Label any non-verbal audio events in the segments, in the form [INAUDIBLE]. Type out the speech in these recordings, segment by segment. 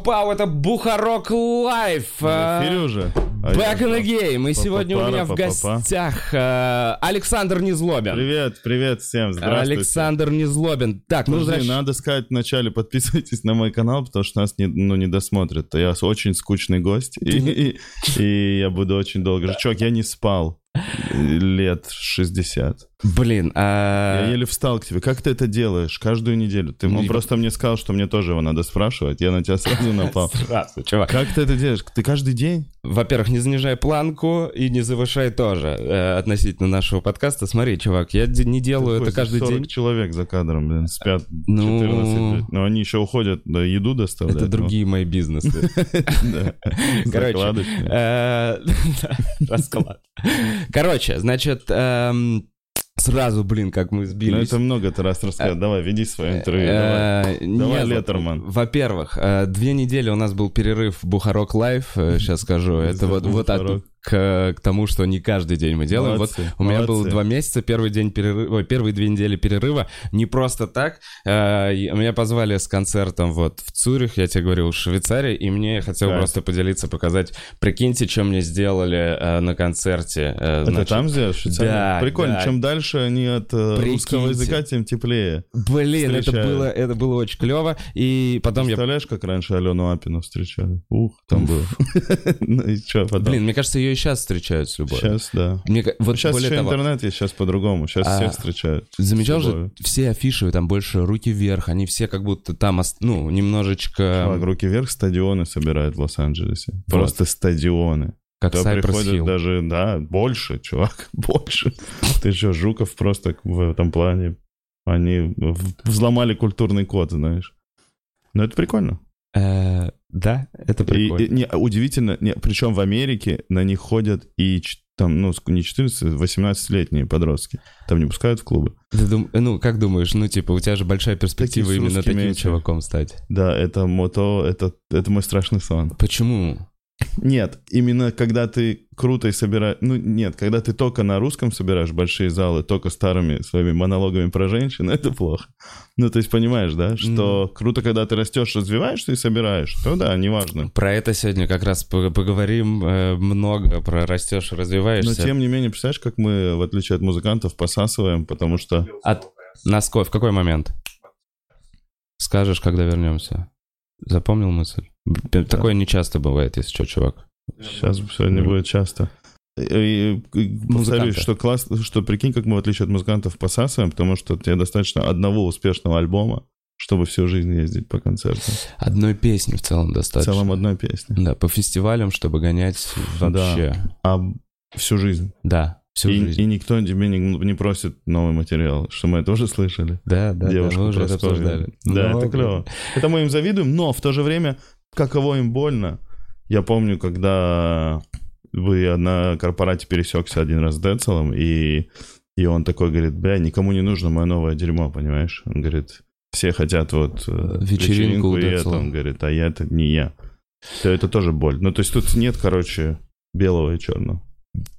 Пау-пау-пау, это Бухарог Live. Уже? А Back in the game. И сегодня у меня в гостях э, Александр Незлобин. Привет, привет всем, здравствуйте. Александр Незлобин. Так, ну, Подожди, надо сказать вначале, подписывайтесь на мой канал, потому что нас не, ну, не досмотрят. Я очень скучный гость, и, и- и я буду очень долго. Чувак, я не спал лет 60. блин, а, Я еле встал к тебе. Как ты это делаешь каждую неделю? Ты Ну, просто мне сказал, что мне тоже его надо спрашивать. Я на тебя сразу напал. [LAUGHS] Здравствуй, чувак. Как ты это делаешь? Ты каждый день? Во-первых, не занижай планку и не завышай тоже э, относительно нашего подкаста. Смотри, чувак, я не делаю это Какой каждый 40 день. человек за кадром, блин, спят Ну, 14 лет. Но они еще уходят, да, еду доставлять. Это ну. другие мои бизнесы. [LAUGHS] [LAUGHS] Короче, э, [LAUGHS] расклад. Короче, значит, эм, сразу, блин, как мы Ну, сбились. это много ты раз рассказал. Давай, веди свое интервью. Давай. Э, Давай, Леттерман. Во-первых, э, две недели у нас был перерыв Бухарог Live, сейчас скажу. [LAUGHS] Это вот, от-. К, к тому, что не каждый день мы делаем. Молодцы, вот у меня было два месяца, первый день перерыва, первые две недели перерыва. Не просто так. Э, меня позвали с концертом вот в Цюрих, я тебе говорил, в Швейцарии, и мне я хотел Кайф. просто поделиться, показать. Прикиньте, что мне сделали э, на концерте. Э, Это значит, там сделаешь? в Швейцарии? Да, Прикольно. да. Чем дальше они от э, Прикиньте. русского языка, тем теплее. Блин, это было, это было очень клево. И потом я Представляешь, как раньше Алену Апину встречали? Ух, там было. [LAUGHS] Ну и что потом? Блин, мне кажется, ее и сейчас встречают с любовью. Сейчас, да. Мне, вот Сейчас еще того, интернет есть, сейчас по-другому. Сейчас А, всех встречают. замечал же, все афиши, там больше руки вверх, они все как будто там, ну, немножечко Чувак, руки вверх стадионы собирают в Лос-Анджелесе. Просто стадионы. как Туда Cypress приходят Hill. даже, да, больше, чувак, [LAUGHS] больше. Ты что, Жуков просто в этом плане, они взломали культурный код, знаешь. Но это прикольно. Э, да, это И, прикольно. и- не, удивительно, не, причем в Америке на них ходят и там, ну, не 14, 18-летние подростки. Там не пускают в клубы. Ты дум- ну, как думаешь, ну, типа, у тебя же большая перспектива Такие с именно таким этими. чуваком стать. Да, это мото, это, это мой страшный сон. Почему? Нет, именно когда ты круто и собираешь... Ну, нет, когда ты только на русском собираешь большие залы, только старыми своими монологами про женщин, [LAUGHS] это плохо. Ну, то есть понимаешь, да, что круто, когда ты растешь, развиваешься и собираешь, то да, неважно. Про это сегодня как раз по- поговорим э, много, про растешь, Но развиваешься. тем не менее, представляешь, как мы, в отличие от музыкантов, посасываем, потому что... От носков, в какой момент? Скажешь, когда вернемся. Запомнил мысль? Такое не часто бывает, если что, чувак. Сейчас сегодня будет часто. И, и- повторюсь, что классно, что прикинь, как мы, в отличие от музыкантов, посасываем, потому что тебе достаточно одного успешного альбома, чтобы всю жизнь ездить по концертам. Одной песни в целом В достаточно. целом одной песни. Да, по фестивалям, чтобы гонять вообще. А всю жизнь. Да, всю и, жизнь. и никто тебе не, не просит новый материал, что мы тоже слышали. Да, да, да, Девушку мы уже это обсуждали. Да, Ну, это клево. Это мы им завидуем, но в то же время, каково им больно. Я помню, когда вы на корпорате пересекся один раз с Децелом, и, и он такой говорит, бля, никому не нужно мое новое дерьмо, понимаешь? Он говорит, все хотят вот э, Вечеринку у и это, он говорит, а я это не я. То это тоже боль. Ну, то есть тут нет, короче, белого и черного.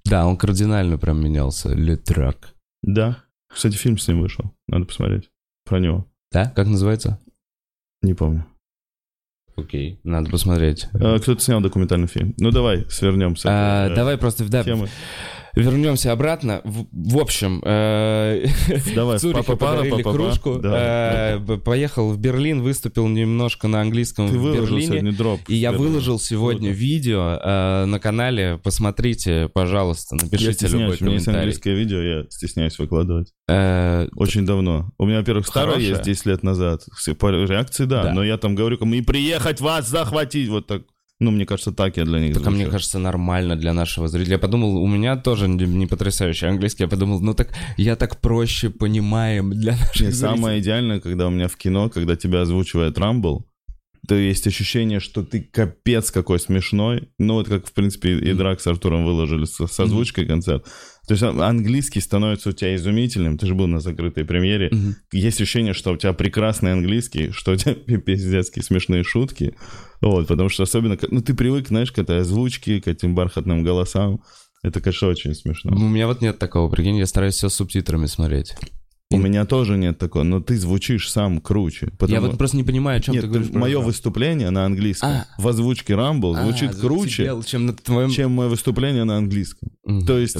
Да, он кардинально прям менялся. Летрак. Да. Кстати, фильм с ним вышел. Надо посмотреть. Про него. Да? Как называется? Не помню. Окей, надо посмотреть. А, Кто-то снял документальный фильм. Ну, давай свернемся. А, давай просто да, темы. Вернемся обратно. В, в общем, э, [LAUGHS] Давай, в Цюрихе папа-пара, подарили папа-па. кружку. Да. э, поехал в Берлин, выступил немножко на английском Ты в Берлине. сегодня дроп. И я Круто. выложил сегодня видео э, на канале. Посмотрите, пожалуйста, Я напишите любой стесняюсь, у меня есть комментарий. английское видео, я стесняюсь выкладывать. Э, Очень давно. У меня, во-первых, старое есть 10 лет назад. По реакции, да, Да. но я там говорю, мы приехать вас захватить, вот так. Ну, мне кажется, так я для них Так, а мне звучу. кажется, нормально для нашего зрителя. Я подумал, у меня тоже не, не потрясающий английский. Я подумал, ну так я так проще понимаем для наших зрителей. самое идеальное, когда у меня в кино, когда тебя озвучивает Рамбл, то есть ощущение, что ты капец какой смешной. Ну, вот как, в принципе, и Драк с Артуром выложили со- с озвучкой концерт. То есть английский становится у тебя изумительным. Ты же был на закрытой премьере. Мгм. Есть ощущение, что у тебя прекрасный английский, что у тебя [LAUGHS] пи- пиздецкие смешные шутки. Вот, потому что особенно, ну, ты привык, знаешь, к этой озвучке, к этим бархатным голосам. Это, конечно, очень смешно. У меня вот нет такого, прикинь, я стараюсь все с субтитрами смотреть. У меня тоже нет такого, но ты звучишь сам круче. Потому... Я вот просто не понимаю, о чем Нет, ты говоришь. мое Rumble. выступление на английском А. в озвучке Rumble А, звучит круче, затебел, чем на твоем... чем мое выступление на английском. Мгм. То есть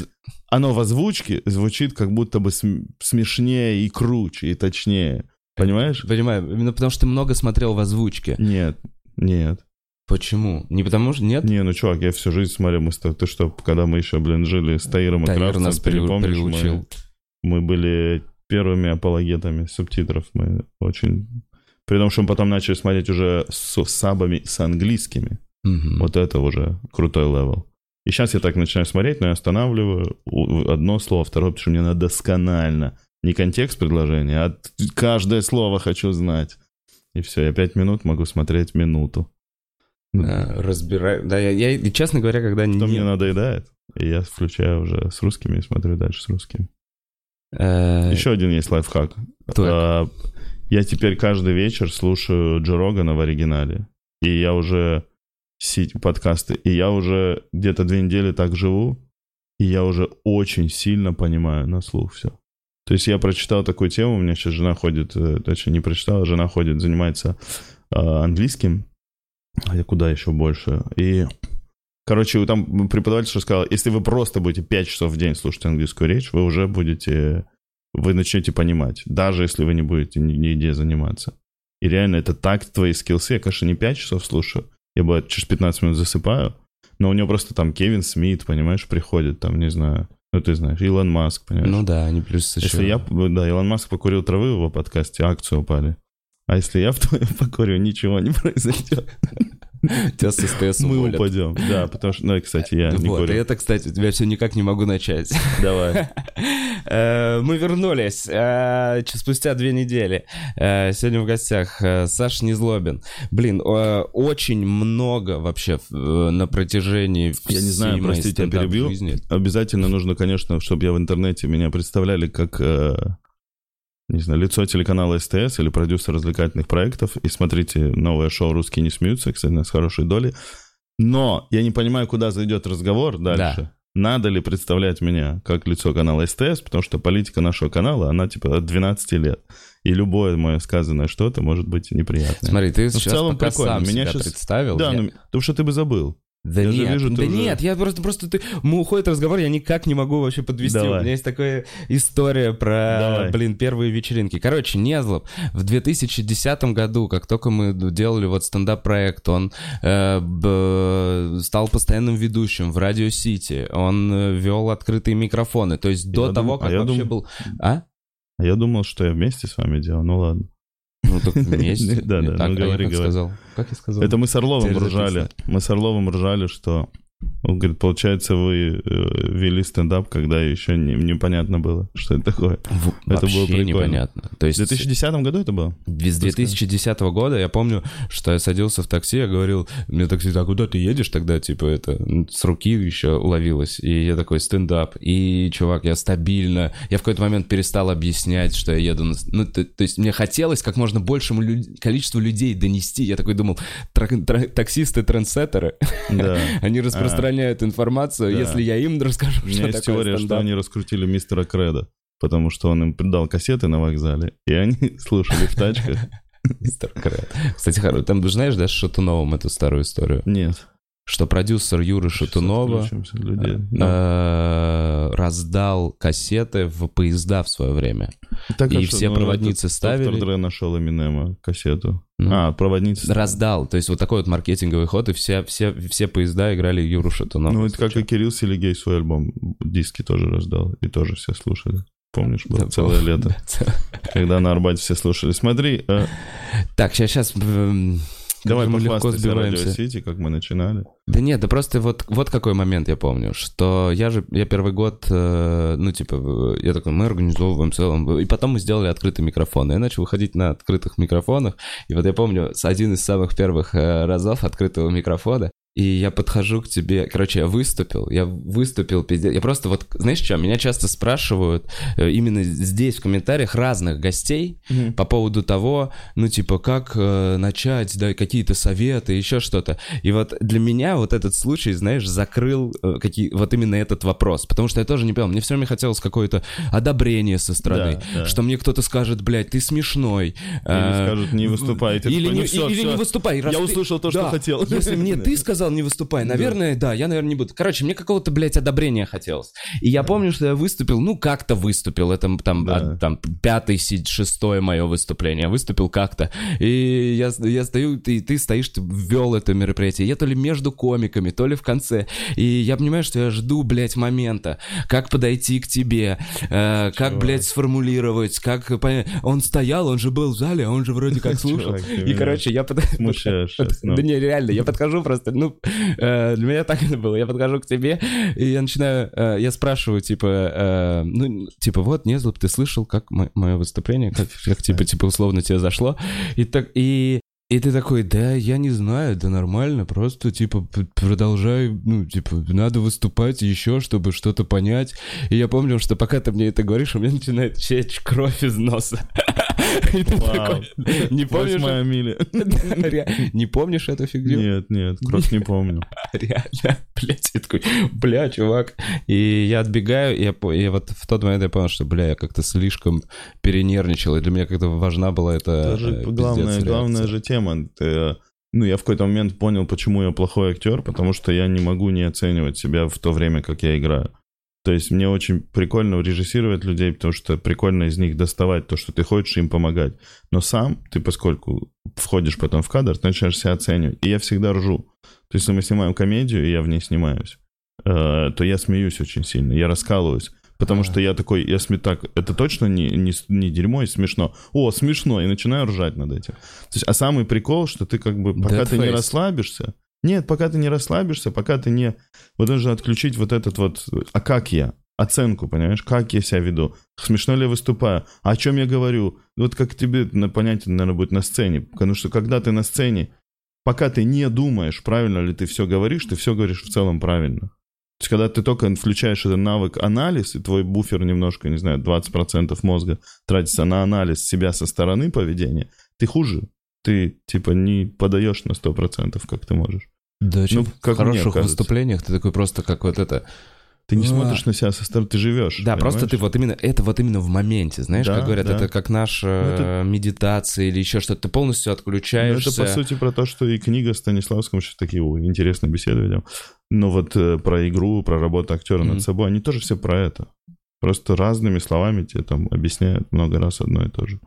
оно в озвучке звучит как будто бы см- смешнее и круче, и точнее. Понимаешь? Понимаю, именно потому что ты много смотрел в озвучке. Нет, нет. Почему? Не потому что... Нет? Не, ну чувак, я всю жизнь смотрел, мы с тобой- ты что, когда мы еще, блин, жили с Таиром и Кравцем, нас ты не пере- помнишь. Мы, мы были первыми апологетами субтитров, мы очень... При том, что мы потом начали смотреть уже с сабами, с английскими. Мгм. Вот это уже крутой level. И сейчас я так начинаю смотреть, но я останавливаю одно слово, второе, потому что мне надо досконально. Не контекст предложения, а каждое слово хочу знать. И все, я пять минут могу смотреть минуту. Ну, А, Разбираю. Да, я, я, честно говоря, когда Что не... мне надоедает, и я включаю уже с русскими и смотрю дальше с русскими. Э, Еще один есть лайфхак. Так. А, Я теперь каждый вечер слушаю Джо Рогана в оригинале. И я уже... подкасты. И я уже где-то две недели так живу, и я уже очень сильно понимаю на слух все. То есть я прочитал такую тему, у меня сейчас жена ходит, э, точнее не прочитала, жена ходит, занимается э, английским, а я куда еще больше. И, короче, там преподаватель сказал, если вы просто будете 5 часов в день слушать английскую речь, вы уже будете, вы начнете понимать, даже если вы не будете ни- нигде заниматься. И реально это так твои скиллсы. Я, конечно, не 5 часов слушаю, я бывает через 15 минут засыпаю, но у него просто там Кевин Смит, понимаешь, приходит, там, не знаю, ну ты знаешь, Илон Маск, понимаешь. Ну да, они плюс еще... Если я, да, Илон Маск покурил травы в его подкасте, акции упали. А если я в твоем покурю, ничего не [LAUGHS] произойдет. [LAUGHS] Тебя с СТС Мы уволят. упадем. Да, потому что, ну, кстати, я не Вот, и это, кстати, у тебя все никак не могу начать. [LAUGHS] Давай. [LAUGHS] Э, Мы вернулись э, спустя две недели. Э, Сегодня в гостях Саша Незлобин. Блин, очень много вообще на протяжении Я не знаю, простите, я перебью. Обязательно нужно, конечно, чтобы я в интернете меня представляли как, не знаю, лицо телеканала СТС или продюсер развлекательных проектов. И смотрите новое шоу «Русские не смеются», кстати, с хорошей долей. Но я не понимаю, куда зайдет разговор дальше. Надо ли представлять меня как лицо канала СТС, потому что политика нашего канала, она типа от 12 лет. И любое мое сказанное что-то может быть неприятное. Смотри, ты в сейчас целом пока прикольно. сам Меня себя щас- представил. да, я- ну, потому что ты бы забыл. Да Я нет, вижу, да уже- нет, я просто, просто ты, мы уходит разговор, я никак не могу вообще подвести. Давай. У меня есть такая история про, Давай. блин, первые вечеринки. Короче, Незлоб в 2010 году, как только мы делали вот стендап-проект, он э, б- стал постоянным ведущим в Радио Сити, он э, вел открытые микрофоны. То есть до Я того, дум- как а я вообще дум- был... А? А я думал, что я вместе с вами делал, ну ладно. Ну, так вместе. [LAUGHS] Да, да, ну а говори, говори. Как я сказал? Это мы с Орловым ржали. Мы с Орловым ржали, что... Он говорит, получается, вы э, вели стендап, когда еще не- непонятно было, что это такое. В- это было вообще прикольно. непонятно. То В есть 2010 году это было? С 2010 года я помню, что я садился в такси, я говорил, мне такси, а куда ты едешь тогда, типа, это, ну, с руки еще ловилось, и я такой, стендап, и, чувак, я стабильно, я в какой-то момент перестал объяснять, что я еду на... Ну, то, то есть мне хотелось как можно большему лю- количеству людей донести, я такой думал, тра- тра- таксисты-трендсеттеры, Да. [LAUGHS] они распространяют информацию, Да. если я им [LAUGHS] расскажу, У меня что есть такое теория, что стендап. они раскрутили мистера Креда, потому что он им придал кассеты на вокзале, и они [LAUGHS] слушали в тачках. [LAUGHS] Мистер Крэд. Кстати, хоро- там, знаешь, да, с Шатуновым эту старую историю? Нет. Что продюсер Юры Шатунова людей. Ну, э, раздал кассеты в поезда в свое время. так, а и что, все ну, проводницы этот ставили. Доктор Дре нашел Эминема кассету. Ну, А, проводница. Раздал. То есть вот такой вот маркетинговый ход, и все, все, все поезда играли Юру Шатунова. Ну, это как и Кирилл Селигей свой альбом. Диски тоже раздал. И тоже все слушали. Помнишь, было Да, целое было. лето, когда на Арбате все слушали. Смотри, э, Так, сейчас, сейчас... давай мы легко похвастайся Радио. Сити, как мы начинали. Да нет, да просто вот, вот какой момент я помню, что я же, я первый год, э, ну, типа, э, я такой, мы организовываем в целом, и потом мы сделали открытый микрофон, и я начал выходить на открытых микрофонах, и вот я помню, с один из самых первых э, разов открытого микрофона, и я подхожу к тебе, короче, я выступил, я выступил, пиздец, я просто вот, знаешь что, меня часто спрашивают э, именно здесь в комментариях разных гостей Мгм. по поводу того, ну, типа, как э, начать, да, какие-то советы, еще что-то. И вот для меня вот этот случай, знаешь, закрыл э, какие, вот именно этот вопрос, потому что я тоже не понял, мне все время хотелось какое-то одобрение со стороны, Да, да. что мне кто-то скажет, блядь, ты смешной. Или скажут, не выступай, и ты Или, такой, ну или не выступай. Я ты- услышал то, что хотел. Если мне ты сказал [LAUGHS] не выступай, наверное, да, я, наверное, не буду. Короче, мне какого-то, блядь, одобрения хотелось. И я помню, что я выступил, ну, как-то выступил. Это там, Да. а, там пятое, шестое мое выступление. Выступил как-то. И я, я стою, ты, ты стоишь, ты ввел это мероприятие. Я то ли между комиками, то ли в конце. И я понимаю, что я жду, блядь, момента. Как подойти к тебе, э, как, блядь, сформулировать, как понять. Он стоял, он же был в зале, а он же вроде как [LAUGHS] слушал. И, короче, я под- Смущаешь сейчас. [LAUGHS] ну. да не, реально, я подхожу просто, ну, э, для меня так это было. Я подхожу к тебе, и я начинаю, э, я спрашиваю, типа, э, ну, типа, вот, Незлоб, ты слышал, как мое выступление, как, типа, типа, условно тебе зашло? И так, и... И ты такой, да, я не знаю, да нормально, просто, типа, продолжай, ну, типа, надо выступать еще, чтобы что-то понять. И я помню, что пока ты мне это говоришь, у меня начинает течь кровь из носа. [LAUGHS] И ты такой, не помнишь? Восьмая миля. [LAUGHS] Не помнишь эту фигню? Нет, нет, кровь не помню. [LAUGHS] Реально, блядь, я такой, бля, чувак. И я отбегаю, и я, вот в тот момент я понял, что, бля, я как-то слишком перенервничал, и для меня как-то важна была эта э, главная, главная же тема. Ты, ну, я в какой-то момент понял, почему я плохой актер, потому что я не могу не оценивать себя в то время, как я играю. То есть мне очень прикольно режиссировать людей, потому что прикольно из них доставать то, что ты хочешь им помогать. Но сам ты, поскольку входишь потом в кадр, ты начинаешь себя оценивать. И я всегда ржу. То есть если мы снимаем комедию, и я в ней снимаюсь, э, то я смеюсь очень сильно, я раскалываюсь. Потому что я такой, я сме так, это точно не, не, не дерьмо и смешно. О, смешно, и начинаю ржать над этим. То есть, а самый прикол, что ты как бы, пока ты не Deadface. расслабишься, нет, пока ты не расслабишься, пока ты не... Вот нужно отключить вот этот вот... А как я? Оценку, понимаешь? Как я себя веду? Смешно ли я выступаю? О чем я говорю? Вот как тебе на- понять, наверное, будет на сцене. Потому что когда ты на сцене, пока ты не думаешь, правильно ли ты все говоришь, ты все говоришь в целом правильно. То есть, когда ты только включаешь этот навык анализ, и твой буфер немножко, не знаю, 20% мозга тратится на анализ себя со стороны поведения, ты хуже. Ты, типа, не подаешь на 100%, как ты можешь. Да, Ну, в как мне хороших выступлениях ты такой просто как вот это... Ты не А. смотришь на себя со стороны, ты живешь. Да, просто ты понимаешь? вот именно, это вот именно в моменте, знаешь, Да, как говорят, да. это как наша Ну, это- э, медитация или еще что-то, ты полностью Ну, отключаешься. это, по сути, про то, что и книга Станиславского, сейчас такие о, интересные беседы ведем. Но вот э, про игру, про работу актера Мгм. над собой, они тоже все про это. Просто разными словами тебе там объясняют много раз одно и то же.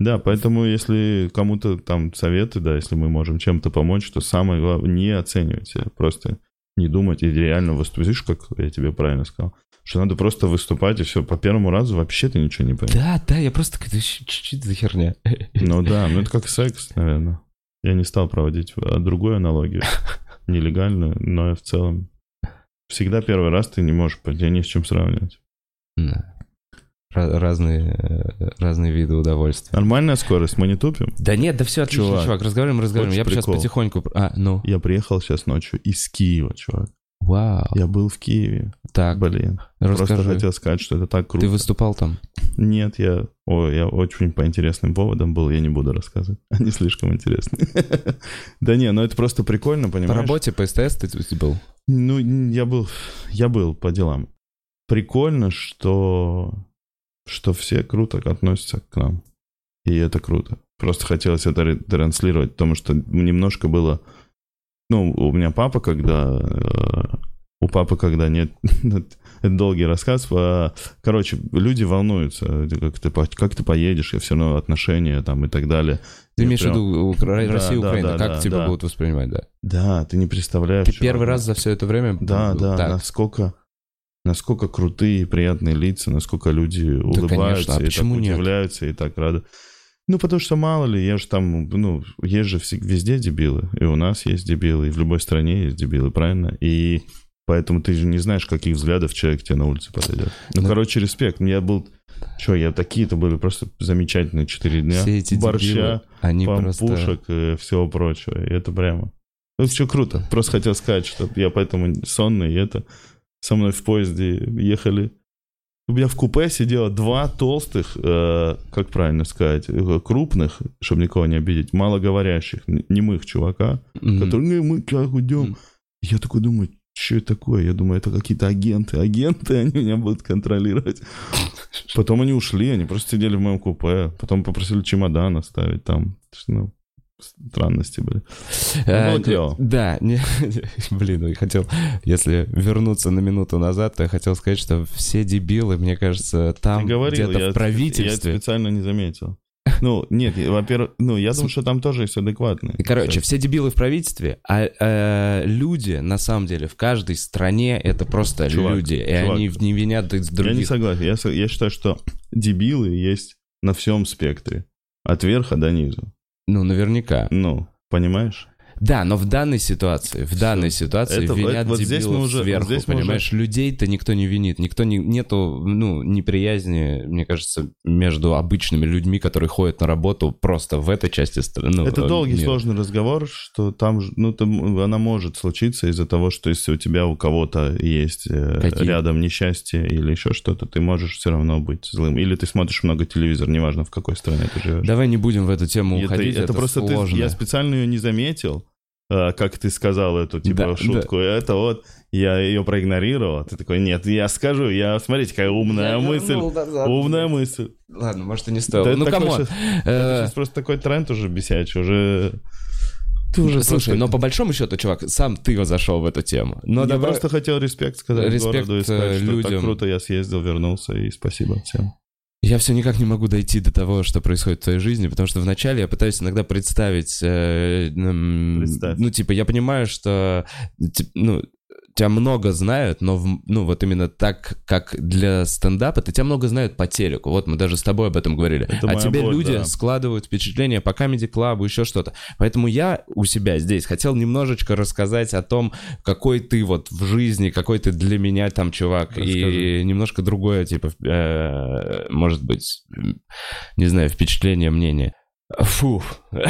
Да, поэтому если кому-то там советы, да, если мы можем чем-то помочь, то самое главное, не оценивать себя, просто не думать и реально выступить. Видишь, как я тебе правильно сказал? Что надо просто выступать, и все, по первому разу вообще ты ничего не поймешь. Да, да, я просто такой, «Да щ- чуть-чуть за херня. Ну да, ну это как секс, наверное. Я не стал проводить а, другую аналогию, [LAUGHS] нелегальную, но в целом. Всегда первый раз ты не можешь, тебя не с чем сравнивать. Да. Ра- Разные, э, разные виды удовольствия. Нормальная скорость, мы не тупим. Да нет, да все отлично, Чувак, чувак, разговариваем, разговариваем. Я хочешь сейчас прикол? потихоньку... А, ну, Я приехал сейчас ночью из Киева, чувак. вау. Я был в Киеве. Так, Блин. Просто расскажи. хотел сказать, что это так круто. Ты выступал там? Нет, я... Ой, я очень по интересным поводам был, я не буду рассказывать. [LAUGHS] Они слишком интересны. [LAUGHS] Да не, ну это просто прикольно, По понимаешь? работе, по СТС ты был? Ну, я был, я был по делам. Прикольно, что, что все круто относятся к нам. И это круто. Просто хотелось это транслировать, потому что немножко было... Ну, у меня папа, когда... э, У папы, когда нет... [LAUGHS] Это долгий рассказ. а, Короче, люди волнуются, как ты, как ты поедешь, и все равно отношения там и так далее. Ты имеешь в виду Россия да, Украина? да, Как да, тебя да. будут воспринимать, да? Да, ты не представляешь. Ты первый раз за все это время Да, был да, так? насколько, насколько крутые и приятные лица, насколько люди улыбаются конечно, а и так нет? удивляются и так рады. Ну, потому что мало ли, я же там, ну, есть же везде дебилы. И у нас есть дебилы, и в любой стране есть дебилы, правильно? И поэтому ты же не знаешь, каких взглядов человек тебе на улице подойдет. Ну, Да. короче, респект. Я был... Что, я такие-то были просто замечательные четыре дня. Все эти Борща, дебилы, они пампушек просто... и всего прочего. И это прямо... Ну, все круто. Просто хотел сказать, что я поэтому сонный, и это... Со мной в поезде ехали. У меня в купе сидело два толстых, э, как правильно сказать, э, крупных, чтобы никого не обидеть, малоговорящих, немых чувака, Мгм. которые, «Не, мы как уйдем. Мгм. Я такой думаю, что это такое? Я думаю, это какие-то агенты. Агенты, [LAUGHS] они меня будут контролировать. Потом они ушли, они просто сидели в моем купе. Потом попросили чемодан оставить там. Ну, странности были. Было клево. Да, не- [LAUGHS] блин, я хотел, если вернуться на минуту назад, то я хотел сказать, что все дебилы, мне кажется, там где-то я, в я правительстве. специально не заметил. Ну, нет, я- во-первых, ну, я думаю, что там тоже есть адекватные. Короче, все дебилы в правительстве, а э, люди, на самом деле, в каждой стране это просто Чувак, люди, и чувак. они не винят друг Я не других. согласен. Я, я считаю, что дебилы есть на всем спектре. От верха до низу. Ну, наверняка. Ну, понимаешь? Да, но в данной ситуации, в данной ситуации Это- винят это- вот здесь дебилов мы уже- сверху, здесь мы уже- понимаешь? Людей-то никто не винит, никто не, нету, ну, неприязни, мне кажется, между обычными людьми, которые ходят на работу просто в этой части страны. ну, Это э, долгий, мира. сложный разговор, что там, ж- ну, там, она может случиться из-за того, что если у тебя у кого-то есть э, Какие? рядом несчастье или еще что-то, ты можешь все равно быть злым. Или ты смотришь много телевизор, неважно, в какой стране ты живешь. Давай не будем в эту тему это, уходить, это это, просто ты- сложно. я специально ее не заметил, как ты сказал эту, типа, Да, шутку. И это вот, я ее проигнорировал. Ты такой, нет, я скажу, я, смотрите, какая умная Я мысль. вернул. Умная мысль. Ладно, может, и не стоило. Да ну, щас- Это Э, сейчас просто такой тренд уже бесячий, уже... Ты уже Слушай, просто- но по большому счету, чувак, сам ты зашел в эту тему. Но я давай- просто хотел респект сказать Респект, городу и сказать, э, что людям. так круто я съездил, вернулся, и спасибо всем. Я все никак не могу дойти до того, что происходит в твоей жизни, потому что вначале я пытаюсь иногда представить, э, м, Представь. ну типа я понимаю, что ти- ну тебя много знают, но в- ну вот именно так, как для стендапа, то тебя много знают по телеку. Вот мы даже с тобой об этом говорили. Это а тебе боль, люди да. складывают впечатления по Comedy Club, еще что-то. Поэтому я у себя здесь хотел немножечко рассказать о том, какой ты вот в жизни, какой ты для меня там чувак, и Расскажи. немножко другое, типа, э, может быть, не знаю, впечатление, мнение. Фу. [LAUGHS]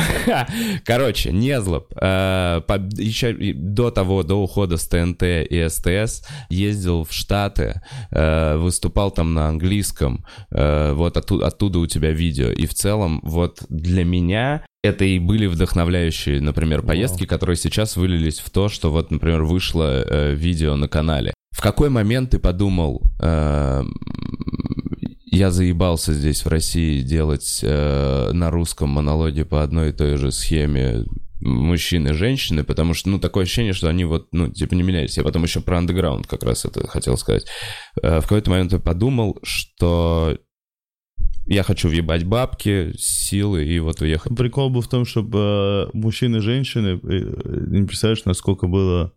Короче, Незлоб. э, по- еще до того, до ухода с ТНТ и СТС, ездил в Штаты, э, выступал там на английском. э, Вот оттуда, оттуда у тебя видео. И в целом, вот для меня это и были вдохновляющие, например, поездки, которые сейчас вылились в то, что вот, например, вышло э, видео на канале. В какой момент ты подумал, э, я заебался здесь в России делать э, на русском монологе по одной и той же схеме мужчины и женщины, потому что, ну, такое ощущение, что они вот, ну, типа не менялись. Я потом еще про андеграунд как раз это хотел сказать. Э, в какой-то момент я подумал, что я хочу въебать бабки, силы и вот уехать. Прикол был в том, чтобы мужчины и женщины, э, не представляешь, насколько было...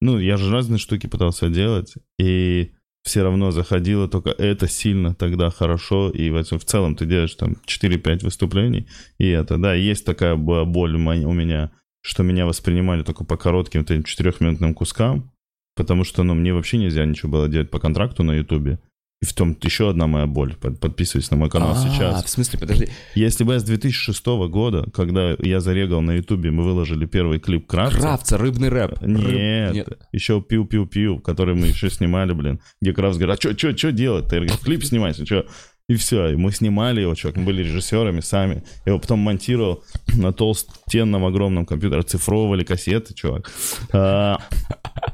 Ну, я же разные штуки пытался делать, и все равно заходило только это сильно тогда хорошо, и в, целом ты делаешь там 4-5 выступлений, и это, да, есть такая бо- боль у меня, что меня воспринимали только по коротким вот этим четырехминутным кускам, потому что, ну, мне вообще нельзя ничего было делать по контракту на Ютубе. И в том еще одна моя боль. Под- Подписывайтесь на мой канал А, сейчас. в смысле, подожди. Если бы я с 2006 года, когда я зарегал на Ютубе, мы выложили первый клип Кравца. Кравца, рыбный рэп. Нет, Рыб- еще пиу-пиу-пиу, который мы еще снимали, блин. Где Кравц говорит, а что, что, что делать? Ты говоришь, клип снимать, что? И все, и мы снимали его, чувак, мы были режиссерами сами. Я его потом монтировал на толстенном огромном компьютере, оцифровывали кассеты, чувак. А,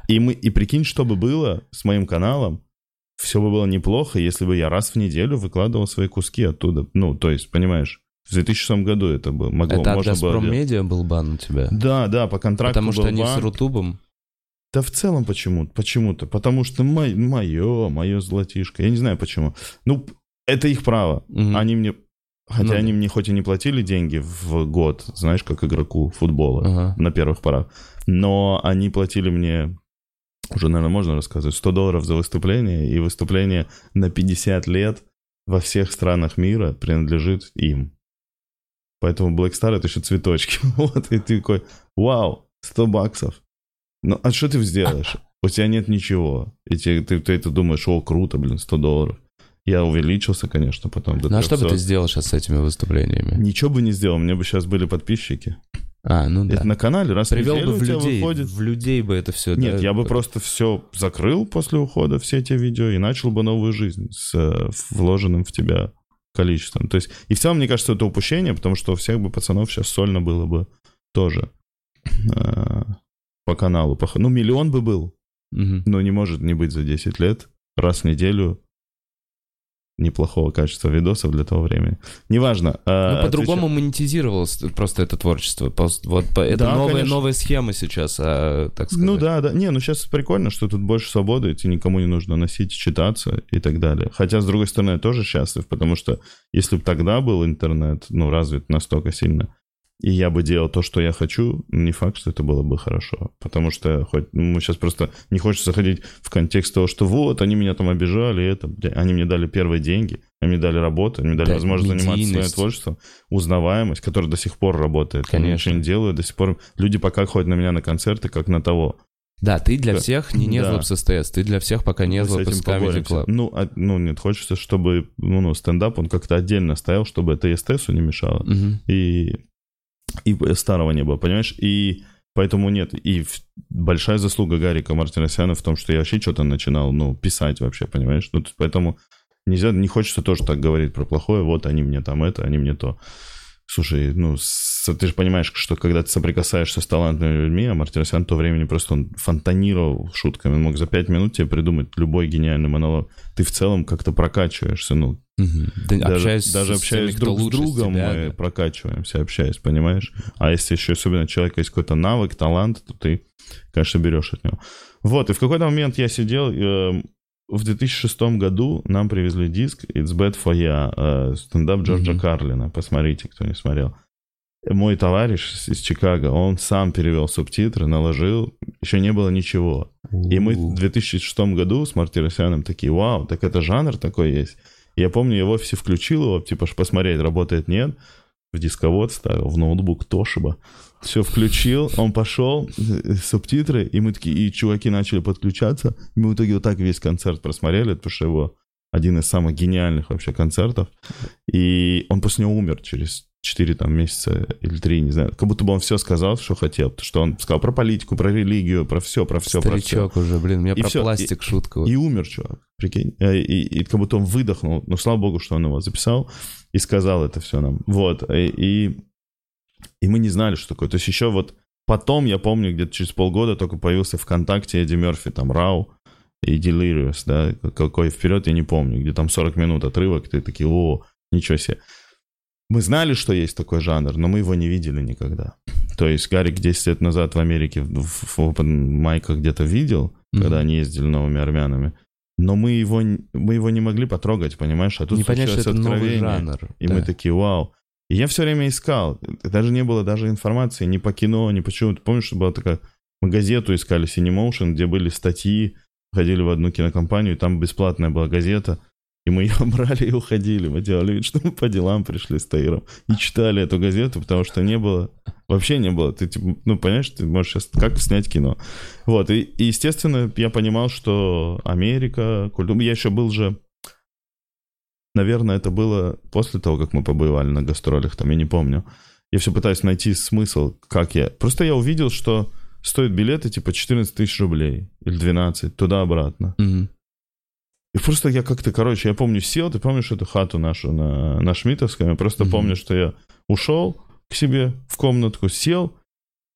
И мы, и прикинь, что бы было с моим каналом, все бы было неплохо, если бы я раз в неделю выкладывал свои куски оттуда. Ну, то есть, понимаешь, в 2006 году это было, могло, Это от можно было Газпром делать. Медиа был бан у тебя? Да, да, по контракту Потому что был они с бан. Рутубом. Да в целом почему-то, почему-то, потому что мое, мое, мое золотишко, я не знаю почему. Ну, это их право. Мгм. Они мне, хотя Ну да. они мне хоть и не платили деньги в год, знаешь, как игроку футбола Ага. на первых порах, но они платили мне, уже, наверное, можно рассказывать, 100 долларов за выступление, и выступление на 50 лет во всех странах мира принадлежит им. Поэтому Black Star это еще цветочки. [LAUGHS] Вот, и ты такой, вау, 100 баксов. Ну, а что ты сделаешь? У тебя нет ничего. И тебе- ты, ты это думаешь, о, круто, блин, 100 долларов. Я увеличился, конечно, потом Ну а что бы 300. ты сделал сейчас с этими выступлениями? Ничего бы не сделал, мне бы сейчас были подписчики. А, ну да. Это на канале раз Привел в бы в у тебя людей, выходит. в людей бы это все. Нет, я бы просто все закрыл после ухода, все эти видео, и начал бы новую жизнь с э, вложенным в тебя количеством. То есть, и в целом, мне кажется, это упущение, потому что у всех бы пацанов сейчас сольно было бы тоже э, по каналу. По Ну, миллион бы был, но не может не быть за 10 лет раз в неделю неплохого качества видосов для того времени. Неважно. э, Ну, по-другому монетизировалось просто это творчество. Вот это Да, новая, конечно. новая схема сейчас, а, так сказать. Ну да, да. Не, ну сейчас прикольно, что тут больше свободы, и тебе никому не нужно носить, читаться и так далее. Хотя, с другой стороны, я тоже счастлив, потому что если бы тогда был интернет, ну, развит настолько сильно, и я бы делал то, что я хочу, не факт, что это было бы хорошо. Потому что хоть ну, сейчас просто не хочется заходить в контекст того, что вот, они меня там обижали, это, они мне дали первые деньги, они мне дали работу, они мне дали Да, возможность заниматься своим творчеством, узнаваемость, которая до сих пор работает. Я Конечно. ничего не делаю, до сих пор люди пока ходят на меня на концерты, как на того. Да, ты для Да. всех не Да. Незлоп с СТС, ты для всех пока этим с Comedy. Club. Ну, а- ну, нет, хочется, чтобы ну, ну, стендап, он как-то отдельно стоял, чтобы это СТСу не мешало. Мгм. И, и старого не было, понимаешь? И поэтому нет. И большая заслуга Гарика Мартиросяна в том, что я вообще что-то начинал, ну, писать вообще, понимаешь? Ну, поэтому нельзя, не хочется тоже так говорить про плохое, вот они мне там это, они мне то. Слушай, ну, с- ты же понимаешь, что когда ты соприкасаешься с талантливыми людьми, а Мартиросян то времени просто он фонтанировал шутками, он мог за пять минут тебе придумать любой гениальный монолог. Ты в целом как-то прокачиваешься, ну, Мгм. Да, даже, общаюсь даже общаясь теми, друг с другом, тебя, мы да. прокачиваемся, общаясь, понимаешь? А если еще особенно у человека есть какой-то навык, талант, то ты, конечно, берешь от него. Вот, и в какой-то момент я сидел, э, в 2006 году нам привезли диск It's Bad For Ya, э, стендап Джорджа Мгм. Карлина, посмотрите, кто не смотрел. Мой товарищ из Чикаго, он сам перевел субтитры, наложил, еще не было ничего. И мы в 2006 году с Мартиросяном такие, вау, так это жанр такой есть. Я помню, я в офисе включил его, типа, посмотреть, работает, нет. В дисковод ставил, в ноутбук Тошиба. Все включил, он пошел, э, субтитры, и мы такие, и чуваки начали подключаться. И мы в итоге вот так весь концерт просмотрели, потому что его один из самых гениальных вообще концертов. И он после него умер через 4 там, месяца или 3, не знаю. Как будто бы он все сказал, что хотел. Потому что он сказал про политику, про религию, про все, про все, про все. Старичок уже, блин, у меня И про всё, пластик шутка. вот. И умер чувак, прикинь. Э, И, и как будто он выдохнул. Ну, слава богу, что он его записал и сказал это все нам. Вот. И, и, и мы не знали, что такое. То есть еще вот потом, я помню, где-то через полгода только появился ВКонтакте Эдди Мерфи, там, Рау и Delirious, да, какой вперед, я не помню, где там 40 минут отрывок, ты такие, о, ничего себе. Мы знали, что есть такой жанр, но мы его не видели никогда. То есть Гарик 10 лет назад в Америке в, в, open майках где-то видел, Мгм. когда они ездили новыми армянами. Но мы его, мы его не могли потрогать, понимаешь? А тут не понять, что это новый жанр. И да. мы такие, вау. И я все время искал. Даже не было даже информации ни по кино, ни почему. Ты помнишь, что была такая... Мы газету искали, Cinemotion, где были статьи. Ходили в одну кинокомпанию, и там бесплатная была газета. И мы ее брали и уходили. Мы делали вид, что мы по делам пришли с Таиром. И читали эту газету, потому что не было... Вообще не было. Ты, типа, ну, понимаешь, ты можешь сейчас... Как снять кино? Вот. И, и, естественно, я понимал, что Америка... культура- Я еще был же... Наверное, это было после того, как мы побывали на гастролях, там, я не помню. Я все пытаюсь найти смысл, как я... Просто я увидел, что стоят билеты типа 14 тысяч рублей или 12, туда-обратно. Мгм. И просто я как-то, короче, я помню, сел, ты помнишь эту хату нашу на, на Шмитовском? Я просто Мгм. помню, что я ушел к себе в комнатку, сел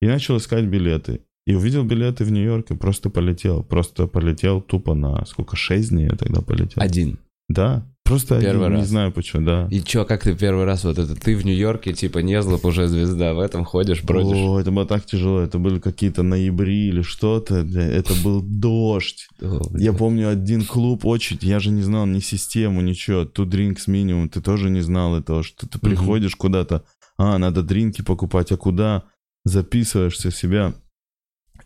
и начал искать билеты. И увидел билеты в Нью-Йорк и просто полетел. Просто полетел тупо на сколько, 6 дней я тогда полетел. Один. Да, просто Первый один, не раз. знаю почему, да. И чё, как ты первый раз вот это, ты в Нью-Йорке, типа, Незлоп уже звезда, в этом ходишь, бродишь. О, это было так тяжело. Это были какие-то ноябри или что-то. Это был дождь. Я помню один клуб, очень, я же не знал ни систему, ничего. Two drinks минимум, ты тоже не знал этого, что ты приходишь куда-то, а, надо дринки покупать, а куда? Записываешься себя.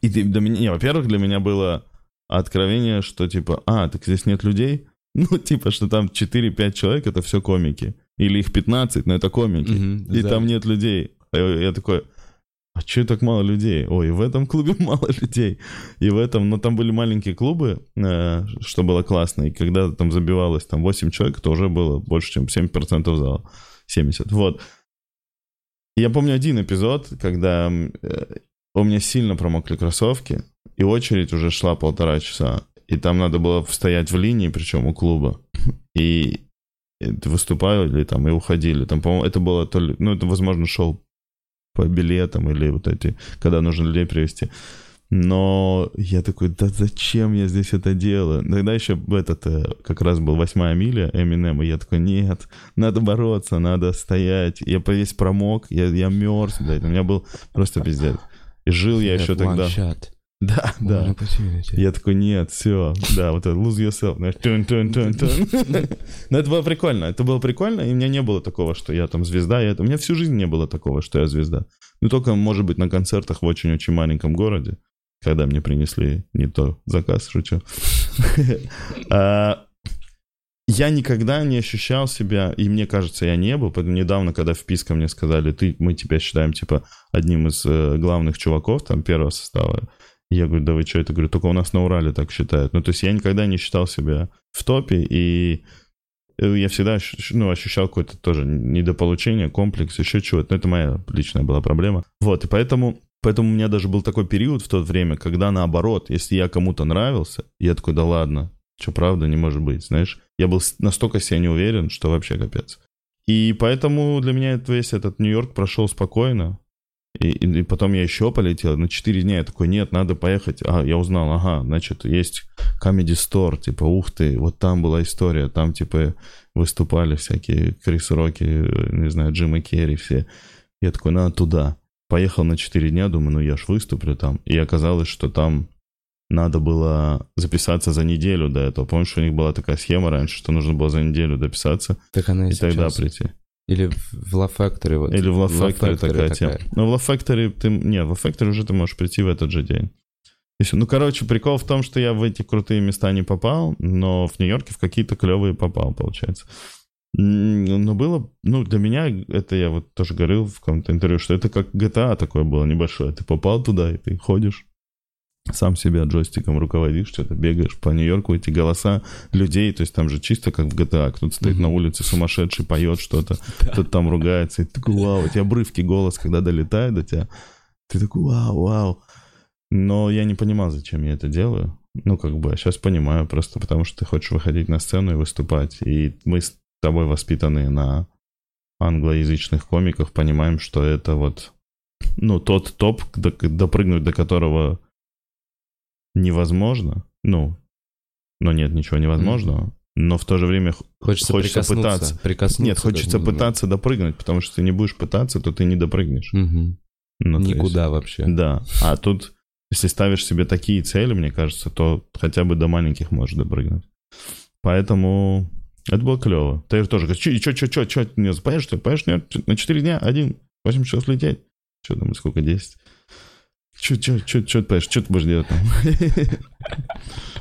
И ты, для меня, не, во-первых, для меня было откровение, что типа, а, так здесь нет людей? [LAUGHS] Ну, типа, что там 4-5 человек, это все комики. Или их 15, но это комики. Мгм, И да. там нет людей. А Я, я такой, а че так мало людей? Ой, в этом клубе [LAUGHS] мало людей. И в этом, но там были маленькие клубы, э, что было классно. И когда там забивалось там 8 человек, то уже было больше, чем 7% зала. 70. Вот. Я помню один эпизод, когда э, у меня сильно промокли кроссовки, и очередь уже шла полтора часа. И там надо было стоять в линии, причем у клуба. И выступали там и уходили. Там, по-моему, это было то ли... Ну, это, возможно, шоу по билетам или вот эти, когда нужно людей привести. Но я такой, да зачем я здесь это делаю? Тогда еще этот, э, как раз был восьмая миля Eminem, и я такой, нет, надо бороться, надо стоять. Я весь промок, я, я мерз, блядь, у меня был просто пиздец. И жил я еще тогда... Shot. Да, да. Я такой, нет, все, да, вот это lose yourself, знаешь, тун тун тун тун [LAUGHS] Но это было прикольно, это было прикольно, и у меня не было такого, что я там звезда, я у меня всю жизнь не было такого, что я звезда. Ну, только, может быть, на концертах в очень-очень маленьком городе, когда мне принесли не то заказ, шучу. [LAUGHS] А, я никогда не ощущал себя, и мне кажется, я не был, поэтому недавно, когда в Писко мне сказали, ты, мы тебя считаем, типа, одним из э, главных чуваков там первого состава, я говорю, да вы что, это говорю, только у нас на Урале так считают. Ну, то есть я никогда не считал себя в топе, и э, я всегда ну, ощущал какое-то тоже недополучение, комплекс, еще чего-то. Но это моя личная была проблема. Вот, и поэтому, поэтому у меня даже был такой период в то время, когда наоборот, если я кому-то нравился, я такой, да ладно, что правда не может быть, знаешь. Я был настолько себя не уверен, что вообще капец. И поэтому для меня весь этот Нью-Йорк прошел спокойно. И, и, и потом я еще полетел. На 4 дня я такой, нет, надо поехать. А, я узнал, ага, значит, есть Comedy Store, типа, ух ты, вот там была история, там, типа, выступали всякие Крис Роки, не знаю, Джим и Керри все. Я такой, надо туда. Поехал на 4 дня, думаю, ну я ж выступлю там. И оказалось, что там надо было записаться за неделю до этого. Помнишь, у них была такая схема раньше, что нужно было за неделю дописаться так она и, и тогда прийти. Или в Love Factory. Вот. Или в Love Factory, Factory такая, такая тема. Но в Love Factory ты... Нет, в Love Factory уже ты можешь прийти в этот же день. Ну, короче, прикол в том, что я в эти крутые места не попал, но в Нью-Йорке в какие-то клевые попал, получается. Но было, ну, для меня, это я вот тоже говорил в каком-то интервью, что это как GTA такое было небольшое. Ты попал туда, и ты ходишь, сам себя джойстиком руководишь, что-то бегаешь по Нью-Йорку, эти голоса людей, то есть там же чисто как в GTA, кто-то стоит mm-hmm. на улице сумасшедший, поет что-то, [LAUGHS] кто-то там ругается, и ты такой, вау, у тебя обрывки голос, когда долетает до тебя, ты такой, вау, вау. Но я не понимал, зачем я это делаю. Ну, как бы, сейчас понимаю, просто потому что ты хочешь выходить на сцену и выступать. И мы с тобой воспитаны на англоязычных комиках, понимаем, что это вот, ну, тот топ, допрыгнуть до которого невозможно, ну, но нет ничего невозможного, но в то же время хочется, хочется пытаться. Прикоснуться нет, хочется пытаться допрыгнуть, потому что ты не будешь пытаться, то ты не допрыгнешь. Mm-hmm. Ну, Никуда есть, вообще. Да, а тут, если ставишь себе такие цели, мне кажется, то хотя бы до маленьких можешь допрыгнуть. Поэтому это было клево. Ты тоже говоришь, что, что, что, что, не поешь, что, поешь, нет, на 4 дня, один, 8 часов лететь. Что там, сколько, 10? Че, ты поешь, что ты будешь делать там?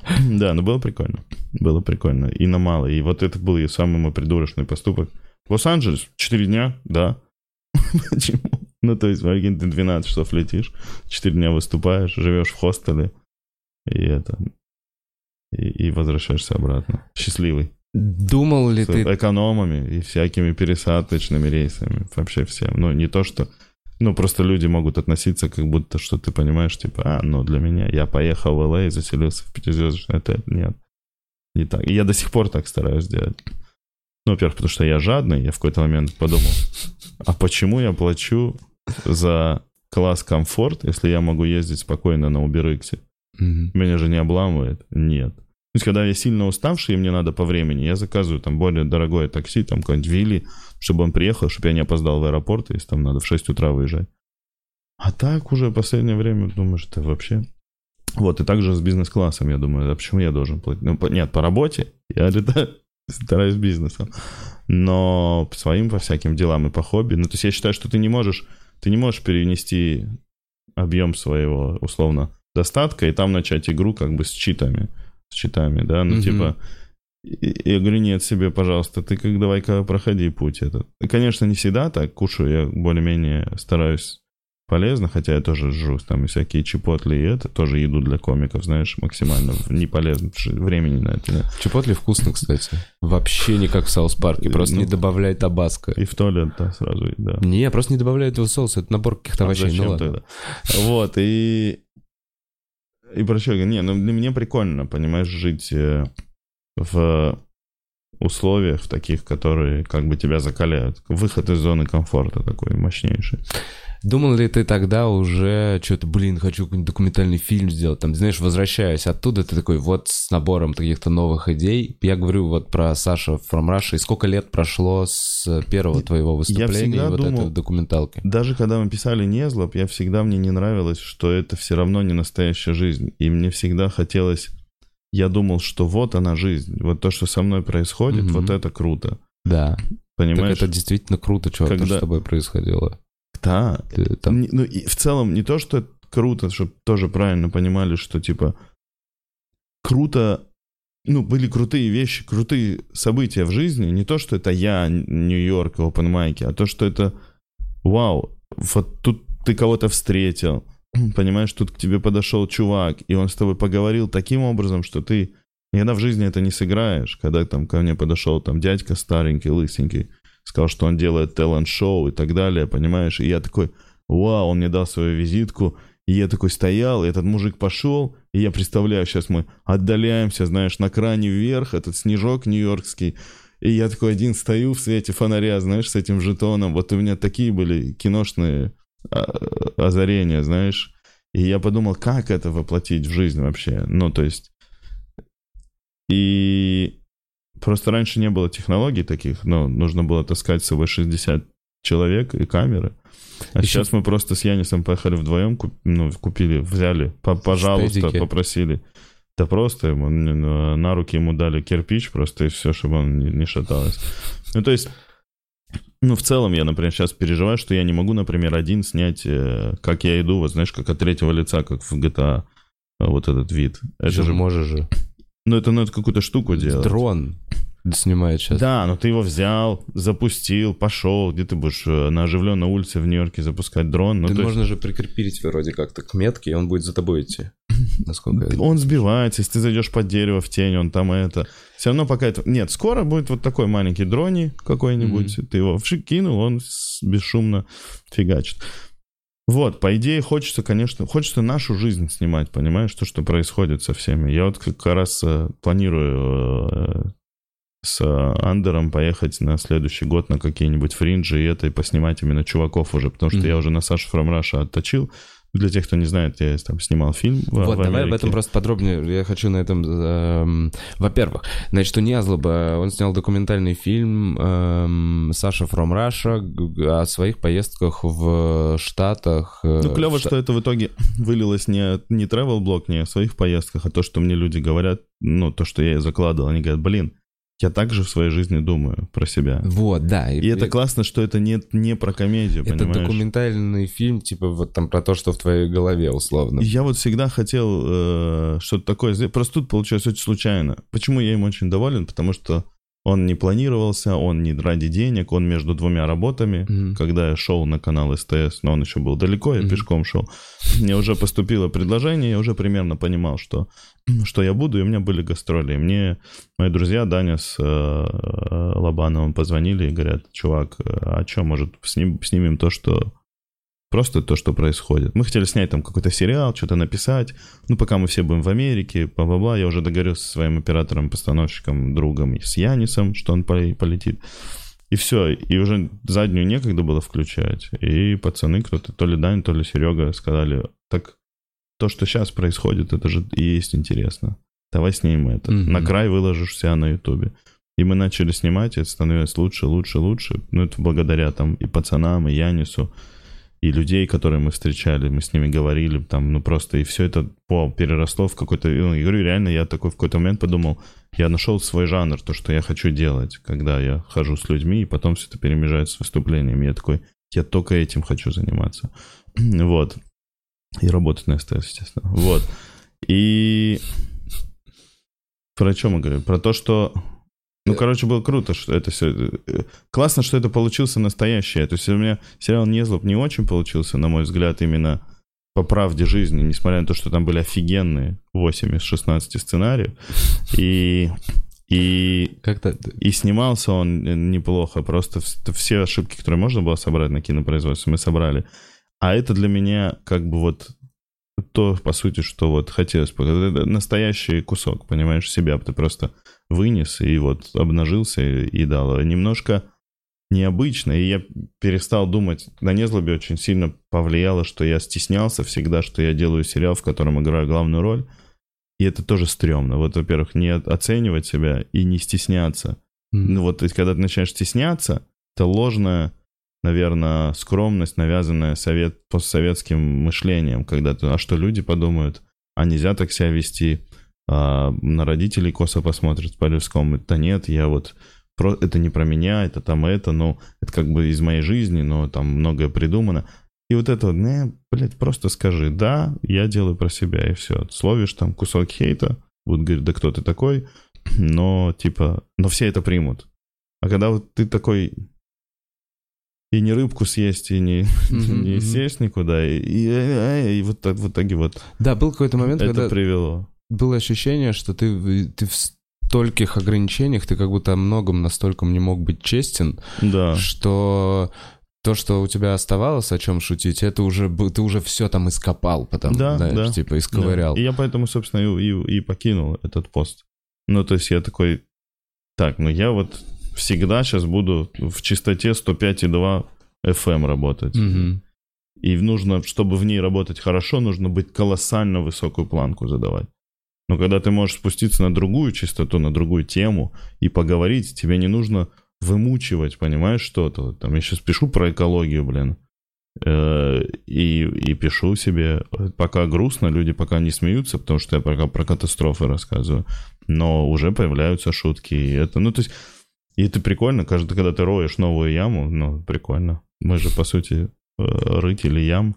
[LAUGHS] Да, ну было прикольно. Было прикольно. И на мало. И вот это был и самый мой придурочный поступок. Лос-Анджелес, 4 дня, да. [LAUGHS] Почему? Ну, то есть, Аргентине ты 12 часов летишь, 4 дня выступаешь, живешь в хостеле, и это... И, и возвращаешься обратно. Счастливый. Думал ли С ты... экономами и всякими пересадочными рейсами. Вообще всем. Ну, не то, что ну, просто люди могут относиться, как будто, что ты понимаешь, типа, а, ну, для меня, я поехал в ЛА и заселился в пятизвездочный отель. Нет, не так. И я до сих пор так стараюсь сделать. Ну, во-первых, потому что я жадный, я в какой-то момент подумал, а почему я плачу за класс комфорт, если я могу ездить спокойно на? Mm-hmm. Меня же не обламывает? Нет есть, когда я сильно уставший, и мне надо по времени, я заказываю там более дорогое такси, там какой-нибудь Вилли, чтобы он приехал, чтобы я не опоздал в аэропорт, если там надо в 6 утра выезжать. А так уже в последнее время думаешь, это вообще... Вот, и также с бизнес-классом, я думаю, а почему я должен платить? Ну, по, нет, по работе я летаю, [LAUGHS] стараюсь бизнесом. Но по своим, по всяким делам и по хобби. Ну, то есть я считаю, что ты не можешь, ты не можешь перенести объем своего, условно, достатка и там начать игру как бы с читами с читами, да, ну, угу. типа, я говорю, нет, себе, пожалуйста, ты как давай-ка проходи путь этот. Конечно, не всегда так кушаю, я более-менее стараюсь полезно, хотя я тоже жру там и всякие Chipotle, и это тоже еду для комиков, знаешь, максимально не полезно, потому что времени на это нет. Chipotle вкусно, кстати. Вообще не как в South Park е, просто Ну, не добавляй табаско. И в туалет, да, сразу, да. Не, просто не добавляй этого соуса, это набор каких-то А овощей. ну ладно. тогда? Вот, и... И проще говоря, не, ну для меня прикольно, понимаешь, жить э, в условиях в таких, которые как бы тебя закаляют. Выход из зоны комфорта такой мощнейший. Думал ли ты тогда уже что-то, блин, хочу какой-нибудь документальный фильм сделать, там, знаешь, возвращаясь оттуда, ты такой, вот с набором каких-то новых идей. Я говорю вот про Саша from Russia, и сколько лет прошло с первого твоего выступления и вот думал- этой документалки? Даже когда мы писали «Незлоб», я всегда, мне не нравилось, что это все равно не настоящая жизнь. И мне всегда хотелось... Я думал, что вот она жизнь. Вот то, что со мной происходит, Мгм. вот это круто. Да, так Понимаешь? это действительно круто, чувак, то, Когда- что с тобой происходило. Да, Ты там- ну, и в целом не то, что это круто, чтобы тоже правильно понимали, что типа круто, ну, были крутые вещи, крутые события в жизни, не то, что это я, Нью-Йорк, Open Mic, а то, что это вау, вот тут ты кого-то встретил, [CLEARS THROAT] понимаешь, тут к тебе подошел чувак, и он с тобой поговорил таким образом, что ты никогда в жизни это не сыграешь, когда там ко мне подошел там дядька старенький, лысенький, сказал, что он делает талант-шоу и так далее, понимаешь? И я такой, вау, он мне дал свою визитку, и я такой стоял, и этот мужик пошел, и я представляю, сейчас мы отдаляемся, знаешь, на кране вверх, этот снежок нью-йоркский, и я такой один стою в свете фонаря, знаешь, с этим жетоном. Вот у меня такие были киношные а, озарения, знаешь. И я подумал, как это воплотить в жизнь вообще. Ну, то есть... И просто раньше не было технологий таких, но нужно было таскать с собой 60 человек и камеры. А Ещё- сейчас мы просто с Янисом поехали вдвоем, куп- ну, купили, взяли, по- пожалуйста, Стедики. попросили. Да просто ему на руки ему дали кирпич просто и все, чтобы он не, не шаталось. Ну, то есть, ну, в целом я, например, сейчас переживаю, что я не могу, например, один снять, э, как я иду, вот знаешь, как от третьего лица, как в GTA, э, вот этот вид. Это Же же, можешь же. ну, это надо какую-то штуку делать. Дрон снимает сейчас. Да, но ты его взял, запустил, пошел. Где ты будешь э, на оживленной улице в Нью-Йорке запускать дрон? Ну, Ты есть можно же прикрепить вроде как-то к метке, и он будет за тобой идти. Насколько Он сбивается, если ты зайдешь под дерево в тень, он там это. Все равно пока это... Нет, скоро будет вот такой маленький дрони какой-нибудь. Ты его вшик кинул, он бесшумно фигачит. Вот, по идее, хочется, конечно, хочется нашу жизнь снимать, понимаешь, то, что происходит со всеми. Я вот как раз э, планирую э, с Андером поехать на следующий год на какие-нибудь фринджи и это, и поснимать именно чуваков уже, потому что Мгм. я уже на Сашу From Russia отточил. Для тех, кто не знает, я там снимал фильм в, Вот, в давай об этом просто подробнее. Я хочу на этом... эм, Во-первых, значит, у Незлоба он снял документальный фильм эм, «Саша from Russia» о своих поездках в Штатах. э, Ну, клево, что это в итоге [LAUGHS] вылилось не, не travel блог не о своих поездках, а то, что мне люди говорят, ну, то, что я закладывал. Они говорят, блин, я также в своей жизни думаю про себя. Вот, да. И это классно, что это не, не про комедию, Это понимаешь? документальный фильм, типа вот там про то, что в твоей голове, условно. И Я вот всегда хотел э, что-то такое. Просто тут получилось очень случайно. Почему я им очень доволен? Потому что он не планировался, он не ради денег, он между двумя работами. Мгм. Когда я шел на канал СТС, но он еще был далеко, я Мгм. пешком шел. Мне уже поступило предложение, я уже примерно понимал, что, [CLEARS THROAT] что я буду, и у меня были гастроли. И мне мои друзья Даня с э, Лобановым позвонили и говорят, чувак, э, а что, может, сним- снимем то, что Просто то, что происходит. Мы хотели снять там какой-то сериал, что-то написать. Ну, пока мы все будем в Америке, бла-бла-бла. Я уже договорился со своим оператором, постановщиком, другом, и с Янисом, что он поле- полетит. И все. И уже заднюю некогда было включать. И пацаны, кто-то, то ли Дань, то ли Серега, сказали, так то, что сейчас происходит, это же и есть интересно. Давай снимем это. Мгм. На край выложишь себя на Ютубе. И мы начали снимать, и это становилось лучше, лучше, лучше. Ну, это благодаря там и пацанам, и Янису, и людей, которые мы встречали, мы с ними говорили, там, ну, просто, и все это по, переросло в какой-то, ну, я говорю, реально, я такой в какой-то момент подумал, я нашел свой жанр, то, что я хочу делать, когда я хожу с людьми, и потом все это перемежается с выступлениями. Я такой, я только этим хочу заниматься. [CLEARS THROAT] Вот. И работать на СТС, естественно. Вот. И про что мы говорим? Про то, что Ну, короче, было круто, что это все... Классно, что это получился настоящее. То есть у меня сериал «Незлоб» не очень получился, на мой взгляд, именно по правде жизни, несмотря на то, что там были офигенные 8 из 16 сценариев. И и, Как-то... и снимался он неплохо, просто все ошибки, которые можно было собрать на кинопроизводстве, мы собрали. А это для меня как бы вот то, по сути, что вот хотелось бы. Это настоящий кусок, понимаешь, себя. Ты просто вынес и вот обнажился и, дал. Немножко необычно, и я перестал думать, на незлобе очень сильно повлияло, что я стеснялся всегда, что я делаю сериал, в котором играю главную роль, и это тоже стрёмно. Вот, во-первых, не оценивать себя и не стесняться. Mm. Ну вот, когда ты начинаешь стесняться, это ложная, наверное, скромность, навязанная совет, постсоветским мышлением, когда ты, а что люди подумают, а нельзя так себя вести, а, на родителей косо посмотрят по людскому. Да нет, я вот про, это не про меня, это там это, ну, это как бы из моей жизни, но там многое придумано. И вот это вот, не, блядь, просто скажи, да, я делаю про себя, и все. Словишь там кусок хейта, будут говорить, да кто ты такой, [CLEARS THROAT] но типа, но все это примут. А когда вот ты такой, и не рыбку съесть, и не, [LAUGHS] mm-hmm. не сесть никуда, и, и, и вот так в итоге вот... Да, был какой-то момент, это когда... привело. Было ощущение, что ты, ты в стольких ограничениях, ты как будто о многом настолько не мог быть честен, да. что то, что у тебя оставалось, о чем шутить, это уже ты уже все там ископал, потом, да, знаешь, да, типа исковырял. Да. И я поэтому, собственно, и, и, и покинул этот пост. Ну, то есть я такой, так, ну я вот всегда сейчас буду в чистоте 105,2 FM работать. Угу. И нужно, чтобы в ней работать хорошо, нужно быть колоссально высокую планку задавать. Но когда ты можешь спуститься на другую частоту, на другую тему и поговорить, тебе не нужно вымучивать, понимаешь, что-то. Там я сейчас пишу про экологию, блин. Э, и, и пишу себе, пока грустно, люди пока не смеются, потому что я пока про катастрофы рассказываю, но уже появляются шутки, и это, ну, то есть, и это прикольно, каждый, когда ты роешь новую яму, ну, прикольно. Мы же, по сути, э, рытели ям.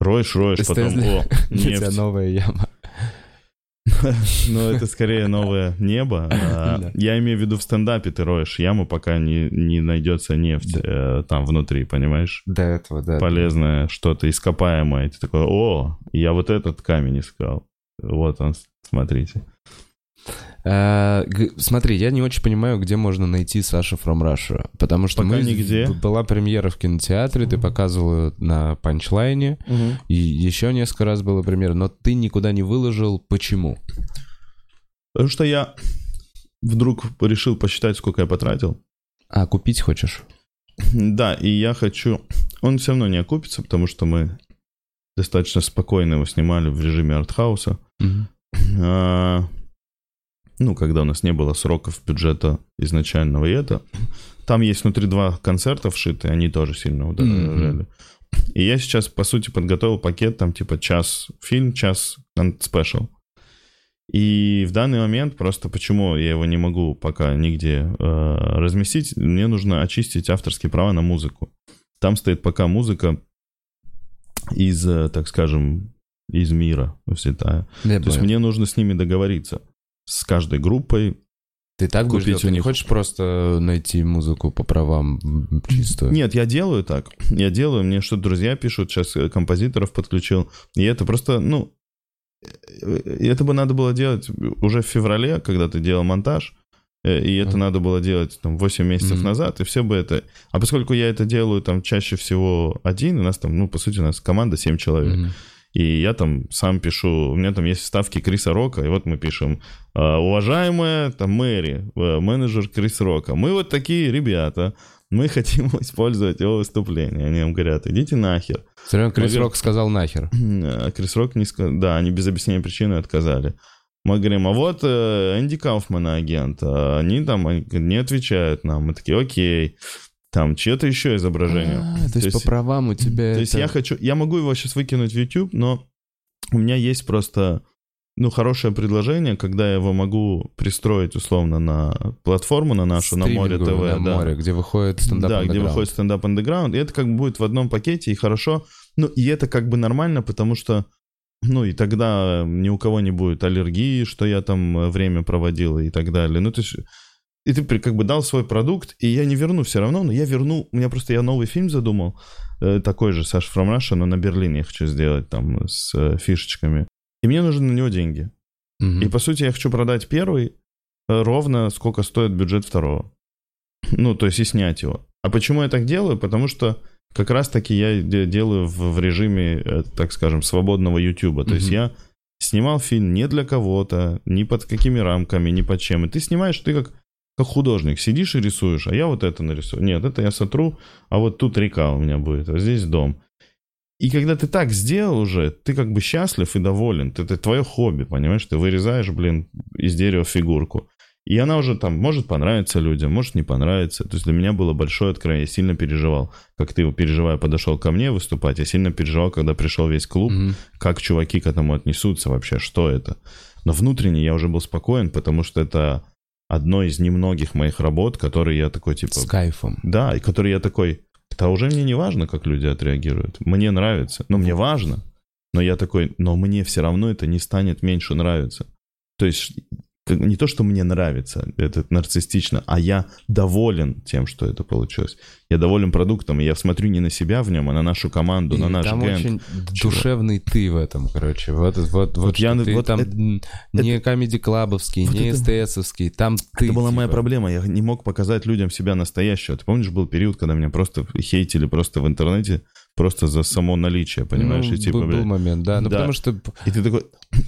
Роешь, роешь, потом, о, [LAUGHS] нефть. новая яма. [LAUGHS] Ну, это скорее новое небо. [LAUGHS] А, я имею в виду в стендапе ты роешь яму, пока не, не найдется нефть э, там внутри, понимаешь? До этого, да. Полезное что-то ископаемое. ты такой, о, я вот этот камень искал. Вот он, смотрите. А, смотри, я не очень понимаю, где можно найти Саша from Russia, потому что Пока мы нигде. была премьера в кинотеатре, ты показывал на панчлайне, и еще несколько раз была премьера, но ты никуда не выложил. Почему? Потому что я вдруг решил посчитать, сколько я потратил. А купить хочешь? Да, и я хочу... Он все равно не окупится, потому что мы достаточно спокойно его снимали в режиме артхауса. А, ну, когда у нас не было сроков бюджета изначального, и это. Там есть внутри два концерта вшиты, они тоже сильно удорожали. Mm-hmm. И я сейчас, по сути, подготовил пакет, там, типа, час фильм, час спешл. И в данный момент просто почему я его не могу пока нигде э, разместить, мне нужно очистить авторские права на музыку. Там стоит пока музыка из, э, так скажем, из мира взятая. То есть мне нужно с ними договориться с каждой группой. Ты так будешь делать? Ты не хочешь просто найти музыку по правам чистую? Нет, я делаю так. Я делаю, мне что друзья пишут, сейчас э, композиторов подключил. И это просто, ну, э, это бы надо было делать уже в феврале, когда ты делал монтаж. Э, и это mm-hmm. надо было делать там 8 месяцев mm-hmm. назад, и все бы это... А поскольку я это делаю там чаще всего один, у нас там, ну, по сути, у нас команда 7 человек. Mm-hmm. И я там сам пишу, у меня там есть вставки Криса Рока, и вот мы пишем, «А, уважаемая там Мэри, э, менеджер Крис Рока, мы вот такие ребята, мы хотим [LAUGHS] использовать его выступление. Они нам говорят, идите нахер. Все равно Крис Рок сказал нахер. А Крис Рок не сказал, да, они без объяснения причины отказали. Мы говорим, а вот э, Энди Кауфмана агент, а они там не отвечают нам. Мы такие, окей там чье-то еще изображение. А, то, то есть, есть по правам у тебя. То это... есть я хочу, я могу его сейчас выкинуть в YouTube, но у меня есть просто ну, хорошее предложение, когда я его могу пристроить условно на платформу на нашу, на Море ТВ. На да. Море, где выходит стендап Да, где выходит стендап андеграунд. И это как бы будет в одном пакете, и хорошо. Ну, и это как бы нормально, потому что, ну, и тогда ни у кого не будет аллергии, что я там время проводил и так далее. Ну, то есть и ты как бы дал свой продукт, и я не верну все равно, но я верну, у меня просто, я новый фильм задумал, э, такой же, Саша From Russia, но на Берлине я хочу сделать там с э, фишечками. И мне нужны на него деньги. Мгм. И, по сути, я хочу продать первый э, ровно сколько стоит бюджет второго. Ну, то есть и снять его. А почему я так делаю? Потому что как раз-таки я де- делаю в, в режиме, э, так скажем, свободного YouTube. То есть Мгм. я снимал фильм не для кого-то, ни под какими рамками, ни под чем. И ты снимаешь, ты как, как художник, сидишь и рисуешь, а я вот это нарисую. Нет, это я сотру, а вот тут река у меня будет, а здесь дом. И когда ты так сделал уже, ты как бы счастлив и доволен. Это твое хобби, понимаешь? Ты вырезаешь, блин, из дерева фигурку. И она уже там может понравиться людям, может не понравиться. То есть для меня было большое откровение. Я сильно переживал. Как ты, переживая, подошел ко мне выступать. Я сильно переживал, когда пришел весь клуб. Мгм. Как чуваки к этому отнесутся вообще, что это. Но внутренне я уже был спокоен, потому что это одно из немногих моих работ, которые я такой, типа... С кайфом. Да, и который я такой, да уже мне не важно, как люди отреагируют. Мне нравится. Ну, мне важно. Но я такой, но мне все равно это не станет меньше нравиться. То есть как- не то, что мне нравится, это нарциссично, а я доволен тем, что это получилось. Я доволен продуктом, и я смотрю не на себя в нем, а на нашу команду, И на наш там генд. очень душевный ты в этом, короче. Вот, вот, вот, Вот я ты вот там это- не комеди клабовский, вот не это- СТСовский, там ты. Это была моя типа. проблема. Я не мог показать людям себя настоящего. Ты помнишь, был период, когда меня просто хейтили просто в интернете, просто за само наличие, понимаешь? Ну, и типа, был, был момент, да. Ну, Да. потому что И ты такой,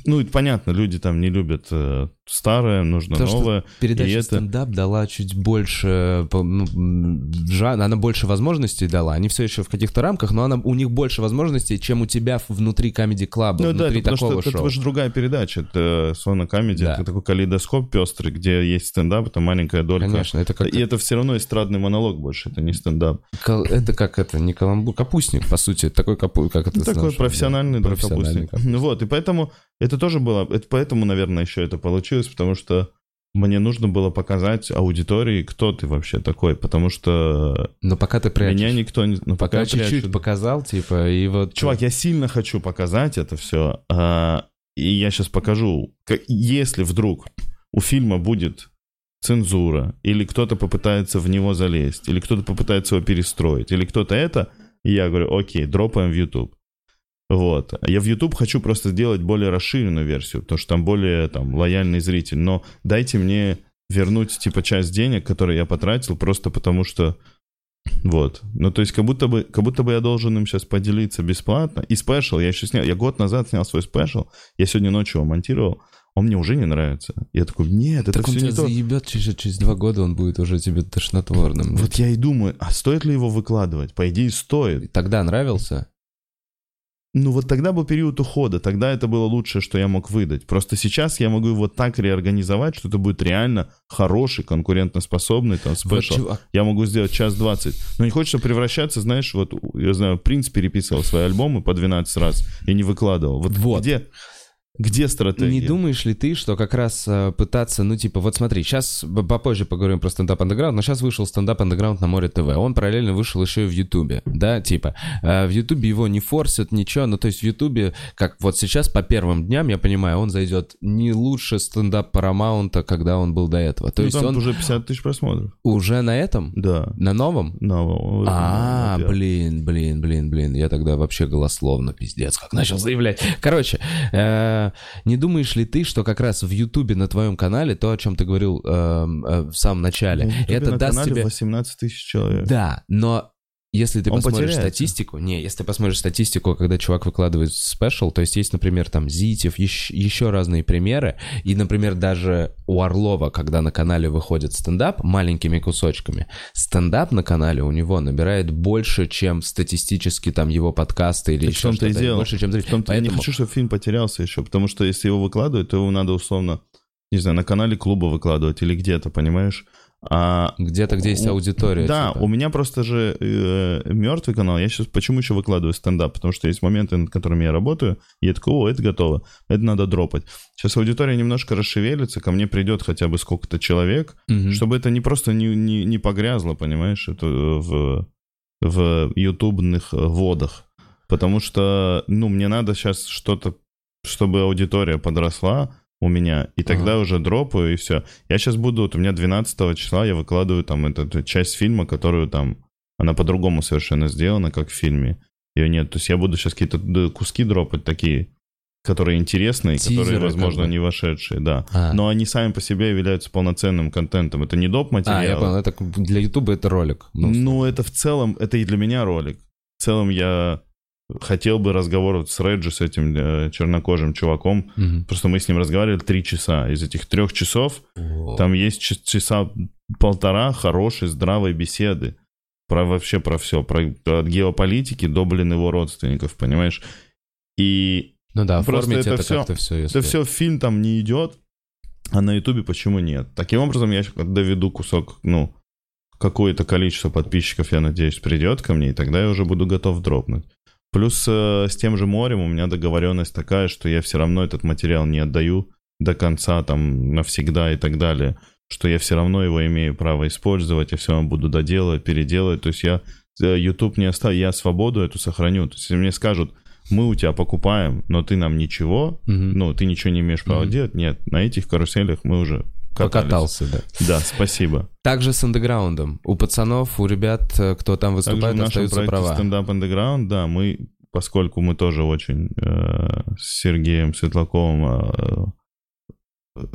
ну, это понятно, люди там не любят э, старое, нужно Потому что новое. передача и это- стендап дала чуть больше, ну, жан- она больше возможностей дала. Они все еще в каких-то рамках, но она, у них больше возможностей, чем у тебя внутри Comedy Club а, Ну да, внутри это потому такого что это, шоу. же другая передача, это зона Comedy, Да. это такой калейдоскоп пестрый, где есть стендап, это маленькая долька. Конечно, это как И это все равно эстрадный монолог больше, это не стендап. кал- это как это не каламбур, капустник по сути, такой капу, как это такой знаешь, профессиональный, да, профессиональный капустник. Ну вот, и поэтому это тоже было, это поэтому, наверное, еще это получилось, потому что мне нужно было показать аудитории, кто ты вообще такой, потому что Но пока ты прячешь. меня никто не... Ну, Пока я чуть-чуть показал, типа, и вот... Чувак, я сильно хочу показать это все, и я сейчас покажу. Если вдруг у фильма будет цензура, или кто-то попытается в него залезть, или кто-то попытается его перестроить, или кто-то это, я говорю, окей, дропаем в YouTube. Вот. Я в YouTube хочу просто сделать более расширенную версию, потому что там более там лояльный зритель. Но дайте мне вернуть типа часть денег, которые я потратил, просто потому что вот. Ну, то есть, как будто бы, как будто бы я должен им сейчас поделиться бесплатно. И special, я еще снял, я год назад снял свой special, я сегодня ночью его монтировал, он мне уже не нравится. Я такой, нет, это Так он все тебя не то. заебет через, через два года, он будет уже тебе тошнотворным. Вот я и думаю, а стоит ли его выкладывать? По идее, стоит. Тогда нравился? Ну, вот тогда был период ухода, тогда это было лучшее, что я мог выдать. Просто сейчас я могу его так реорганизовать, что это будет реально хороший, конкурентоспособный там Вот, special. чувак, Я могу сделать час двадцать. Но не хочется превращаться, знаешь, вот, я знаю, Принц переписывал свои альбомы по 12 раз и не выкладывал. Вот, Вот. где, где стратегия? Не думаешь ли ты, что как раз э, пытаться, ну, типа, вот смотри, сейчас попозже поговорим про стендап андеграунд, но сейчас вышел стендап андеграунд на Море ТВ. Он параллельно вышел еще и в Ютубе, да, типа. э, в Ютубе его не форсят, ничего, ну, то есть в Ютубе, как вот сейчас по первым дням, я понимаю, он зайдет не лучше стендап Парамаунта, когда он был до этого. То Ну, есть он уже 50 тысяч просмотров. уже на этом? Да. На новом? No, А, блин, блин, блин, блин, я тогда вообще голословно, пиздец, как начал заявлять. Короче, э, не думаешь ли ты, что как раз в Ютубе на твоем канале, то, о чем ты говорил э, э, в самом начале, это на даст канале тебе... 18 тысяч человек. Да, но если ты Он посмотришь потеряется. статистику, не, если ты посмотришь статистику, когда чувак выкладывает спешл, то есть есть, например, там Зитев, еще, еще разные примеры, и, например, даже у Орлова, когда на канале выходит стендап маленькими кусочками, стендап на канале у него набирает больше, чем статистически там его подкасты или Так еще что-то, дело. больше, чем зрителей. том-то я не Поэтому- хочу, чтобы фильм потерялся еще, потому что если его выкладывать, то его надо условно, не знаю, на канале клуба выкладывать или где-то, понимаешь? А Где-то, где есть аудитория. Да, типа. у меня просто же мертвый канал. Я сейчас почему еще выкладываю стендап? Потому что есть моменты, над которыми я работаю, и я такой, о, это готово, это надо дропать. Сейчас аудитория немножко расшевелится, ко мне придет хотя бы сколько-то человек, Мгм. чтобы это не просто не, не, не погрязло, понимаешь, это в, в ютубных э, водах. Потому что, ну, мне надо сейчас что-то, чтобы аудитория подросла, у меня, и тогда уже дропаю, и все. Я сейчас буду, вот у меня 12 числа я выкладываю там эту, эту часть фильма, которую там, она по-другому совершенно сделана, как в фильме. Ее нет. То есть я буду сейчас какие-то куски дропать такие, которые интересные, которые, Тизеры, возможно, как бы. не вошедшие, да. А. Но они сами по себе являются полноценным контентом. Это не доп. А, материал. я понял, это для Ютуба это ролик. Ну, Ну, это в целом, это и для меня ролик. В целом я хотел бы разговор вот с Реджи, с этим э, чернокожим чуваком. мгм. Просто мы с ним разговаривали три часа. Из этих трех часов О. там есть часа полтора хорошей, здравой беседы. Про вообще про все. Про, от геополитики до, блин, его родственников, понимаешь? И Ну да, просто это это, как-то все. это все в фильм там не идет, а на Ютубе почему нет? Таким образом, я доведу кусок, ну, какое-то количество подписчиков, я надеюсь, придет ко мне, и тогда я уже буду готов дропнуть. Плюс э, с тем же морем у меня договоренность такая, что я все равно этот материал не отдаю до конца, там, навсегда и так далее, что я все равно его имею право использовать, я все равно буду доделывать, переделывать. То есть я э, YouTube не оставлю, я свободу эту сохраню. То есть если мне скажут, мы у тебя покупаем, но ты нам ничего, Мгм. ну, ты ничего не имеешь права Мгм. делать. Нет, на этих каруселях мы уже катались. Покатался, да. Да, спасибо. Также с андеграундом. У пацанов, у ребят, э, кто там Также в выступает, нашем остаются проекте права. Up Underground, да, мы, поскольку мы тоже очень э, с Сергеем Светлаковым э, э,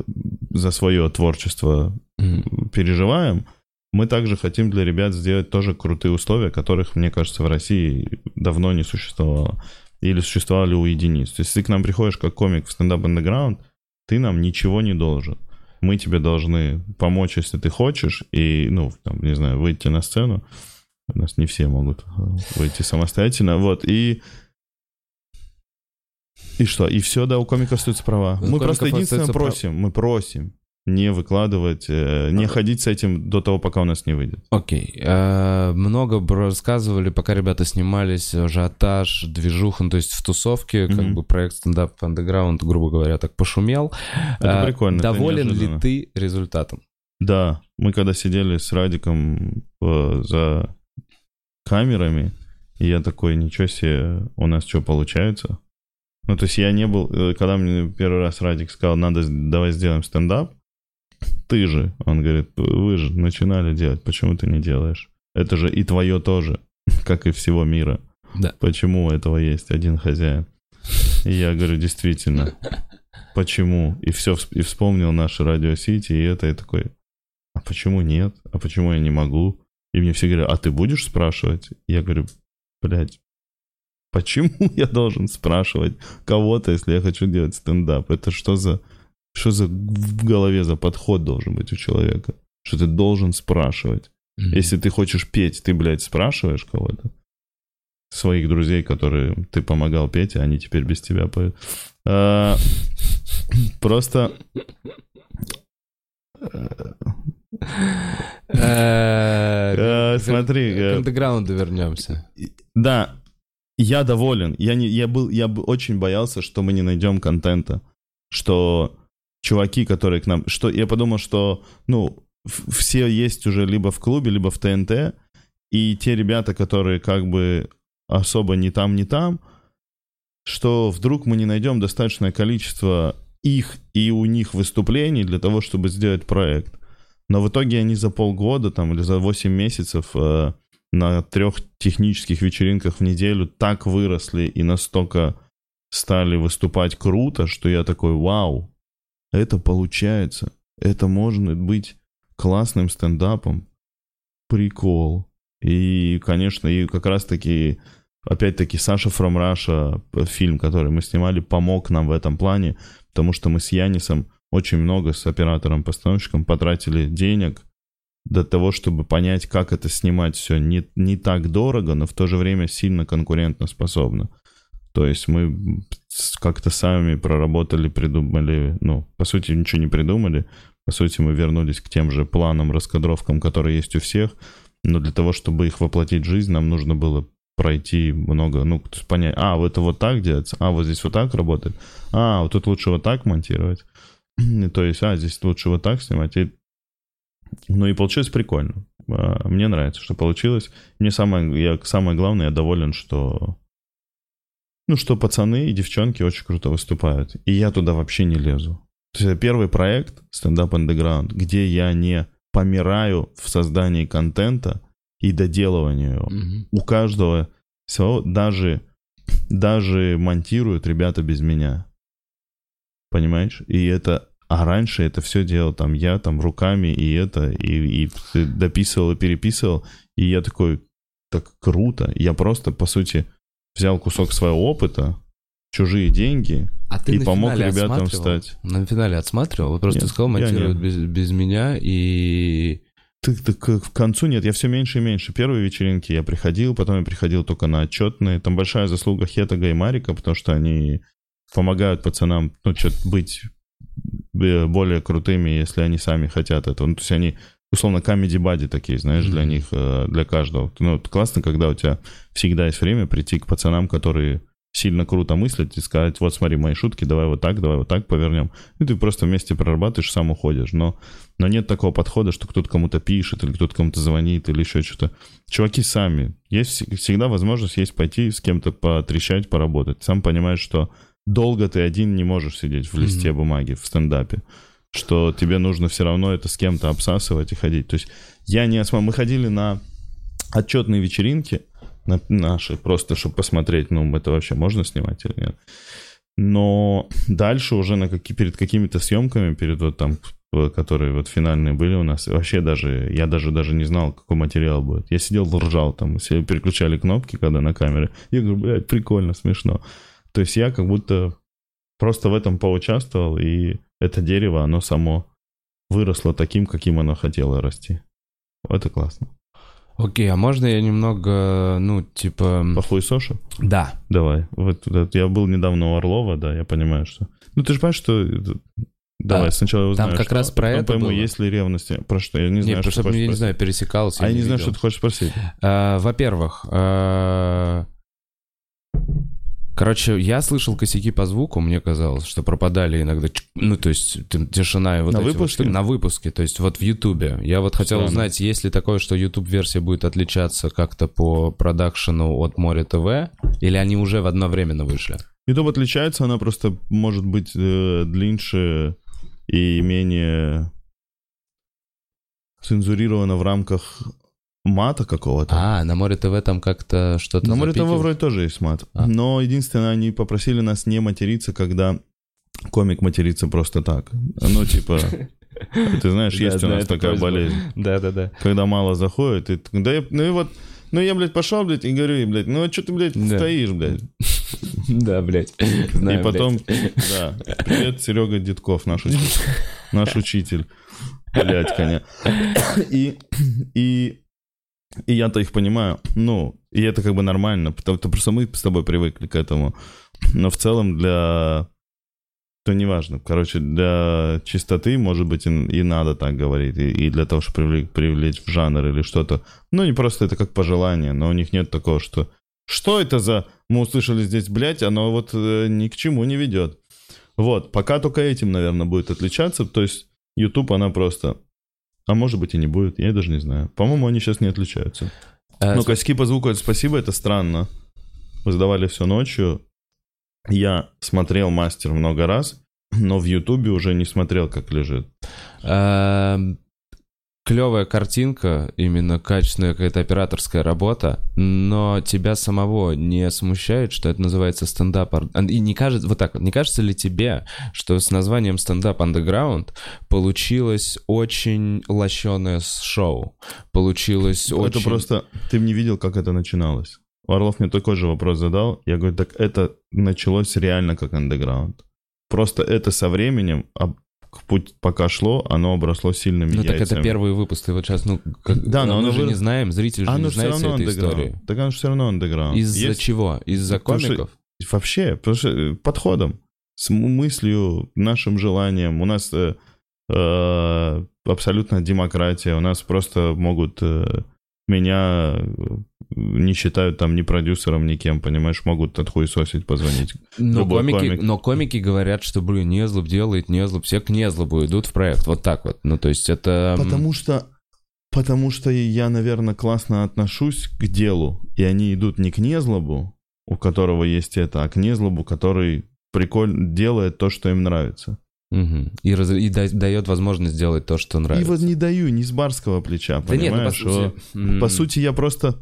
за свое творчество Мгм. переживаем, мы также хотим для ребят сделать тоже крутые условия, которых, мне кажется, в России давно не существовало. Или существовали у единиц. То есть, если ты к нам приходишь как комик в стендап underground, ты нам ничего не должен. Мы тебе должны помочь, если ты хочешь, и, ну, там, не знаю, выйти на сцену. У нас не все могут э, выйти самостоятельно. Вот, и... И что? И все, да, у комика остаются права. У мы просто комиков единственное прав- просим, мы просим не выкладывать, э, не ходить с этим до того, пока у нас не выйдет. Окей. Э, Много рассказывали, пока ребята снимались, ажиотаж, движуха, ну, то есть в тусовке, как Мгм. бы проект стендап андеграунд, грубо говоря, так пошумел. Это Э, прикольно, это Доволен ли неожиданно. ты результатом? Да, мы когда сидели с Радиком э, за камерами, и я такой, ничего себе, у нас что получается? Ну, то есть я не был, когда мне первый раз Радик сказал, надо, давай сделаем стендап, ты же, он говорит, вы же начинали делать, почему ты не делаешь? Это же и твое тоже, [LAUGHS] как и всего мира. Да. Почему у этого есть один хозяин? И я говорю, действительно, почему? И все, и вспомнил наши Радио Сити, и это, и такой, а почему нет? А почему я не могу? И мне все говорят, а ты будешь спрашивать? Я говорю, блядь, почему [LAUGHS] я должен спрашивать кого-то, если я хочу делать стендап? Это что за... Что за в голове за подход должен быть у человека? Что ты должен спрашивать? Мгм. Если ты хочешь петь, ты, блядь, спрашиваешь кого-то? Своих друзей, которые ты помогал петь, а они теперь без тебя поют. А, Просто... Э, Э, Смотри, К э, андеграунду вернемся. да, я доволен. Я, не, я, был, я очень боялся, что мы не найдем контента. Что чуваки, которые к нам... Что, я подумал, что, ну, все есть уже либо в клубе, либо в ТНТ, и те ребята, которые как бы особо не там, не там, что вдруг мы не найдем достаточное количество их и у них выступлений для того, чтобы сделать проект. Но в итоге они за полгода там или за 8 месяцев э, на трех технических вечеринках в неделю так выросли и настолько стали выступать круто, что я такой, вау, это получается. Это может быть классным стендапом. Прикол. И, конечно, и как раз-таки, опять-таки, Саша From Russia, фильм, который мы снимали, помог нам в этом плане, потому что мы с Янисом очень много с оператором-постановщиком потратили денег для того, чтобы понять, как это снимать все не, не так дорого, но в то же время сильно конкурентно способно. То есть мы как-то сами проработали, придумали, ну, по сути, ничего не придумали. По сути, мы вернулись к тем же планам, раскадровкам, которые есть у всех. Но для того, чтобы их воплотить в жизнь, нам нужно было пройти много, ну, понять, а, это вот так делается, а, вот здесь вот так работает, а, вот тут лучше вот так монтировать. То есть, а, здесь лучше вот так снимать. И... Ну и получилось прикольно. А, Мне нравится, что получилось. Мне самое, я, самое главное, я доволен, что ну, что пацаны и девчонки очень круто выступают. И я туда вообще не лезу. То есть это первый проект Stand Up Underground, где я не помираю в создании контента и доделыванию его. Мгм. У каждого всего, даже, даже монтируют ребята без меня. Понимаешь? И это... А раньше это все делал там я, там руками, и это, и, и дописывал, и переписывал. И я такой, так круто. Я просто, по сути, взял кусок своего опыта, чужие деньги, А ты и помог ребятам встать. На финале отсматривал? Вот просто Нет, сказал, монтируют без, без меня, и... Ты, ты к, к концу нет, я все меньше и меньше. Первые вечеринки я приходил, потом я приходил только на отчетные. Там большая заслуга Хетага и Марика, потому что они помогают пацанам, ну, что быть э, более крутыми, если они сами хотят этого. Ну, то есть они, условно, камеди бади такие, знаешь, для них, э, для каждого. Ну, это классно, когда у тебя всегда есть время прийти к пацанам, которые сильно круто мыслят и сказать, вот смотри, мои шутки, давай вот так, давай вот так повернем. И ты просто вместе прорабатываешь, сам уходишь. Но, но нет такого подхода, что кто-то кому-то пишет, или кто-то кому-то звонит, или еще что-то. Чуваки сами. Есть вс- всегда возможность есть пойти с кем-то потрещать, поработать. Сам понимаешь, что долго ты один не можешь сидеть в листе бумаги в стендапе. Что тебе нужно все равно это с кем-то обсасывать и ходить. То есть я не осма... Мы ходили на отчетные вечеринки, на наши, просто чтобы посмотреть, ну, это вообще можно снимать или нет. Но дальше уже на какие, перед какими-то съемками, перед вот там, которые вот финальные были у нас, вообще даже, я даже, даже не знал, какой материал будет. Я сидел, ржал там, все переключали кнопки, когда на камере. Я говорю, блядь, прикольно, смешно. То есть я как будто просто в этом поучаствовал, и это дерево, оно само выросло таким, каким оно хотело расти. Это классно. Окей, а можно я немного, ну, типа... Похуесоша? Да. Давай. Вот, вот я был недавно у Орлова, да, я понимаю, что... Ну, ты же понимаешь, что... это- Давай, Да. сначала я узнаю, Там как что, раз а про потом это пойму, было. есть ли ревность. Про что? Я не Не, знаю, просто что ты я не хочешь знаю, спросить. пересекался. А я не знаю, видел. что ты хочешь спросить. А, Во-первых, а, короче, я слышал косяки по звуку, мне казалось, что пропадали иногда, ну, то есть тишина и вот На эти вот выпуске? штуки. на выпуске, то есть вот в Ютубе. Я вот хотел Странно. узнать, есть ли такое, что YouTube-версия будет отличаться как-то по продакшену от Море ТВ, или они уже в одновременно вышли? YouTube отличается, она просто может быть э, длиннее и менее цензурирована в рамках мата какого-то. А, на Море ТВ там как-то что-то На море ТВ вроде тоже есть мат. А. Но единственное, они попросили нас не материться, когда комик матерится просто так. Ну, типа, ты знаешь, Да, есть у да, нас такая болезнь. Да-да-да. Когда мало заходит, и да я, ну и вот, ну я, блядь, пошел, блядь, и говорю, блядь, ну а что ты, блядь, Да. стоишь, блядь? Да, блядь. И потом, да, привет, Серега Дедков, наш учитель. Наш учитель. Блядь, коня. И, и, и я-то их понимаю. Ну, и это как бы нормально, потому что просто мы с тобой привыкли к этому. Но в целом для... То неважно. Короче, для чистоты, может быть, и, и надо так говорить. И, и для того, чтобы привлечь, привлечь в жанр или что-то. Ну, не просто это как пожелание, но у них нет такого, что... Что это за... Мы услышали здесь, блядь, оно вот э, ни к чему не ведет. Вот, пока только этим, наверное, будет отличаться. То есть YouTube, она просто... А может быть и не будет, я даже не знаю. По-моему, они сейчас не отличаются. А, Ну, косяки по звуку, это спасибо, это странно. Вы сдавали все ночью. Я смотрел мастер много раз, но в Ютубе уже не смотрел, как лежит. Клевая картинка, именно качественная какая-то операторская работа, но тебя самого не смущает, что это называется стендап? И не кажется, вот так, не кажется ли тебе, что с названием стендап underground получилось очень лощеное шоу? Получилось очень... Это просто... Ты не видел, как это начиналось. Орлов мне такой же вопрос задал. Я говорю, так это началось реально как андеграунд. Просто это со временем, путь пока шло, оно обросло сильными Ну так это яйцами. первый выпуск, ты вот сейчас, ну, как- Да, но мы оно же вы- не знаем, зритель же Оно не знает этой истории. Так оно все равно андеграунд. Из-за Есть- чего? Из-за Потому что- комиков? Вообще, потому что э, подходом, с мыслью, нашим желанием. У нас э, э, абсолютно демократия. У нас просто могут э, меня э, не считают там ни продюсером, ни кем, понимаешь, могут отхуесосить, позвонить. Но Любой комики, комик. но комики говорят, что, блин, Незлоб делает Незлоб, все к Незлобу идут в проект, вот так вот. Ну, то есть это... Потому что, потому что я, наверное, классно отношусь к делу, и они идут не к незлобу, у которого есть это, а к незлобу, который прикольно делает то, что им нравится. Мгм. И, раз- и да- дает возможность сделать то, что И нравится. вот не даю ни с барского плеча, да нет, ну, по понимаешь? сути... м, По сути, я просто...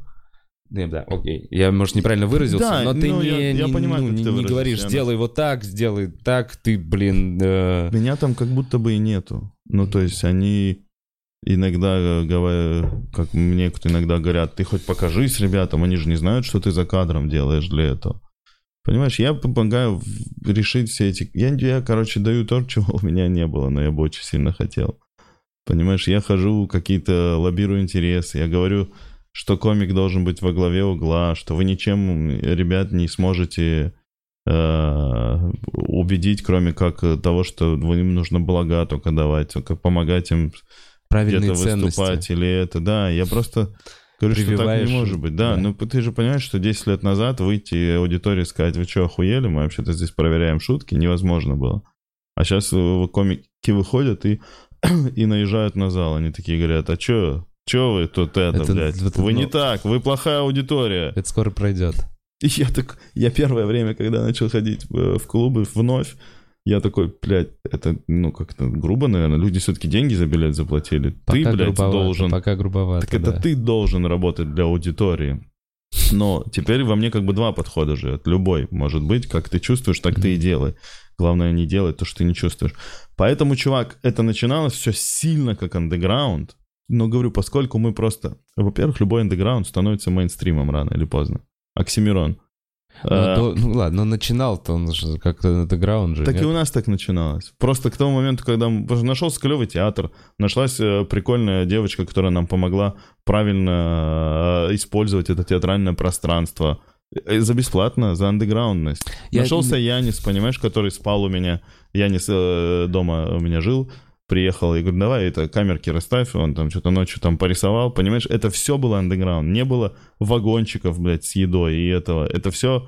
Не, да, окей. Я, может, неправильно выразился, Да, но ты ну, не, я- я не- понимаю, ну, не- не говоришь, я сделай вот так, сделай так, ты, блин... э, Меня там как будто бы и нету. Ну, то есть они иногда э, говорят, как мне кто иногда говорят, ты хоть покажись ребятам, они же не знают, что ты за кадром делаешь для этого. Понимаешь, я помогаю решить все эти... Я, я, короче, даю то, чего у меня не было, но я бы очень сильно хотел. Понимаешь, я хожу, какие-то лоббирую интересы, я говорю, что комик должен быть во главе угла, что вы ничем, ребят, не сможете э, убедить, кроме как э, того, что им нужно блага только давать, только помогать им где-то выступать или это, да, я просто говорю, что так не может быть, да, да. ну ты же понимаешь, что 10 лет назад выйти аудитории и сказать, вы что, охуели, мы вообще-то здесь проверяем шутки, невозможно было. А сейчас комики выходят и, [CLEARS THROAT] и наезжают на зал, они такие говорят, а чё, чё вы тут это, Это- блядь, это- вы не ну- так, вы плохая аудитория. Это скоро пройдет. И [LAUGHS] я так, я первое время, когда начал ходить в, в клубы вновь, я такой, блядь, это, ну, как-то грубо, наверное. Люди все-таки деньги за билет заплатили. Пока ты, блядь, должен... Пока грубовато, Так это да. ты должен работать для аудитории. Но теперь во мне как бы два подхода живет. Любой может быть. Как ты чувствуешь, так ты и делай. Главное не делать то, что ты не чувствуешь. Поэтому, чувак, это начиналось все сильно как андеграунд. Но говорю, поскольку мы просто... Во-первых, любой андеграунд становится мейнстримом рано или поздно. Оксимирон. Ну, А, то- ну ладно, но начинал-то он же как-то андеграунд же. Так нет? и у нас так начиналось. Просто к тому моменту, когда нашелся клевый театр, нашлась э, прикольная девочка, которая нам помогла правильно э, использовать это театральное пространство. За бесплатно, за андеграундность. Я- Нашелся Янис, понимаешь, который спал у меня. Янис э, дома у меня жил. Приехал и говорю, давай это камерки расставь, он там что-то ночью там порисовал, понимаешь, это все было андеграунд, не было вагончиков, блядь, с едой и этого, это все,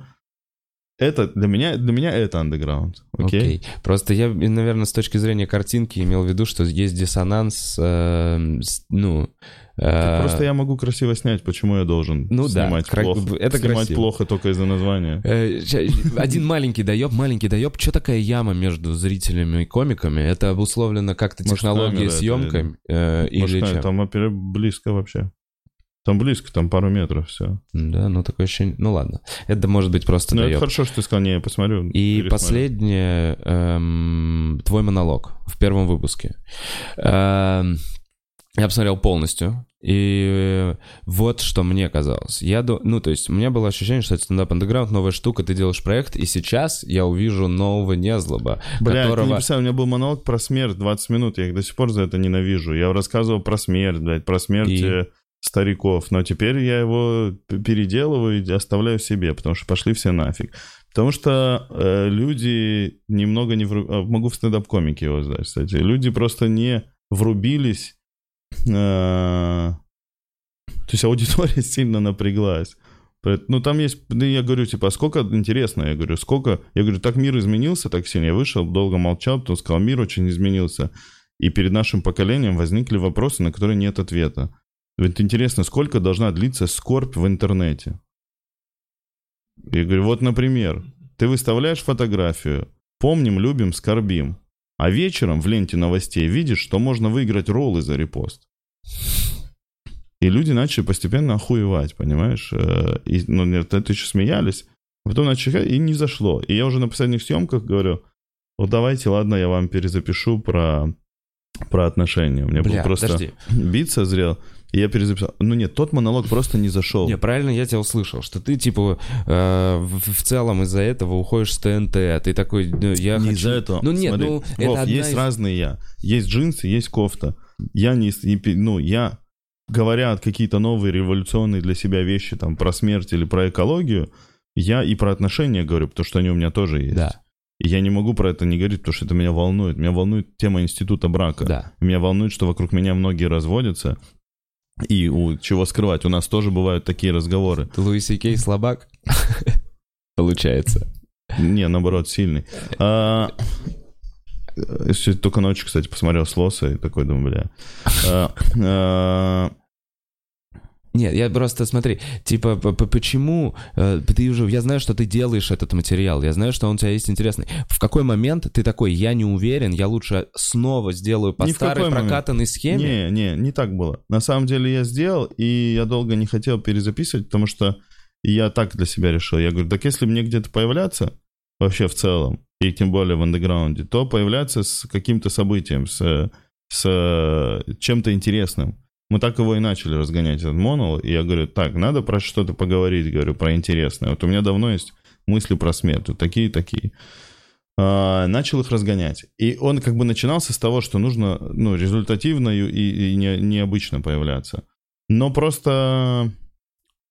это для меня, для меня это андеграунд, окей? Окей. Просто я, наверное, с точки зрения картинки имел в виду, что есть диссонанс, э, с- ну... Так э, Просто я могу красиво снять, почему я должен Ну да, снимать кра- плохо. это снимать красиво. плохо только из-за названия. э, Один маленький доеб, маленький доеб. Что такая яма между зрителями и комиками? Это обусловлено как-то технологией э, или Может, чем? там близко вообще. Там близко, там пару метров, все. Да, ну такое ощущение... Ну ладно. Это может быть просто Ну, это хорошо, что ты сказал, не, я посмотрю. И последнее, эм, твой монолог в первом выпуске. Эм, я посмотрел полностью, и вот что мне казалось. Я, ну, то есть, у меня было ощущение, что это стендап андеграунд, новая штука, ты делаешь проект, и сейчас я увижу нового Незлоба, Бля, ты не которого... представляешь, у меня был монолог про смерть 20 минут, я их до сих пор за это ненавижу. Я рассказывал про смерть, блядь, про смерть И? Стариков, но теперь я его переделываю и оставляю себе, потому что пошли все нафиг. Потому что э, люди немного не... Вру... а, Могу в стендап-комике его сдать, кстати. Люди просто не врубились... э, То есть аудитория [LAUGHS] сильно напряглась. Ну, там есть, да я говорю, типа, а сколько, интересно, я говорю, сколько, я говорю, так мир изменился так сильно, я вышел, долго молчал, потом сказал, мир очень изменился, и перед нашим поколением возникли вопросы, на которые нет ответа. Вот интересно, сколько должна длиться скорбь в интернете? Я говорю, вот, например, ты выставляешь фотографию, помним, любим, скорбим, а вечером в ленте новостей видишь, что можно выиграть роллы за репост. И люди начали постепенно охуевать, понимаешь? Э, И, ну, нет, это еще смеялись. А потом начали, и не зашло. И я уже на последних съемках говорю, вот давайте, ладно, я вам перезапишу про, про отношения. У меня Бля, был просто подожди. [CLEARS THROAT] бит созрел, и я перезаписал. Ну нет, тот монолог просто не зашел. Не, правильно я тебя услышал, что ты, типа, э, в, в целом из-за этого уходишь с ТНТ, ты такой, ну, я не хочу... из-за этого. Ну нет, Смотри, ну, это Вов, одна есть из- разные я. Есть джинсы, есть кофта. Я не, ну, я, говоря какие-то новые революционные для себя вещи, там, про смерть или про экологию, я и про отношения говорю, потому что они у меня тоже есть. Да, И я не могу про это не говорить, потому что это меня волнует. Меня волнует тема института брака. да. Меня волнует, что вокруг меня многие разводятся. И у чего скрывать, у нас тоже бывают такие разговоры. Луи Кей слабак, [LAUGHS] получается. Не, наоборот, сильный. А, только ночью, кстати, посмотрел Слоса и такой думаю, бля. А, а, Нет, я просто смотри, типа, почему э, ты уже, я знаю, что ты делаешь этот материал, я знаю, что он у тебя есть интересный. В какой момент ты такой, я не уверен, я лучше снова сделаю по в старой момент. прокатанной схеме? Не, не, не так было. На самом деле я сделал, и я долго не хотел перезаписывать, потому что я так для себя решил. Я говорю, так если мне где-то появляться, вообще в целом, и тем более в андеграунде, то появляться с каким-то событием, с, с чем-то интересным. Мы так его и начали разгонять, этот монол, и я говорю, так, надо про что-то поговорить, говорю, про интересное. Вот у меня давно есть мысли про смерть, вот такие-такие. А, начал их разгонять. И он как бы начинался с того, что нужно, ну, результативно и, и не, необычно появляться. Но просто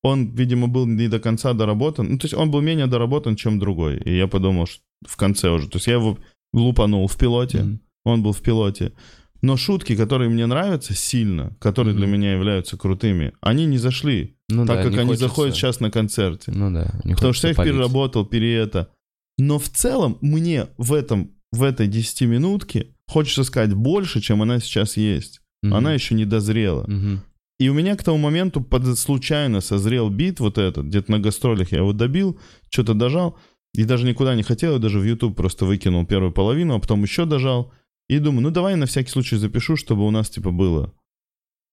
он, видимо, был не до конца доработан. Ну, то есть он был менее доработан, чем другой. И я подумал, что в конце уже. То есть я его лупанул в пилоте, Мгм. он был в пилоте. Но шутки, которые мне нравятся сильно, которые для Мгм. меня являются крутыми, они не зашли, Ну так да, как они хочется. заходят сейчас на концерте. Ну да, Потому что я их палить. переработал, пере это. Но в целом мне в этом, в этой 10-минутке хочется сказать больше, чем она сейчас есть. Мгм. Она еще не дозрела. Мгм. И у меня к тому моменту под, случайно созрел бит вот этот, где-то на гастролях я его добил, что-то дожал, и даже никуда не хотел, я даже в YouTube просто выкинул первую половину, а потом еще дожал. И думаю, ну давай на всякий случай запишу, чтобы у нас типа было.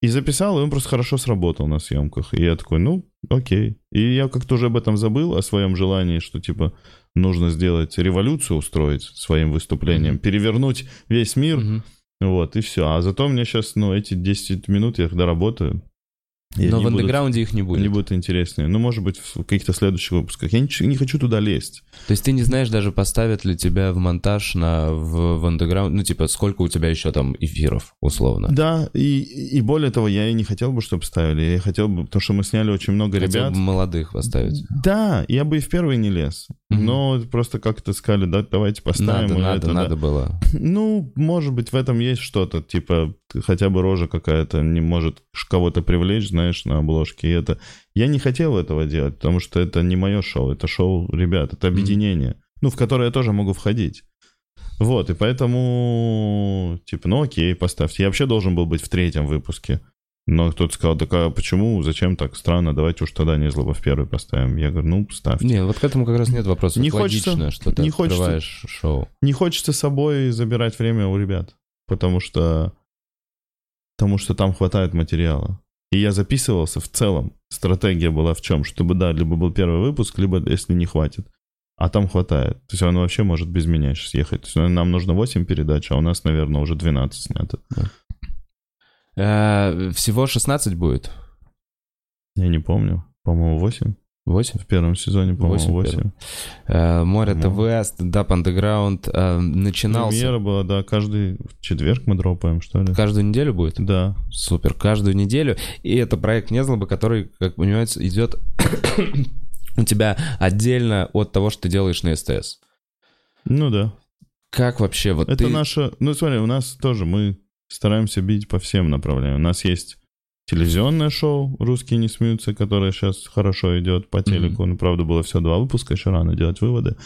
И записал, и он просто хорошо сработал на съемках. И я такой, ну, окей. И я как-то уже об этом забыл, о своем желании, что типа нужно сделать революцию, устроить своим выступлением, перевернуть весь мир. Мгм. Вот, и все. А зато мне сейчас, ну, эти 10 минут я их доработаю. И Но в будут- андеграунде их не будет. Они будут интереснее. Ну, может быть, в каких-то следующих выпусках. Я не, не хочу туда лезть. То есть ты не знаешь даже, поставят ли тебя в монтаж на, в, в андеграунд, ну типа сколько у тебя еще там эфиров, условно. Да, и, и более того, я и не хотел бы, чтобы ставили. Я хотел бы, потому что мы сняли очень много Хотел ребят. бы молодых поставить. Да, я бы и в первый не лез. Мгм. Но просто как-то сказали, да, давайте поставим. Надо, надо, это, да. надо было. Ну, может быть, в этом есть что-то, типа, хотя бы рожа какая-то не может кого-то привлечь, знаешь, на обложке. И это... Я не хотел этого делать, потому что это не мое шоу, это шоу ребят, это объединение, ну, в которое я тоже могу входить. Вот, и поэтому, типа, ну окей, поставьте. Я вообще должен был быть в третьем выпуске. Но кто-то сказал, так а почему, зачем так странно, давайте уж тогда не злоба в первый поставим. Я говорю, ну, ставьте. Не, вот к этому как раз нет вопросов. Не хочется- Логично, что ты не хочется. шоу. не хочется собой забирать время у ребят, потому что потому что там хватает материала. И я записывался в целом. Стратегия была в чем? Чтобы, да, либо был первый выпуск, либо если не хватит. А там хватает. То есть он вообще может без меня сейчас ехать. То есть нам нужно 8 передач, а у нас, наверное, уже 12 снято. Э, всего 16 будет. Я не помню. По-моему, 8. 8? В первом сезоне, по-моему, Восемь 8. Э, Море. ТВ, стендап андеграунд э, начинался. Премьера была, да, каждый четверг мы дропаем, что ли? Каждую неделю будет? Да. Супер, каждую неделю. И это проект Незлоба, который, как понимаете, идет [COUGHS] у тебя отдельно от того, что ты делаешь на СТС. Ну да. Как вообще вот Это ты... наша... Ну, смотри, у нас тоже мы стараемся бить по всем направлениям. У нас есть телевизионное шоу «Русские не смеются», которое сейчас хорошо идет по телеку. Ну, правда, было всего два выпуска, еще рано делать выводы.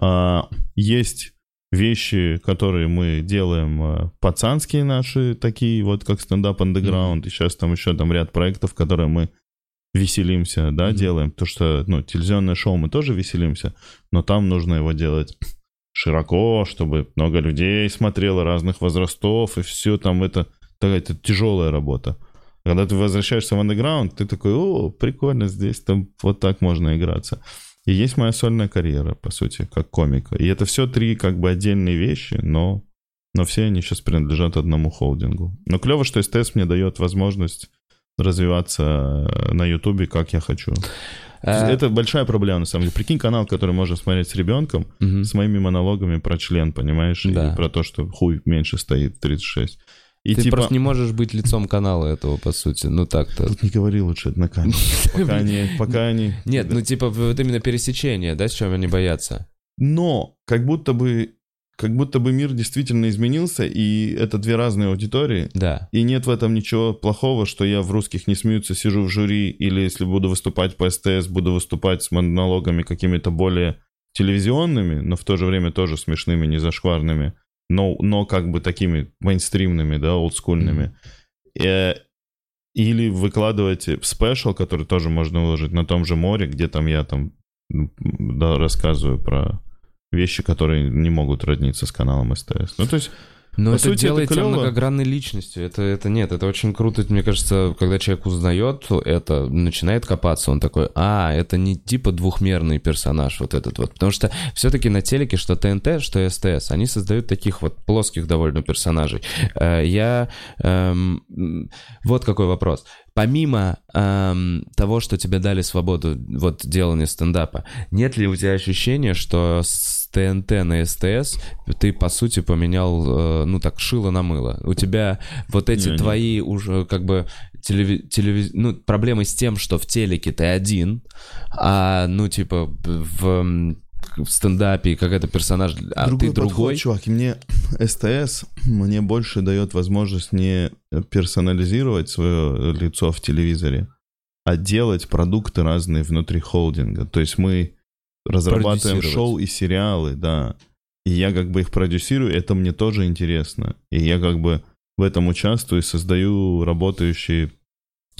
А, есть вещи, которые мы делаем а, пацанские наши, такие вот как стендап андеграунд. И сейчас там еще там ряд проектов, которые мы веселимся, да, Мгм. делаем. То, что, ну, телевизионное шоу мы тоже веселимся, но там нужно его делать широко, чтобы много людей смотрело разных возрастов, и все там это, такая это тяжелая работа. Когда ты возвращаешься в андеграунд, ты такой, о, прикольно, здесь там вот так можно играться. И есть моя сольная карьера, по сути, как комика. И это все три как бы отдельные вещи, но, но все они сейчас принадлежат одному холдингу. Но клево, что СТС мне дает возможность развиваться на Ютубе, как я хочу. Э, Это большая проблема, на самом деле. Прикинь, канал, который можно смотреть с ребенком, мгм. с моими монологами про член, понимаешь? Да. И про то, что хуй меньше стоит в 36. И Ты типа... просто не можешь быть лицом канала этого, по сути. Ну так-то. Тут не говори лучше это на камеру. [LAUGHS] Пока они... Пока они... Нет, ну типа вот именно пересечение, да, с чем они боятся. Но как будто бы... Как будто бы мир действительно изменился, и это две разные аудитории. Да. И нет в этом ничего плохого, что я в «Русских не смеются» сижу в жюри, или если буду выступать по СТС, буду выступать с монологами какими-то более телевизионными, но в то же время тоже смешными, не зашкварными, но, но как бы такими мейнстримными, да, олдскульными. Э, Или выкладывать спешл, который тоже можно выложить на том же море, где там я там да, рассказываю про вещи, которые не могут родниться с каналом СТС. Ну, то есть но По это сути, делает это тебя клёво. многогранной личностью. Это, это нет, это очень круто. Мне кажется, когда человек узнает это, начинает копаться, он такой, а, это не типа двухмерный персонаж вот этот вот. Потому что все-таки на телеке, что ТНТ, что СТС, они создают таких вот плоских довольно персонажей. Э, Я... эм, Вот какой вопрос. Помимо эм, того, что тебе дали свободу вот делания стендапа, нет ли у тебя ощущения, что ТНТ на СТС ты, по сути, поменял, э, ну, так, шило на мыло? У тебя вот эти Не, не. твои уже, как бы, телеви- телевиз- ну, проблемы с тем, что в телеке ты один, а, ну, типа, в, в стендапе какой-то персонаж, а другой ты другой. подход, чувак. И мне СТС мне больше дает возможность не персонализировать свое лицо в телевизоре, а делать продукты разные внутри холдинга. То есть мы разрабатываем шоу и сериалы, да. И я как бы их продюсирую, это мне тоже интересно. И я как бы в этом участвую и создаю работающие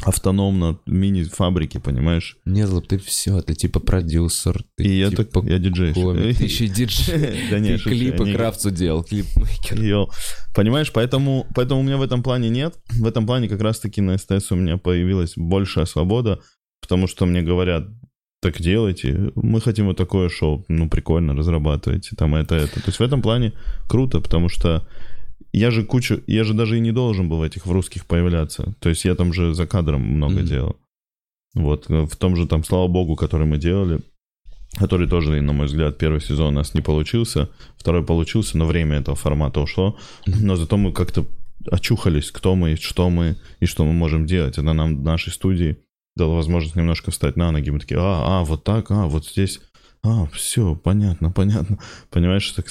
автономно мини-фабрики, понимаешь? Нет, Злоб, ты все, ты типа продюсер, ты И я типа так, я диджей. комик, ты [LAUGHS] еще и диджей. Да не, Ты шучу, клипы я не- Кравцу делал, клипмейкер. Понимаешь, поэтому, поэтому у меня в этом плане нет. В этом плане как раз-таки на СТС у меня появилась большая свобода, потому что мне говорят, так делайте, мы хотим вот такое шоу, ну прикольно, разрабатывайте, там это, это. То есть в этом плане круто, потому что я же кучу, я же даже и не должен был в этих в русских появляться. То есть я там же за кадром много Мгм. делал. Вот, э, в том же там, слава богу, который мы делали, который тоже, на мой взгляд, первый сезон у нас не получился, второй получился, но время этого формата ушло. Но зато мы как-то очухались, кто мы, что мы и что мы можем делать. Это нам нашей студии дало возможность немножко встать на ноги. Мы такие, а, а, вот так, а, вот здесь, а, все, понятно, понятно. Понимаешь, так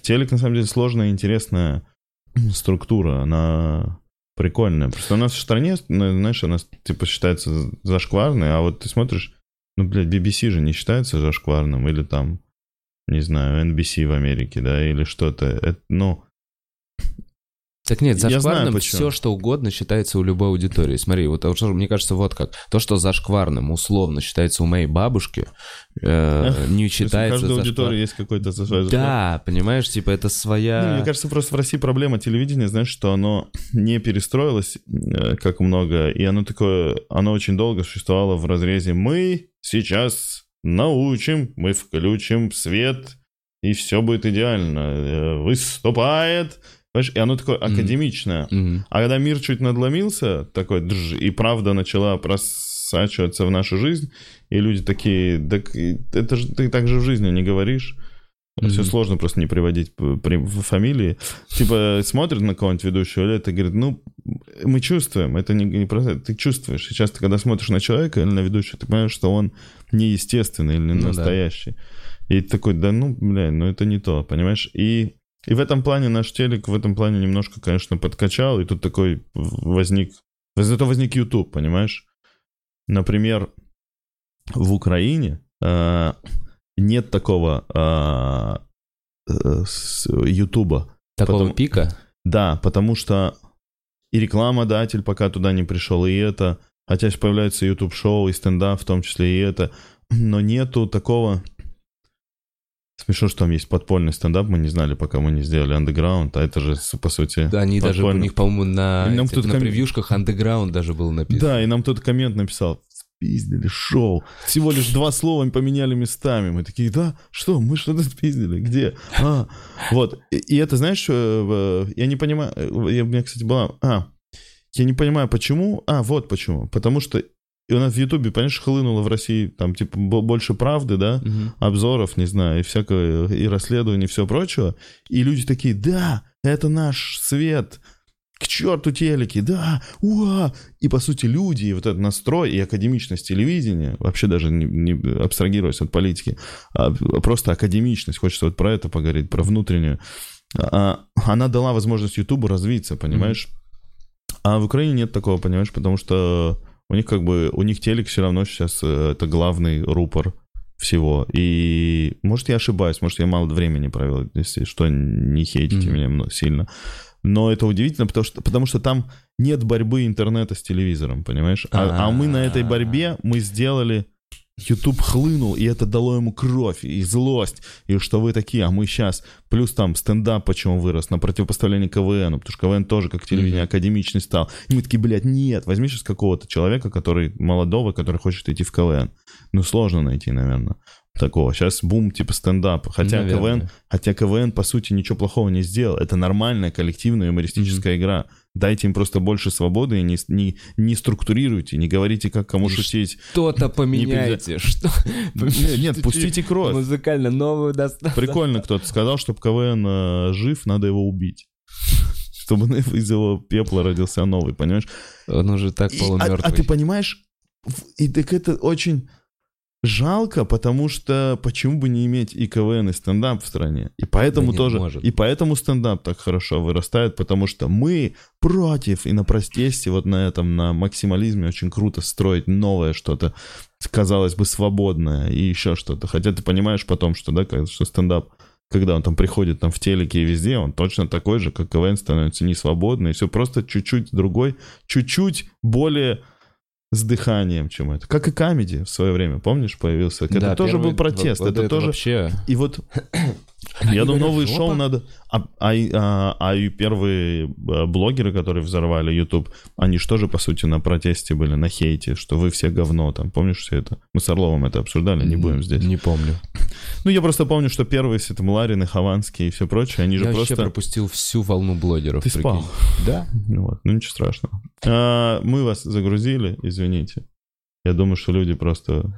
телек на самом деле сложная интересная структура, она прикольная. Просто у нас в стране, знаешь, она типа считается зашкварной, а вот ты смотришь, ну, блядь, BBC же не считается зашкварным, или там, не знаю, NBC в Америке, да, или что-то. Это, ну, Так нет, зашкварным все, что угодно считается у любой аудитории. Смотри, вот а мне кажется, вот как. То, что зашкварным условно считается у моей бабушки, э, не есть у считается каждой зашквар- аудитории есть какой-то зашквар. Да, понимаешь, типа это Ну, своя... мне кажется, просто в России проблема телевидения, знаешь, что оно не перестроилось, э, как много, и оно такое, оно очень долго существовало в разрезе «мы сейчас научим, мы включим свет, и все будет идеально, Э, выступает», Понимаешь, и оно такое академичное. Мгм. А когда мир чуть надломился, такой, «Дж», и правда начала просачиваться в нашу жизнь, и люди такие, так это же ты так же в жизни не говоришь. Все Мгм. сложно просто не приводить при- в фамилии. Типа смотрит на кого-нибудь ведущего лет и говорит, ну, мы чувствуем, это не, не просто, ты чувствуешь. Сейчас ты, когда смотришь на человека или на ведущего, ты понимаешь, что он неестественный или не Ну да. настоящий. И ты такой, да ну, бля, ну это не то, понимаешь? И, и в этом плане наш телек в этом плане немножко, конечно, подкачал, и тут такой возник, зато возник YouTube, понимаешь? Например, в Украине э, нет такого а, э, Ютуба. Такого Потом- пика? Да, потому что и рекламодатель пока туда не пришел, и это. Хотя сейчас появляется YouTube шоу и стендап, в том числе и это. Но нету такого... Смешно, что там есть подпольный стендап, мы не знали, пока мы не сделали андеграунд, а это же, по сути... Да, они даже у них, по-моему, на, И нам кто-то на ком- превьюшках андеграунд даже было написано. Да, и нам кто-то коммент написал, спиздили шоу. Всего лишь два слова поменяли местами. Мы такие, да, что, мы что-то спиздили, где? А, вот. И, и это, знаешь, э, я не понимаю, э, я, у меня, кстати, была, а, я не понимаю, почему, а, вот почему. Потому что и у нас в Ютубе, понимаешь, хлынуло в России там, типа, бо- больше правды, да, Мгм. обзоров, не знаю, и всякого, и расследований, и все прочего. И люди такие, да, это наш свет, к черту телеки, да, уа. И, по сути, люди, и вот этот настрой и академичность телевидения, вообще даже не, не абстрагируясь от политики, а просто академичность, хочется вот про это поговорить, про внутреннюю, а, она дала возможность Ютубу развиться, понимаешь? А в Украине нет такого, понимаешь, потому что у них как бы, у них телек все равно сейчас э, это главный рупор всего. И может я ошибаюсь, может я мало времени провел, если что, не хейтите Мгм. меня сильно. Но это удивительно, потому что, потому что там нет борьбы интернета с телевизором, понимаешь? А, а мы на этой борьбе мы сделали YouTube хлынул, и это дало ему кровь и злость, и что вы такие, а мы сейчас. Плюс там стендап почему вырос, на противопоставление КВН, потому что КВН тоже как телевидение mm-hmm. академичный стал. И мы такие, блядь, нет, возьми сейчас какого-то человека, который молодого, который хочет идти в КВН. Ну, сложно найти, наверное такого. Сейчас бум типа стендап. Хотя Наверное. КВН, хотя КВН по сути ничего плохого не сделал. Это нормальная коллективная юмористическая mm-hmm. игра. Дайте им просто больше свободы и не, не, не структурируйте, не говорите, как кому и шутить. Что-то поменяйте. Что? [LAUGHS] Нет, нет, пустите кровь. Музыкально новую достаточно. Прикольно кто-то сказал, чтобы КВН э, жив, надо его убить. [LAUGHS] Чтобы из его пепла родился новый, понимаешь? Он уже так полумертвый. А, а ты понимаешь, и так это очень Жалко, потому что почему бы не иметь и КВН, и стендап в стране? И поэтому да тоже, может. и поэтому стендап так хорошо вырастает, потому что мы против, и на протесте вот на этом, на максимализме очень круто строить новое что-то, казалось бы, свободное и еще что-то. Хотя ты понимаешь потом, что, да, что стендап когда он там приходит там в телеке и везде, он точно такой же, как КВН становится не свободный, все просто чуть-чуть другой, чуть-чуть более с дыханием, чем это. Как и камеди в свое время, помнишь, появился. Это да, тоже был протест. Вот, это, это тоже. Вообще... И вот я думаю, новые шоу надо... А, а, а, а и первые а, блогеры, которые взорвали YouTube, они же тоже, по сути, на протесте были, на хейте, что вы все говно там. Помнишь все это? Мы с Орловым это обсуждали, не будем здесь. Не помню. Ну, я просто помню, что первые, это там Ларин и Хованский и все прочее, они же я просто... Я пропустил всю волну блогеров. Ты спал? Да. Ну, вот. ну, ничего страшного. А, мы вас загрузили, извините. Я думаю, что люди просто...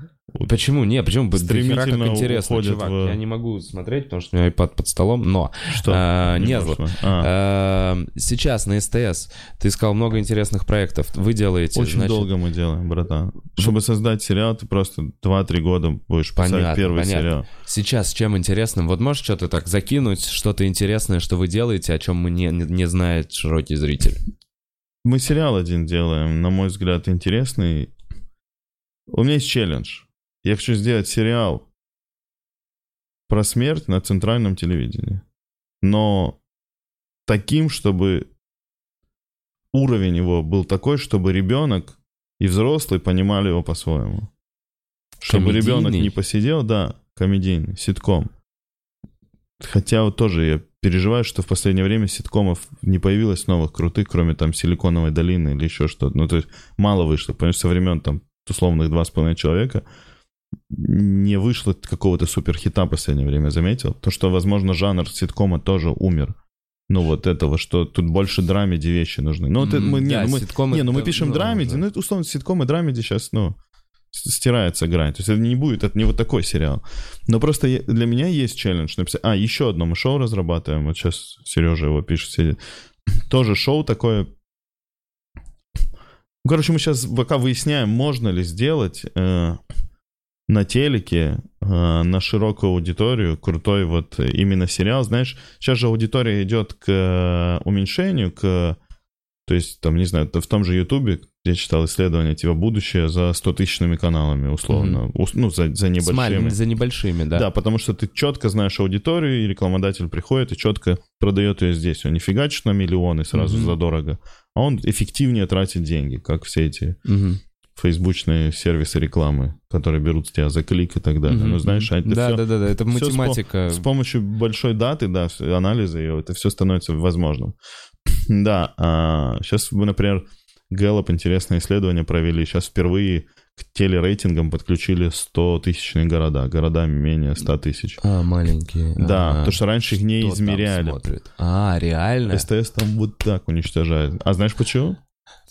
Почему? Не, почему? Стремительно как интересно, чувак. В... Я не могу смотреть, потому что у меня iPad под столом, но... Что? А, не нет, вот, а. а, сейчас на СТС ты искал много интересных проектов. Вы делаете... Очень значит... долго мы делаем, братан. Чтобы создать сериал, ты просто 2-3 года будешь писать понятно, первый понятно. сериал. Сейчас чем интересным? Вот можешь что-то так закинуть, что-то интересное, что вы делаете, о чем мы не, не, не знает широкий зритель? Мы сериал один делаем, на мой взгляд, интересный у меня есть челлендж. Я хочу сделать сериал про смерть на центральном телевидении. Но таким, чтобы уровень его был такой, чтобы ребенок и взрослый понимали его по-своему. Чтобы ребенок не посидел, да, комедийный, ситком. Хотя вот тоже я переживаю, что в последнее время ситкомов не появилось новых крутых, кроме там Силиконовой долины или еще что-то. Ну, то есть мало вышло, потому что со времен там условных два с половиной человека, не вышло какого-то суперхита в последнее время, заметил? То, что, возможно, жанр ситкома тоже умер. Ну, вот этого, что тут больше драмеди вещи нужны. Ну, это мы, не, да, ну, мы, ситкомы не, ну, мы пишем ну, драмеди, да. ну, это, условно, ситкомы, драмеди сейчас, ну, стирается грань. То есть это не будет, это не вот такой сериал. Но просто для меня есть челлендж написать. А, еще одно мы шоу разрабатываем. Вот сейчас Сережа его пишет, сидит. [CLEARS THROAT] Тоже шоу такое ну, короче, мы сейчас пока выясняем, можно ли сделать э, на телеке э, на широкую аудиторию крутой вот именно сериал. Знаешь, сейчас же аудитория идет к э, уменьшению, к... То есть, там, не знаю, в том же Ютубе, я читал исследование, типа, будущее за 100 тысячными каналами, условно. Mm-hmm. Ну, за, за небольшими. За небольшими, да. Да, потому что ты четко знаешь аудиторию, и рекламодатель приходит и четко продает ее здесь. Он не фигачит на миллионы сразу mm-hmm. задорого, а он эффективнее тратит деньги, как все эти mm-hmm. Фейсбучные сервисы рекламы, которые берут с тебя за клик и так далее. Mm-hmm. Ну, знаешь, это да, все, да, да, да, это математика. С, с помощью большой даты, да, анализа ее, это все становится возможным. [CLEARS THROAT] да, а, сейчас например, Gallup интересное исследование провели. Сейчас впервые к телерейтингам подключили 100-тысячные города. Города менее 100 тысяч. А, маленькие. Да, а, потому что раньше их не измеряли. А, реально? СТС там вот так уничтожает. А знаешь почему?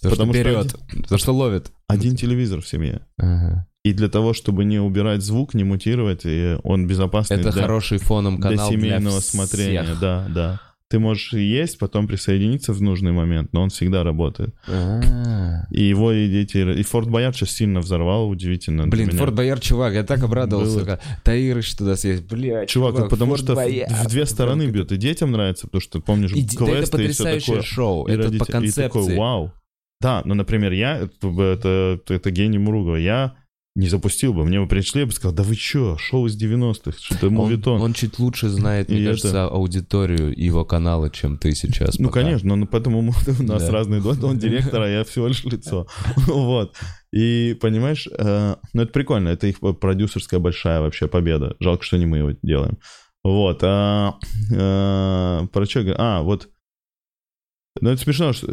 Потому, Потому что берет, что, за что ловит. Один телевизор в семье. Ага. И для того, чтобы не убирать звук, не мутировать, и он безопасный Это для, хороший фоном канал для семейного для смотрения. Да, да ты можешь есть, потом присоединиться в нужный момент, но он всегда работает. А-а-а. И его и дети... И Форт Боярд сейчас сильно взорвал, удивительно. Блин, Форт Боярд, чувак, я так обрадовался. Было... Таирыч туда съесть, блядь. Чувак, чувак потому что Боярд. в две стороны бьет. И детям нравится, потому что, помнишь, и, квесты да это потрясающее и все такое. шоу, и это родители, по концепции. И такой, вау. Да, ну, например, я, это, это, это гений Муругова, я не запустил бы. Мне бы пришли, я бы сказал, да вы чё, шоу из 90-х, что-то Он, мувитон. он чуть лучше знает, мне И кажется, это- аудиторию его канала, чем ты сейчас. Ну, пока. конечно, но поэтому мы- [LAUGHS] у нас Да. разные доты, он директор, а я всего лишь лицо. [LAUGHS] Вот. И, понимаешь, э, ну, это прикольно, это их продюсерская большая вообще победа. Жалко, что не мы его делаем. Вот. а, э, Про что? А, вот. Ну, это смешно, что...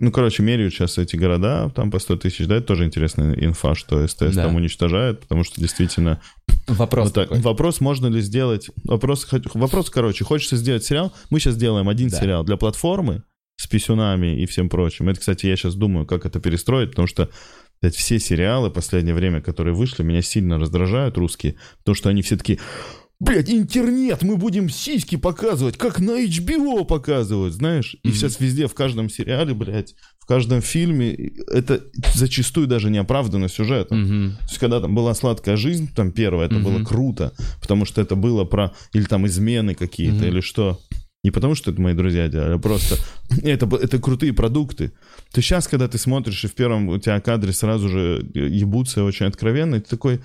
Ну, короче, меряют сейчас эти города, там по 100 тысяч, да, это тоже интересная инфа, что СТС Да. там уничтожает, потому что действительно Вопрос вот так. такой. Вопрос, можно ли сделать... Вопрос, вопрос, короче, хочется сделать сериал. Мы сейчас делаем один Да. сериал для платформы с писюнами и всем прочим. Это, кстати, я сейчас думаю, как это перестроить, потому что блядь, все сериалы в последнее время, которые вышли, меня сильно раздражают русские, потому что они все такие... Блять, интернет, мы будем сиськи показывать, как на HBO показывают, знаешь? И Мгм. сейчас везде, в каждом сериале, блядь, в каждом фильме, это зачастую даже не оправдано сюжетом. Мгм. То есть, когда там была сладкая жизнь, там первая, это Мгм. было круто, потому что это было про или там измены какие-то, Мгм. или что. Не потому что это мои друзья делали, а просто [LAUGHS] это, это крутые продукты. То сейчас, когда ты смотришь, и в первом у тебя кадре сразу же ебутся очень откровенно, и ты такой,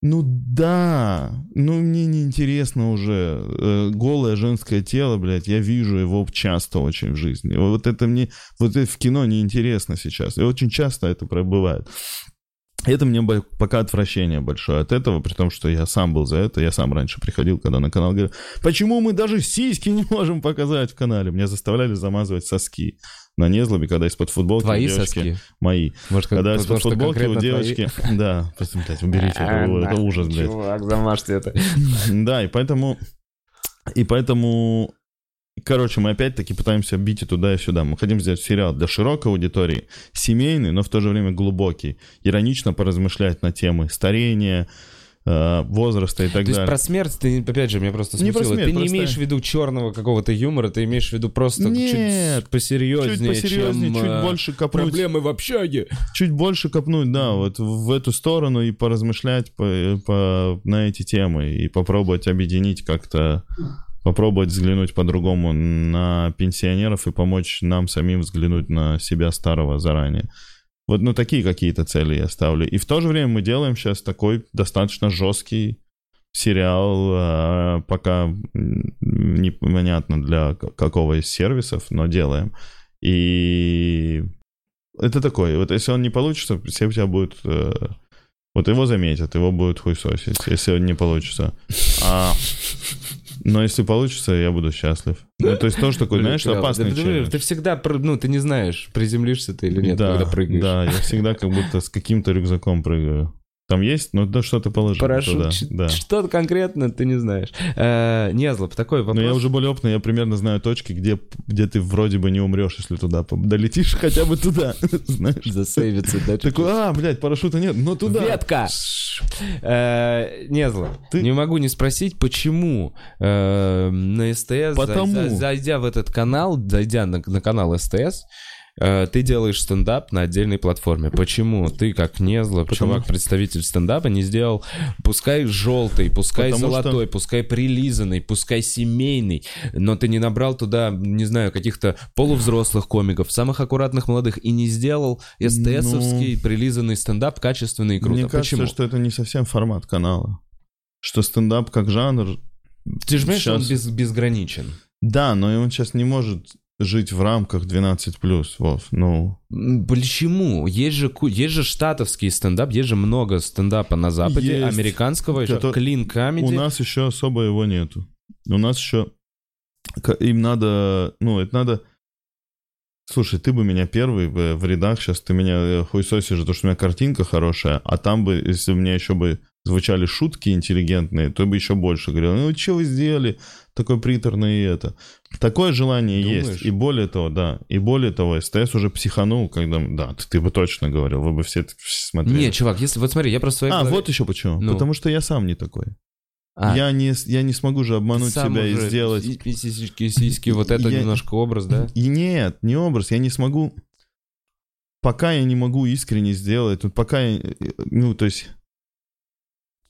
ну да, ну мне неинтересно уже. Э, Голое женское тело, блядь, я вижу его часто очень в жизни. Вот это мне, вот это в кино неинтересно сейчас. И очень часто это бывает. Это мне пока отвращение большое от этого, при том, что я сам был за это. Я сам раньше приходил, когда на канал говорил, почему мы даже сиськи не можем показать в канале? Меня заставляли замазывать соски на незлобе, когда из-под футболки у Твои девочки... соски? Мои. Может, Когда из-под футболки у конкретно твои? девочки... Да, просто, блядь, уберите, это, это ужас, блядь. Чувак, замажьте это. [LAUGHS] Да, и поэтому... И поэтому... Короче, мы опять-таки пытаемся бить и туда, и сюда. Мы хотим сделать сериал для широкой аудитории, семейный, но в то же время глубокий. Иронично поразмышлять на темы старения, возраста и так То есть далее. про смерть ты, опять же, меня просто Не про смутило. смерть, ты не просто- имеешь в виду черного какого-то юмора, ты имеешь в виду просто Нет, чуть посерьезнее, Чуть посерьезнее, чем чуть э, больше копнуть. проблемы в общаге. Чуть больше копнуть, да, вот в эту сторону и поразмышлять по, по- на эти темы и попробовать объединить как-то, попробовать взглянуть по-другому на пенсионеров и помочь нам самим взглянуть на себя старого заранее. Вот, ну, такие какие-то цели я ставлю. И в то же время мы делаем сейчас такой достаточно жесткий сериал, а, пока непонятно для какого из сервисов, но делаем. И это такой, вот если он не получится, все у тебя будут... вот его заметят, его будут хуесосить, если не получится. А, но если получится, я буду счастлив. Ну, то есть тоже такой, знаешь, опасный ты, ты- всегда, ну, ты не знаешь, приземлишься ты или нет, да, когда прыгаешь. Да, я всегда как будто с каким-то рюкзаком прыгаю. Там есть, ну да что-то положил Парашют, Да. что-то конкретно ты не знаешь. Э, Незлоб, такой вопрос. Но я уже более опытный, я примерно знаю точки, где, где ты вроде бы не умрешь, если туда долетишь [LAUGHS] хотя бы туда, [LAUGHS] знаешь. засейвиться, да? Такой, а, блядь, парашюта нет, но туда. Ветка! Э, Незло, Ты- не могу не спросить, почему э, на СТС, зайдя в этот канал, зайдя на, на канал СТС, э, ты делаешь стендап на отдельной платформе. Почему ты, как Незло, Потому- чувак, представитель стендапа, не сделал, пускай желтый, пускай Потому что- золотой, пускай прилизанный, пускай семейный, но ты не набрал туда, не знаю, каких-то полувзрослых комиков, самых аккуратных молодых, и не сделал СТСовский прилизанный стендап качественный и круто. Ну, Мне кажется, Почему? что это не совсем формат канала. Что стендап как жанр... Ты же понимаешь, что он без, безграничен. Да, но он сейчас не может жить в рамках 12+, Вов. Ну, Почему? Есть же, есть же штатовский стендап, есть же много стендапа на Западе, Есть. американского, еще клин комедий. у нас еще особо его нету. У нас еще... Им надо... Ну, это надо... Слушай, ты бы меня первый в, в рядах, сейчас ты меня э, хуесосишь, потому что у меня картинка хорошая, а там бы, если у меня еще бы звучали шутки интеллигентные, то бы еще больше говорил, ну что вы сделали, такой приторный и это. Такое желание Думаешь? есть. И более того, да, и более того, СТС уже психанул, когда, да, ты, ты бы точно говорил, вы бы все, смотрели. Не, чувак, если вот смотри, я просто а, голове- вот еще почему. Ну. Потому что я сам не такой. А, Я, не, я не смогу же обмануть сам себя уже и сделать... си- си- Сиськи, сиськи, вот это Я- немножко образ, да? И нет, не образ, я не смогу... Пока я не могу искренне сделать, вот пока я... Ну, то есть...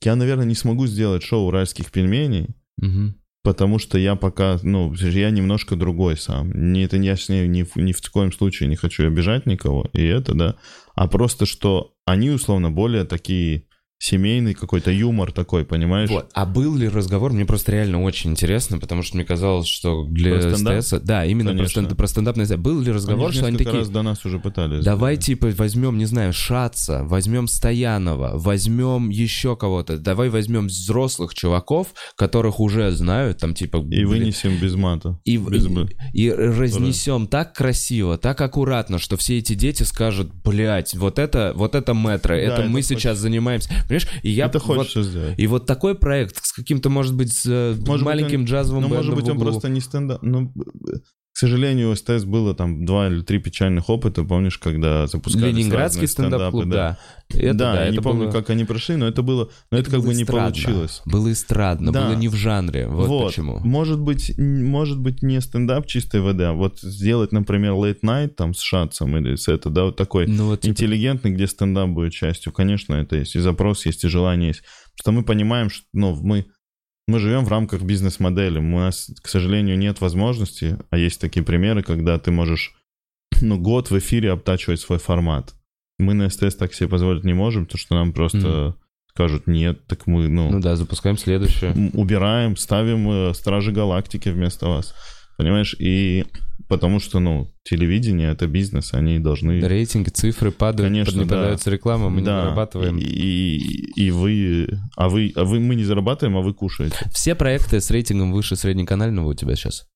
Я, наверное, не смогу сделать шоу уральских пельменей, Мгм. Потому что я пока, ну, я немножко другой сам. Не, это я с ней ни, ни в коем случае не хочу обижать никого, и это, да. А просто, что они, условно, более такие семейный какой-то юмор такой, понимаешь? Вот. А был ли разговор? Мне просто реально очень интересно, потому что мне казалось, что для стендап? СТС... Да, именно про, стенд- про стендапный... Был ли разговор, Они что они такие... раз до нас уже пытались. Давай, типа, возьмем, не знаю, Шаца, возьмем Стоянова, возьмем еще кого-то. Давай возьмем взрослых чуваков, которых уже знают, там, типа... И блин, вынесем без мата. и, без и- и разнесем так красиво, так аккуратно, что все эти дети скажут, блядь, вот это, вот это метро, это, это мы хочется. сейчас занимаемся. Понимаешь? И я Это вот- хочется сделать. и вот такой проект с каким-то, может быть, с э, Может быть, маленьким он- джазовым Ну, может быть, он просто не стендап. Ну, к сожалению, у СТС было там два или три печальных опыта, помнишь, когда запускали Ленинградский стендап-клуб, да. Это, да, да, я не это помню, было- как они прошли, но это было, но это, как было бы не получилось. Было эстрадно, Да. было не в жанре, вот, почему. Может быть, может быть не стендап чистой воды, а вот сделать, например, late night там с Шатцем или с это, да, вот такой Ну вот, типа, интеллигентный, где стендап будет частью. Конечно, это есть. И запрос есть, и желание есть. Что мы понимаем, что ну, мы, мы живем в рамках бизнес-модели. У нас, к сожалению, нет возможности, а есть такие примеры, когда ты можешь ну, год в эфире обтачивать свой формат. Мы на СТС так себе позволить не можем, потому что нам просто скажут нет, так мы, ну, ну да, запускаем следующее. убираем, ставим э, Стражи Галактики вместо вас. Понимаешь? И потому что, ну, телевидение — это бизнес, они должны... Рейтинги, цифры падают, Конечно, не да. подается реклама, мы не Да, зарабатываем. И, и, и вы, а вы, а вы, мы не зарабатываем, а вы кушаете. Все проекты с рейтингом выше среднеканального у тебя сейчас?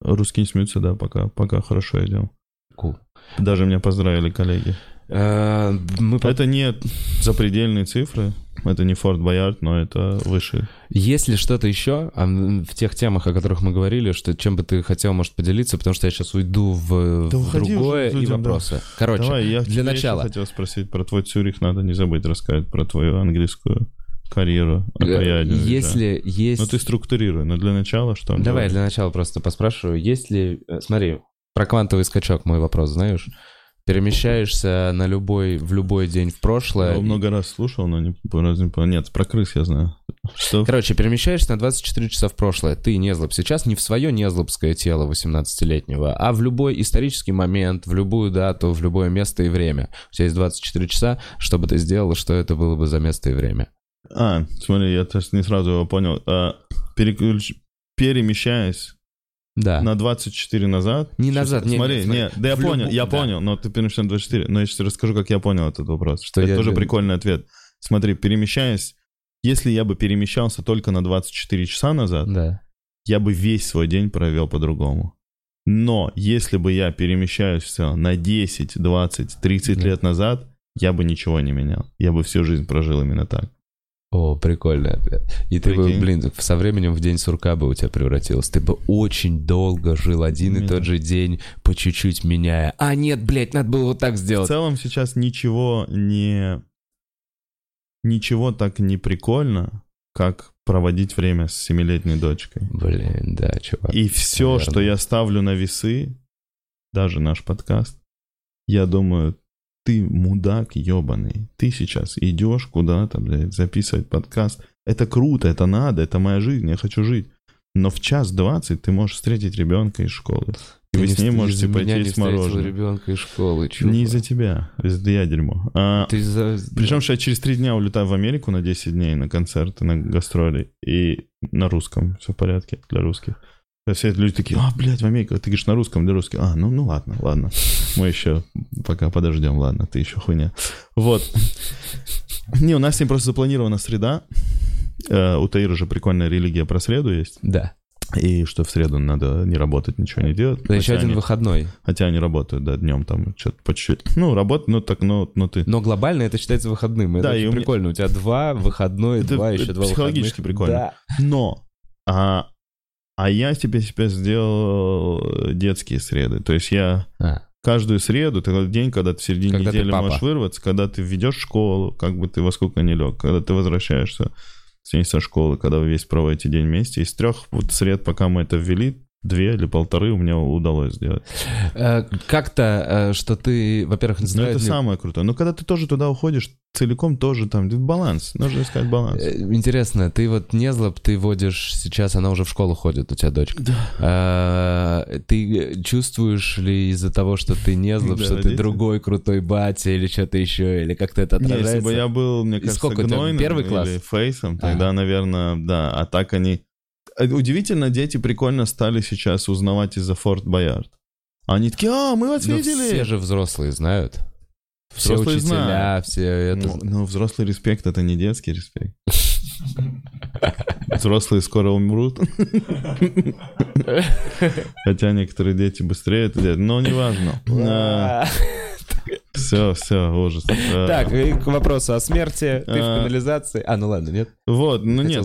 Русские не смеются, да, пока, пока хорошо идем. Cool. Даже меня поздравили коллеги. Э, Мы Это не запредельные цифры, это не Форт Боярд, но это выше. Есть ли что-то еще в тех темах, о которых мы говорили, что чем бы ты хотел, может, поделиться, потому что я сейчас уйду в, Да другое уже, и людям, да. вопросы. Короче, Давай, я для начала. еще хотел спросить про твой Цюрих, надо не забыть рассказать про твою английскую карьеру. окаянную, да. если есть... Ну ты структурируй, но для начала что? Давай Давай. для начала просто поспрашиваю, есть ли... э, Смотри, про квантовый скачок мой вопрос, знаешь? Перемещаешься на любой, в любой день в прошлое. Я и- много раз слушал, но не, понял. Нет, про крыс я знаю. Что? Короче, перемещаешься на 24 часа в прошлое. Ты незлоб. Сейчас не в свое незлобское тело 18-летнего, а в любой исторический момент, в любую дату, в любое место и время. У тебя есть 24 часа, чтобы ты сделал, что это было бы за место и время. А, смотри, я не сразу его понял. А, переключ- Перемещаясь Да. на 24 назад. Не Сейчас- назад, не, смотри, не, смотри. не, да я понял, любу- я да. понял, но ты перемещаешься на 24. Но я сейчас расскажу, как я понял этот вопрос. Что это я тоже для- прикольный ответ. Смотри, перемещаясь, если я бы перемещался только на 24 часа назад, Да. я бы весь свой день провел по-другому. Но если бы я перемещаюсь на 10, 20, 30 Да. лет назад, я бы ничего не менял. Я бы всю жизнь прожил именно так. О, прикольный ответ. И ты бы, Прикинь. блин, со временем в день сурка бы у тебя превратился. Ты бы очень долго жил один и Именно. тот же день, по чуть-чуть меняя. А, нет, блядь, надо было вот так В сделать. целом сейчас ничего не... Ничего так не прикольно, как проводить время с семилетней дочкой. Блин, да, чувак. И все, наверное. что я ставлю на весы, даже наш подкаст, я думаю, ты мудак ебаный. Ты сейчас идешь куда-то, блядь, записывать подкаст. Это круто, это надо, это моя жизнь, я хочу жить. Но в час двадцать ты можешь встретить ребенка из школы. И Ты вы не с ней можете пойти встретил мороженое. ребенка из школы, чувак. Не из-за тебя, из-за я дерьмо. А, Ты за... причем, что я через три дня улетаю в Америку на 10 дней на концерты, на гастроли. И на русском. Все в порядке для русских. И Все люди такие, а, блядь, в Америку. Ты говоришь на русском для русских. А, ну, ну ладно, ладно. Мы еще пока подождем, ладно, ты еще хуйня. Вот. Не, у нас с ним просто запланирована среда. Э, У Таира же прикольная религия про среду есть. Да. И что в среду надо не работать, ничего не делать. Да еще один они- выходной. Хотя они работают, да, днем там что-то по чуть-чуть. Ну, работают, ну так, ну, ну ты... Но глобально это считается выходным. Это Да, и очень меня- прикольно. У тебя два выходной, Это- два, еще это два психологически выходных. прикольно. Да. Но, а, а я себе себе сделал э, детские среды. То есть я А, каждую среду, такой день, когда ты в середине Когда недели можешь вырваться, когда ты ведешь школу, как бы ты во сколько не лег, когда ты возвращаешься с день со школы, когда вы весь проводите день вместе. Из трех вот сред, пока мы это ввели, две или полторы у меня удалось сделать. Э, Как-то, э, что ты, во-первых, знаю, это самое крутое. Но когда ты тоже туда уходишь, целиком тоже там баланс. Нужно искать баланс. Э, Интересно, ты вот не злоб, ты водишь сейчас, она уже в школу ходит, у тебя дочка. Да. А, ты чувствуешь ли из-за того, что ты не злоб, Да, что ты другой крутой батя или что-то еще, или как-то это Не, отражается? если бы я был, мне кажется, сколько гнойным Первый класс? или фейсом, тогда, наверное, да. А так они... Э, Удивительно, дети прикольно стали сейчас узнавать из-за Форт Боярд. Они такие, а, мы вас Ну, видели. все же взрослые знают. Все Взрослые учителя, знают. все это... Ну, ну, взрослый респект — это не детский респект. [LAUGHS] Взрослые скоро умрут. [LAUGHS] Хотя некоторые дети быстрее это делают, но неважно. [LAUGHS] Все, все, ужас. А, Так, и к вопросу о смерти. Ты в А. канализации. А, ну ладно, нет? Вот, ну нет,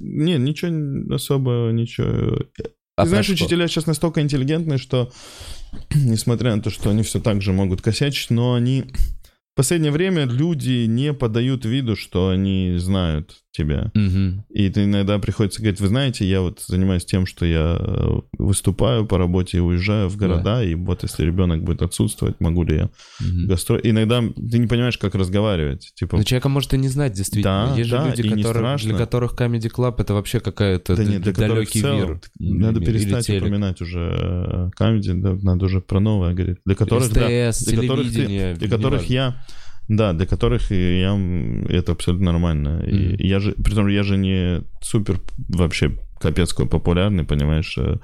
нет, ничего особо, ничего. А Ты знаешь, про что? учителя сейчас настолько интеллигентные, что, [CLEARS THROAT] несмотря на то, что они все так же могут косячить, но они... В последнее время люди не подают виду, что они знают тебя. Мгм. И ты иногда приходится говорить, вы знаете, я вот занимаюсь тем, что я э, выступаю по работе и уезжаю в города, и вот если ребенок будет отсутствовать, могу ли я Мгм. гастроить? Иногда ты не понимаешь, как разговаривать. Типа, Ну, человека может и не знать, действительно. Да, Есть же да, люди, и не которые, для которых Comedy Club это вообще какая-то Да нет, для далекий целом мир. Надо Или перестать упоминать уже э, камеди, да, надо уже про новое говорить. Для которых, да, СТС, для которых, ты- для которых я, да, для которых и я, это абсолютно нормально. И Мгм. я же, при том, я же не супер вообще капец какой популярный, понимаешь, э,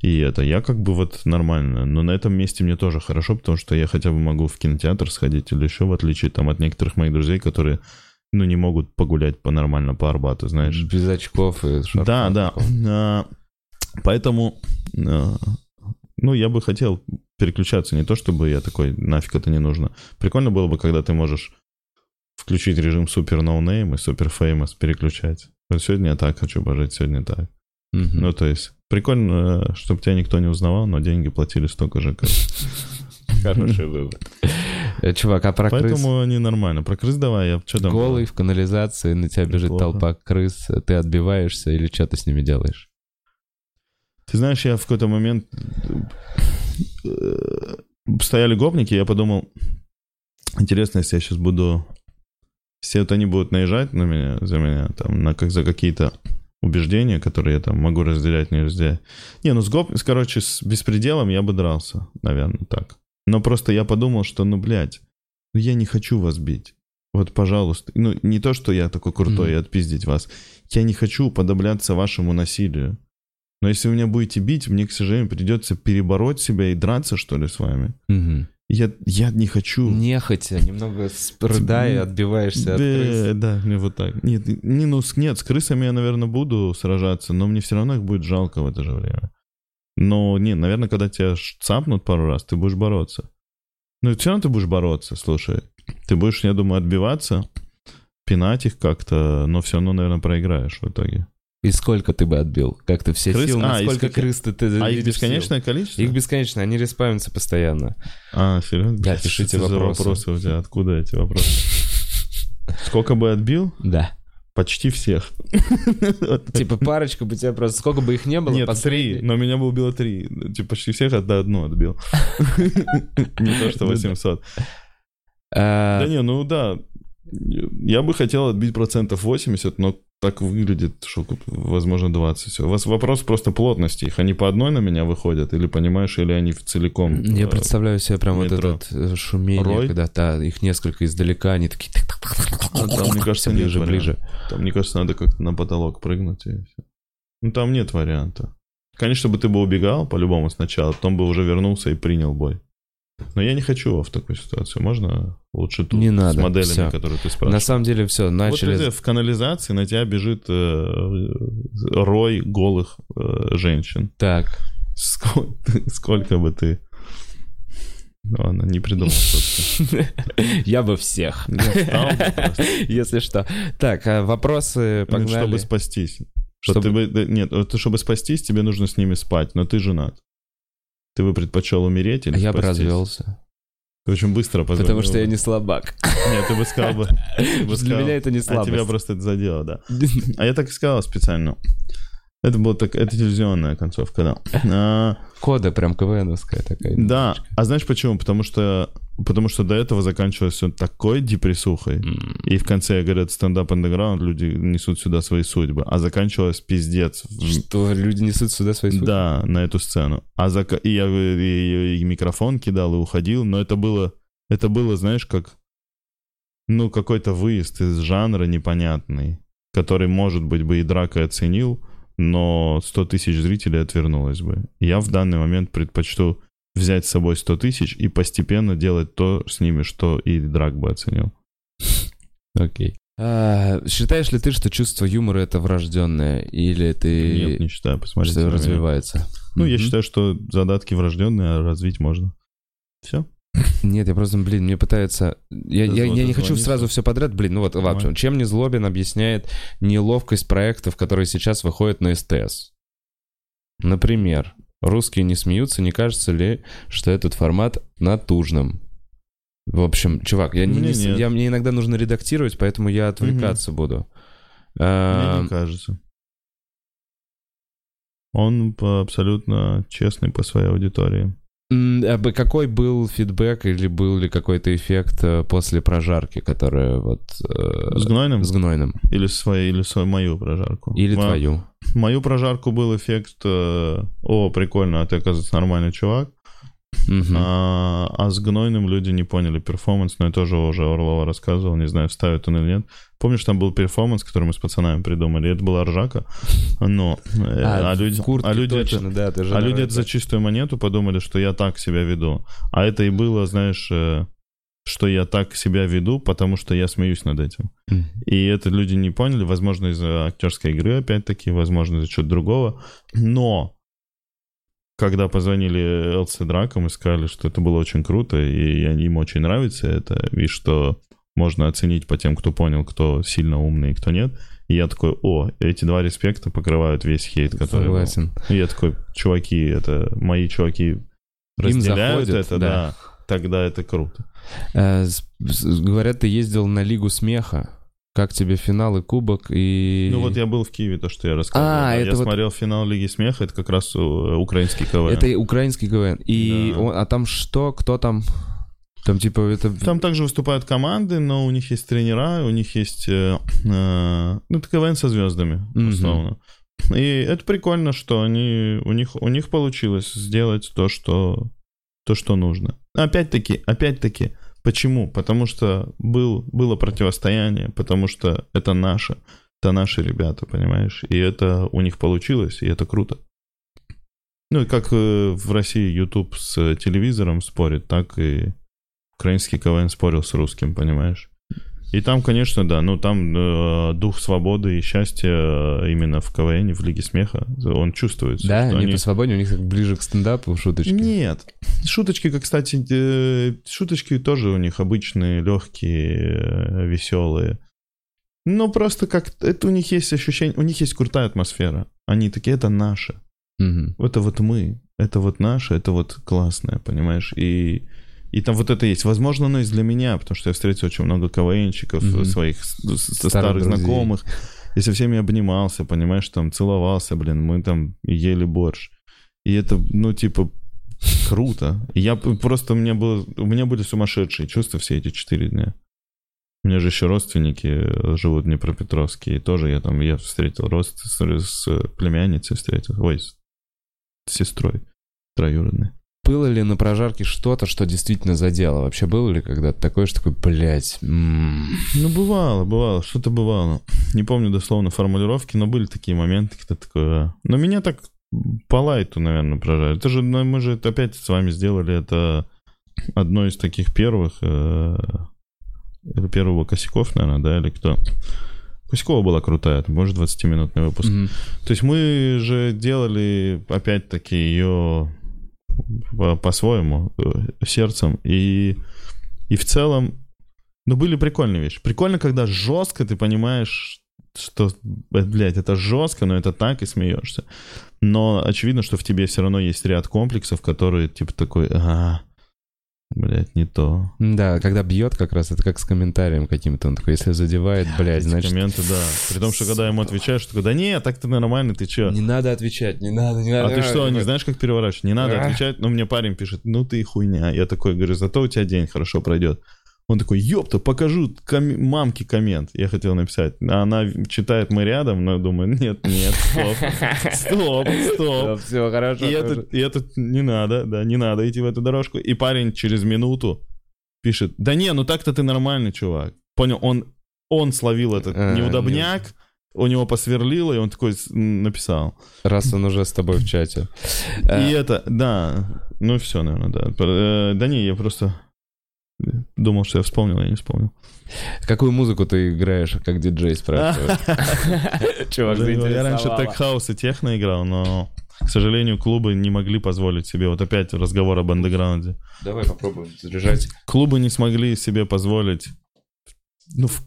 и это, я как бы вот нормально, но на этом месте мне тоже хорошо, потому что я хотя бы могу в кинотеатр сходить или еще, в отличие там от некоторых моих друзей, которые, ну, не могут погулять по нормально по Арбату, знаешь. Без очков и шарфа Да, да. А, Поэтому, а, ну, я бы хотел переключаться. Не то, чтобы я такой, нафиг это не нужно. Прикольно было бы, когда ты можешь включить режим супер no name и супер famous переключать. Вот сегодня я так хочу пожить, сегодня так. Мгм. Ну, то есть, прикольно, чтобы тебя никто не узнавал, но деньги платили столько же, как... [LAUGHS] Хороший вывод. Э, Чувак, а про крыс? Поэтому они нормально. Про крыс давай, я что там... Голый в канализации, на тебя бежит Неплохо. толпа крыс, ты отбиваешься или что ты с ними делаешь? Ты знаешь, я в какой-то момент стояли гопники, я подумал, интересно, если я сейчас буду... Все вот они будут наезжать на меня, за меня, там, на, как за какие-то убеждения, которые я там могу разделять, не разделять. Не, ну с гоп, короче, с беспределом я бы дрался, наверное, так. Но просто я подумал, что, ну, блядь, ну я не хочу вас бить. Вот, пожалуйста. Ну, не то, что я такой крутой Мгм. и отпиздить вас. Я не хочу подобляться вашему насилию. Но если вы меня будете бить, мне, к сожалению, придется перебороть себя и драться, что ли, с вами. Мгм. Я, я не хочу. Нехотя, немного спрыдай, Типа, отбиваешься от крыс. да, мне вот так. Нет, не, ну, с- нет, с крысами я, наверное, буду сражаться, но мне все равно их будет жалко в это же время. Но, не, наверное, когда тебя цапнут пару раз, ты будешь бороться. Ну, все равно ты будешь бороться, слушай. Ты будешь, я думаю, отбиваться, пинать их как-то, но все равно, наверное, проиграешь в итоге. И сколько ты бы отбил? Как ты все Крыс? силы, А, сколько- крыс ты, ты А их бесконечное сил? количество? Их бесконечно, они респавнятся постоянно. А, серьезно? Да, пишите что вопросы. вопросы у тебя? Откуда эти вопросы? Сколько бы отбил? Да. Почти всех. Типа парочка бы тебя просто... Сколько бы их не было, Нет, последний- три, но меня бы убило три. Типа почти всех одна одну отбил. [LAUGHS] Не то, что Ну да. 800. А, Да не, ну да. Я бы хотел отбить процентов 80, но так выглядит, что, возможно, 20. У вас вопрос просто плотности. Их они по одной на меня выходят, или понимаешь, или они в целиком... Я э, представляю себе прям вот метро. этот э, шумение, Рой? когда да, их несколько издалека, они такие... Ну, там, мне кажется, нет ближе, варианта. ближе. Там, мне кажется, надо как-то на потолок прыгнуть и все. Ну, там нет варианта. Конечно, бы ты бы убегал по-любому сначала, потом бы уже вернулся и принял бой. Но я не хочу в такой ситуации. Можно лучше тут Не с надо, моделями, всё. которые ты На спрашиваешь. самом деле все, Вот начали... ты в канализации на тебя бежит э, рой голых э, женщин. Так, Сколько, [LAUGHS] сколько бы ты... Ну, Ладно, не придумал. [LAUGHS] я бы всех. [LAUGHS] Если что. Так, а вопросы Ну, погнали. Чтобы спастись. Что Чтобы- ты бы, нет, вот чтобы спастись, тебе нужно с ними спать, но ты женат. Ты бы предпочел умереть или А я бы спастись? развелся. Ты очень быстро позвонил. Потому что я не слабак. Нет, ты бы сказал бы... [LAUGHS] ты бы Для сказал, меня это не А тебя слабость. просто это задело, да. [LAUGHS] А я так и сказал специально. Это была так, это телевизионная концовка, да. А, Кода прям КВНовская такая. да, а знаешь почему? Потому что Потому что до этого заканчивалось все такой депрессухой. М. И в конце говорят стендап андеграунд, люди несут сюда свои судьбы. А заканчивалось пиздец. Что люди несут сюда свои судьбы? Да, на эту сцену. А зака... и я и, и микрофон кидал и уходил, но это было, это было, знаешь, как, ну, какой-то выезд из жанра непонятный, который, может быть, бы и дракой оценил, но 100 тысяч зрителей отвернулось бы. Я в данный момент предпочту взять с собой 100 тысяч и постепенно делать то с ними, что и драк бы оценил. Окей. А, считаешь ли ты, что чувство юмора это врожденное, или ты Нет, не считаю, посмотрите. что развивается? Ну, я считаю, что задатки врожденные, а развить можно. Все. Нет, я просто, блин, мне пытается... Я, я, я не хочу сразу все подряд, блин, ну вот, Давай. ладно, чем не Злобин объясняет неловкость проектов, которые сейчас выходят на СТС? Например, русские не смеются, не кажется ли, что этот формат натужным? В общем, чувак, я, не, Мне не я- мне иногда нужно редактировать, поэтому я отвлекаться буду. А, Мне не кажется. Он абсолютно честный по своей аудитории. А какой был фидбэк или был ли какой-то эффект э, после прожарки, которая вот... э, С гнойным? С гнойным. Или свою, или свою мою прожарку? Или Мо- твою. Мою прожарку был эффект, э, о, прикольно, а ты, оказывается, нормальный чувак. Мгм. А, а с гнойным люди не поняли перформанс, но я тоже уже Орлова рассказывал, не знаю, вставит он или нет. Помнишь, там был перформанс, который мы с пацанами придумали, это была ржака, но... э, А, а, люди, а люди это- точно, да, ты же А люди это- это за чистую монету подумали, что я так себя веду. А это и было, знаешь, э, что я так себя веду, потому что я смеюсь над этим. Мгм. И это люди не поняли, возможно, из-за актерской игры, опять-таки, возможно, из-за чего-то другого. Но когда позвонили Элси Драком и сказали, что это было очень круто, и им очень нравится это, и что можно оценить по тем, кто понял, кто сильно умный и кто нет. И я такой, о, эти два респекта покрывают весь хейт, который был. Согласен. И я такой, чуваки, это мои чуваки разделяют заходит, это, да. да. Тогда это круто. Э, Говорят, ты ездил на Лигу смеха. Как тебе финал и кубок и... Ну вот я был в Киеве, то, что я рассказывал. А, да. это я вот- смотрел финал Лиги Смеха, это как раз э, украинский КВН. Это и украинский КВН. И Да. он- а там что? Кто там? Там типа это... Там также выступают команды, но у них есть тренера, у них есть... э, э, ну, это КВН со звездами, условно. И это прикольно, что они, у, них, у них получилось сделать то, что, то, что нужно. Опять-таки, опять-таки, почему? Потому что был, было противостояние, потому что это наше, это наши ребята, понимаешь? И это у них получилось, и это круто. Ну, и как э, в России YouTube с телевизором спорит, так и украинский КВН спорил с русским, понимаешь? И там, конечно, да, ну там э, дух свободы и счастья э, именно в КВН, в Лиге Смеха, он чувствуется. Да, они они- по свободе, у них так ближе к стендапу шуточки. Нет. Шуточки, как, кстати, э, шуточки тоже у них обычные, легкие, веселые. Ну, просто как это у них есть ощущение, у них есть крутая атмосфера. Они такие, это наше. Мгм. Это вот мы, это вот наше, это вот классное, понимаешь? И, и там вот это есть. Возможно, оно и для меня, потому что я встретил очень много КВНщиков, Мгм. своих Старых старых, друзей. знакомых. И со всеми обнимался, понимаешь, там целовался, блин, мы там ели борщ. И это, ну, типа, круто. Я просто, у меня, было, у меня были сумасшедшие чувства все эти четыре дня. У меня же еще родственники живут в Днепропетровске, и тоже я там, я встретил рост с, с племянницей встретил, ой, с сестрой троюродной. Было ли на прожарке что-то, что действительно задело? Вообще было ли когда-то такое, что такой, блядь, м, Ну, бывало, бывало, что-то бывало. Не помню дословно формулировки, но были такие моменты, когда такое... Но меня так по лайту, наверное, прожали. Это же, ну, мы же это опять с вами сделали это одно из таких первых, э, или первого косяков, наверное, да, или кто? Косякова была крутая, это, может, 20-минутный выпуск. мгм. То есть мы же делали, опять-таки, ее по-своему, э, сердцем. И, и в целом, ну, были прикольные вещи. Прикольно, когда жестко ты понимаешь, что, э, блядь, это жестко, но это так, и смеешься. Но очевидно, что в тебе все равно есть ряд комплексов, которые, типа, такой, а, Блять, не то. Да, когда бьет как раз, это как с комментарием каким-то. Он такой, если задевает, блядь, Эти значит... комменты, да. При том, что когда ему отвечаешь, что да не, так ты нормально, ты чё? Не надо отвечать, не надо, не А надо. ты что, не знаешь, как переворачивать? Не надо А. отвечать. Ну, мне парень пишет, ну ты хуйня. Я такой говорю, зато у тебя день хорошо пройдет. Он такой, ёпта, покажу ком- мамке коммент. Я хотел написать. А она читает мы рядом, но я думаю, нет, нет, стоп, стоп, стоп. Все, хорошо. И это, и это не надо, да, не надо идти в эту дорожку. И парень через минуту пишет, да не, ну так-то ты нормальный чувак. Понял, он, он словил этот А, неудобняк, у него посверлило, и он такой написал. Раз он уже с тобой в чате. И это, да, ну все, наверное, да. Э, Да не, я просто думал, что я вспомнил, а я не вспомнил. Какую музыку ты играешь, как диджей спрашивают? [LAUGHS] Чувак, Я раньше так хаус и техно играл, но, к сожалению, клубы не могли позволить себе. Вот опять разговор об андеграунде. Давай попробуем заряжать. Клубы не смогли себе позволить. Ну, в-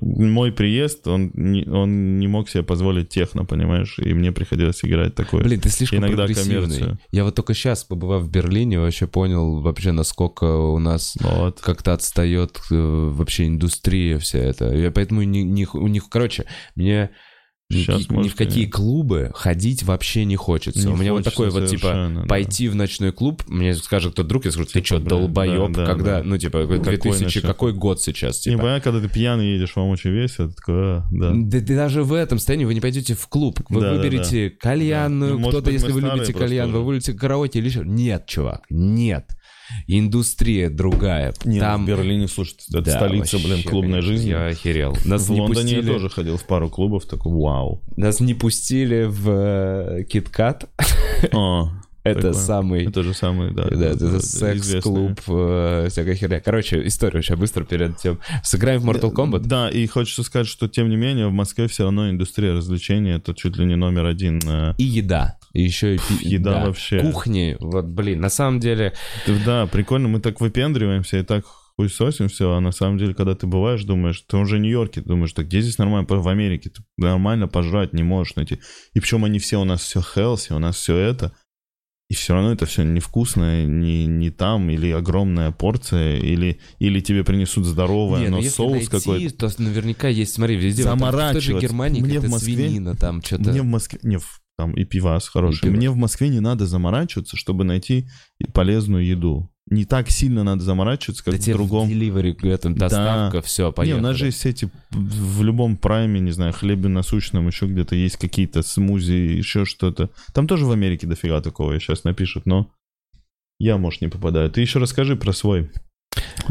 мой приезд, он не, он не мог себе позволить техно, понимаешь? И мне приходилось играть такое. Блин, ты слишком Иногда коммерцию. Я вот только сейчас, побывав в Берлине, вообще понял вообще, насколько у нас Вот. как-то отстает э, вообще индустрия вся эта. Я поэтому не, не- у них, короче, мне ни, Щас, ни в может, какие и- клубы ходить вообще не хочется. Не у меня вот такое вот типа да. пойти в ночной клуб, мне скажет тот друг, я скажу, ты Типа, что, долбоеб, да, да, когда, да. ну типа Какой 2000, ночной какой клуб? год сейчас, Не типа. понятно, когда ты пьяный едешь, вам очень весело. Ты такой, а, да. Да, ты даже в этом состоянии вы не пойдете в клуб. Вы Да, да, выберете кальянную, Да. Ну, кто-то, если вы любите просто кальян, уже. вы выберете караоке или еще. Нет, чувак, нет. Индустрия другая. Не, ну, Там в Берлине, слушай, это Да, столица, вообще, блин, клубной конечно, жизни. Я охерел. Нас [LAUGHS] в не Лондоне пустили. я тоже ходил в пару клубов, такой, вау. Нас не пустили в э, Киткат. О, [LAUGHS] Это Прикольно. самый... это же самый, да. Да, это известный. секс-клуб, э, всякая херня. Короче, историю сейчас быстро перед тем. Сыграем в Mortal Kombat? Да, и хочется сказать, что тем не менее в Москве все равно индустрия развлечений это чуть ли не номер один. э, И еда. И еще и пи- еда да. вообще. Кухни. Вот, блин, на самом деле... Да, прикольно, мы так выпендриваемся и так хуесосим все, а на самом деле, когда ты бываешь, думаешь, ты уже в Нью-Йорке, ты думаешь, так где здесь нормально, в Америке ты нормально пожрать не можешь найти. И причем они все, у нас все healthy, у нас все это, и все равно это все невкусное, не, не там, или огромная порция, или, или тебе принесут здоровое, Не, ну но если соус какой-то. то наверняка есть, смотри, везде. вот там В той же Заморачиваться. Германии Мне в Москве- свинина, там что-то... Мне в Москве, не, в- там и пивас хороший. пивас. Мне в Москве не надо заморачиваться, чтобы найти полезную еду. Не так сильно надо заморачиваться, как Да в тебе другом. в в этом, Да. доставка, все, Не, поехали. у нас же есть эти в в любом прайме, не знаю, хлебе насущном, еще где-то есть какие-то смузи, еще что-то. Там тоже в Америке дофига такого, сейчас напишут, но я, может, не попадаю. Ты еще расскажи про свой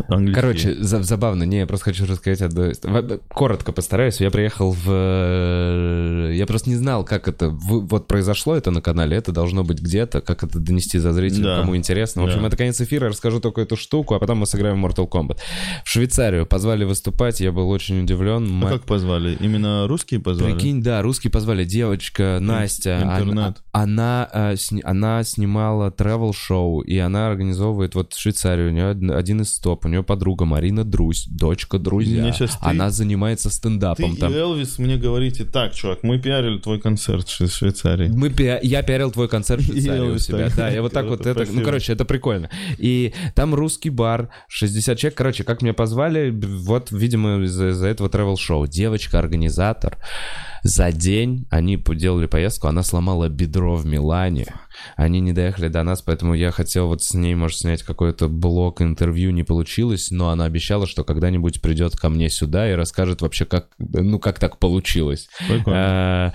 английский. Короче, за- забавно, не, я просто хочу рассказать историю. Коротко постараюсь. Я приехал в... э, Я просто не знал, как это... Вот произошло это на канале, это должно быть где-то, как это донести за зрителя, Да. кому интересно. В общем, Да. это конец эфира, я расскажу только эту штуку, а потом мы сыграем в Mortal Kombat. В Швейцарию позвали выступать, я был очень удивлен. А Ма- как позвали? Именно русские позвали? Прикинь, да, русские позвали. Девочка Настя, она, интернет. она, э, сни- она снимала travel шоу и она организовывает вот в Швейцарии. У нее од- один из стоп, у нее подруга Марина Друзь, дочка друзья. Ты- Она занимается Ты стендапом и там. Элвис мне говорите, так, чувак, мы пиарили твой концерт в Шве- Швейцарии. Мы пиа- я пиарил твой концерт в [LAUGHS] И Швейцарии у себя. так. Да, я вот так вот [LAUGHS] это... Ну, короче, это прикольно. И там русский бар, 60 человек. Короче, как меня позвали, вот, видимо, из-за этого travel шоу Девочка-организатор. За день они делали поездку, она сломала бедро в Милане. Они не доехали до нас, поэтому я хотел вот с ней, может, снять какой-то блок интервью, не получилось, но она обещала, что когда-нибудь придет ко мне сюда и расскажет вообще, как, ну, как так получилось. Э,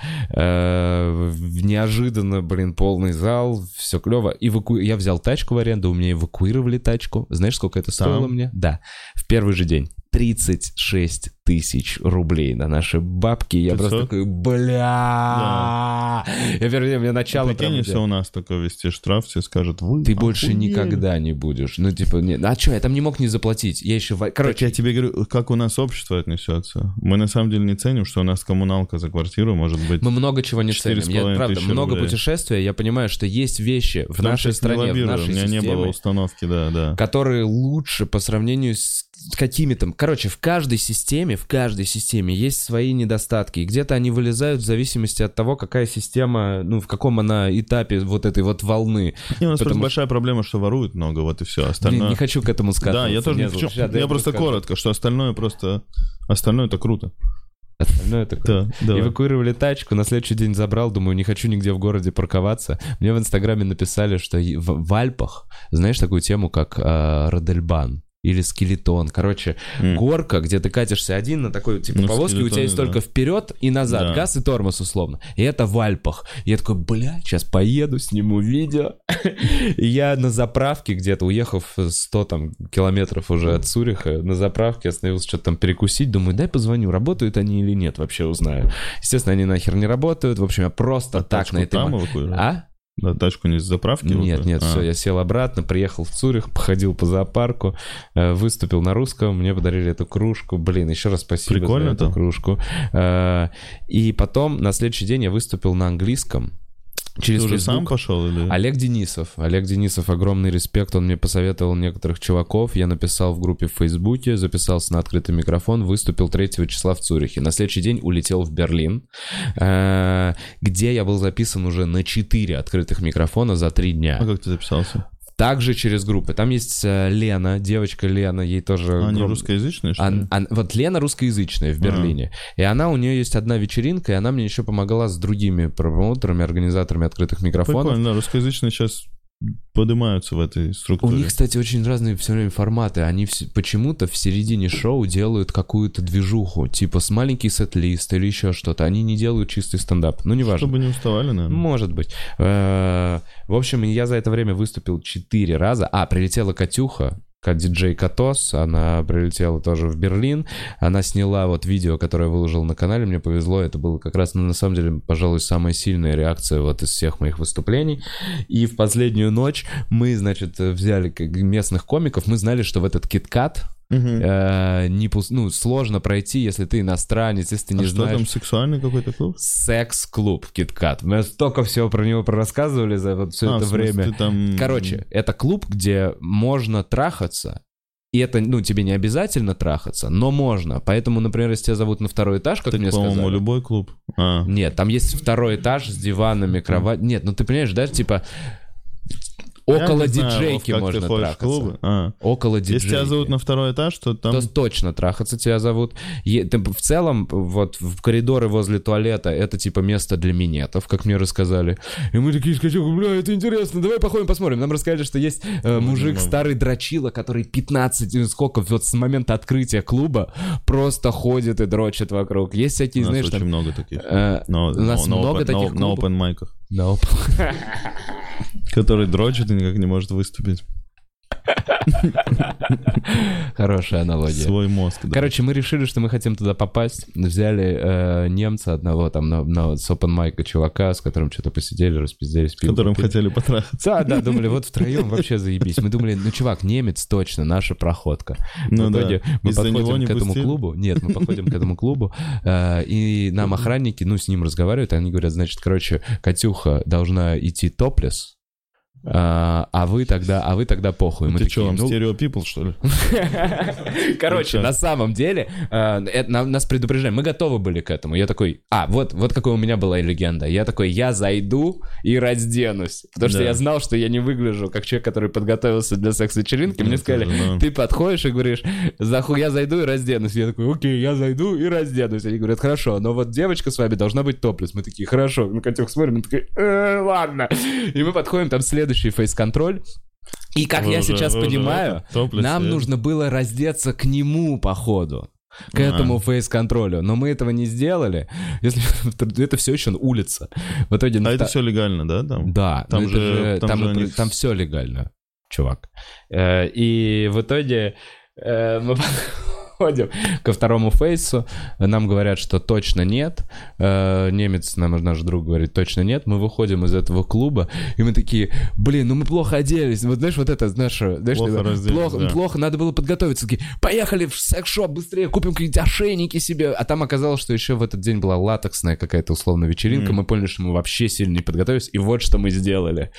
в- Неожиданно, блин, полный зал, все клево. Эваку... Я взял тачку в аренду, у меня эвакуировали тачку. Знаешь, сколько это стоило Там? мне? Да, в первый же день. 36 тысяч рублей на наши бабки. Я 500? просто такой, бля. Я первый день, у меня начало Прикинь, прям если у нас такой вести штраф, все скажут, вы Ты больше охуели. никогда не будешь. Ну, типа, не... а что, я там не мог не заплатить. Я еще... в- Так Короче, я тебе говорю, как у нас общество отнесется. Мы на самом деле не ценим, что у нас коммуналка за квартиру может быть. Мы много чего не ценим. Я, правда, много рублей. путешествия, я понимаю, что есть вещи в Там нашей стране, в нашей У меня не было системе, установки, да, да. которые лучше по сравнению с, какими-то... Короче, в каждой системе, в каждой системе есть свои недостатки. И где-то они вылезают в зависимости от того, какая система, ну, в каком она этапе вот этой вот волны. Не, у нас просто Потому большая проблема, что воруют много, вот и все. Блин, Остальное... не хочу к этому сказать. Да, я тоже не хочу. Я просто коротко, что остальное просто... Остальное это круто. Остальное это круто. Да, давай. Эвакуировали тачку, на следующий день забрал, думаю, не хочу нигде в городе парковаться. Мне в Инстаграме написали, что в, в Альпах, знаешь такую тему, как э, Родельбан или скелетон. Короче, М. горка, где ты катишься один на такой, типа, Ну, в повозке, у тебя есть скелетоне, только вперед и назад, Да. газ и тормоз условно. И это в Альпах. И я такой, бля, сейчас поеду, сниму видео. [LAUGHS] И я на заправке где-то, уехав 100 там километров уже от Цюриха, на заправке остановился что-то там перекусить, думаю, дай позвоню, работают они или нет, вообще узнаю. Естественно, они нахер не работают, в общем, я просто А так на этой... А? Да, тачку не с заправки? Нет, эвакуировали? нет, А. все, я сел обратно, приехал в Цюрих, походил по зоопарку, э, выступил на русском, мне подарили эту кружку. Блин, еще раз спасибо Прикольно за эту там. кружку. Э, И потом на следующий день я выступил на английском. Через Ты уже Facebook. сам пошел или? Олег Денисов. Олег Денисов, огромный респект. Он мне посоветовал некоторых чуваков. Я написал в группе в Фейсбуке, записался на открытый микрофон, выступил 3 числа в Цюрихе. На следующий день улетел в Берлин, э, где я был записан уже на 4 открытых микрофона за 3 дня. А как ты записался? Также через группы. Там есть э, Лена, девочка Лена, ей тоже... А, они огром- русскоязычные, что ли? Ан- вот Лена русскоязычная в А. Берлине. И она, у нее есть одна вечеринка, и она мне еще помогала с другими промоутерами, организаторами открытых микрофонов. Прикольно, да, русскоязычные сейчас поднимаются в этой У структуре. них, кстати, очень разные все время форматы. Они вс- почему-то в середине шоу делают какую-то движуху, типа с маленький сет-лист или еще что-то. Они не делают чистый стендап. Ну, неважно. Чтобы не уставали, наверное. Может быть. Э, В общем, я за это время выступил четыре раза. А, прилетела Катюха, диджей Катос, она прилетела тоже в Берлин, она сняла вот видео, которое я выложил на канале, мне повезло, это было как раз, ну, на самом деле, пожалуй, самая сильная реакция вот из всех моих выступлений, и в последнюю ночь мы, значит, взяли местных комиков, мы знали, что в этот киткат Мгм. э, не пус- ну, сложно пройти, если ты иностранец, если ты не А что знаешь... там, сексуальный какой-то клуб? Секс-клуб Киткат. Мы столько всего про него рассказывали за вот все А, это смысле, время. там... Короче, это клуб, где можно трахаться. И это, ну, тебе не обязательно трахаться, но можно. Поэтому, например, если тебя зовут на второй этаж, как Так, мне по-моему, сказали. любой клуб. А, Нет, там есть второй этаж с диванами, кровать. Нет, ну ты понимаешь, да, типа около знаю, диджейки Вов, можно трахаться. клубы. А. Около диджейки. Если тебя зовут на второй этаж, то там... То точно трахаться тебя зовут. Е- ты в целом, вот в коридоры возле туалета, это типа место для минетов, как мне рассказали. И мы такие скачок, бля, это интересно, давай походим посмотрим. Нам рассказали, что есть э, мужик мама. старый дрочила, который 15, э, сколько, вот с момента открытия клуба просто ходит и дрочит вокруг. Есть У всякие, нас знаешь, очень там... много таких. э, Но- у нас но- на много таких на- На клубов. open майках. Nope. [LAUGHS] Который дрочит и никак не может выступить. Хорошая аналогия. Свой мозг, да. Короче, мы решили, что мы хотим туда попасть. Взяли э, немца одного там на, на, с open майка чувака, с которым что-то посидели, распиздели, С которым хотели потрахаться. Да, да, думали, вот втроем вообще заебись. Мы думали, ну, чувак, немец точно, наша проходка. Ну в да. мы Из-за подходим не к этому пустили? клубу. Нет, мы подходим к этому клубу, э, и нам охранники, ну, с ним разговаривают, они говорят, значит, короче, Катюха должна идти топлес, а а вы тогда, а вы тогда похуй. Мы Ты такие, что, ну, стерео people, что ли? [LAUGHS] Короче, Ну, на самом деле, э, нас предупреждаем, мы готовы были к этому. Я такой, а, вот, вот какой у меня была легенда. Я такой, я зайду и разденусь. Потому что я знал, что я не выгляжу как человек, который подготовился для секс-вечеринки. Мне Ну, сказали, ну. ты подходишь и говоришь, я зайду и разденусь. Я такой, окей, я зайду и разденусь. Они говорят, хорошо, но вот девочка с вами должна быть топлес. Мы такие, хорошо. Мы Катюх смотрим, мы такие, «Э, ладно. И мы подходим, там следующий фейс-контроль. И как Вы я уже- сейчас понимаю, это, нам нужно было раздеться к нему, походу. К этому фейс-контролю. Но мы этого не сделали. Если [LAUGHS] это все еще улица. В итоге... на А это вто- все легально, да? Там? Да, Там ну это же- там там, же это- них- там все легально, чувак. Э, И в итоге э, мы [LAUGHS] подходим ко второму фейсу, нам говорят, что точно нет. Э, Немец, нам наш друг говорит, точно нет. Мы выходим из этого клуба, и мы такие, блин, ну мы плохо оделись. Вот знаешь, вот это, знаешь, знаешь, Плохо когда- разделись, плохо, да. плохо, надо было подготовиться. Такие, поехали в секс-шоп быстрее, купим какие-то ошейники себе. А там оказалось, что еще в этот день была латексная какая-то условная вечеринка. Мгм. Мы поняли, что мы вообще сильно не подготовились. И вот что мы сделали.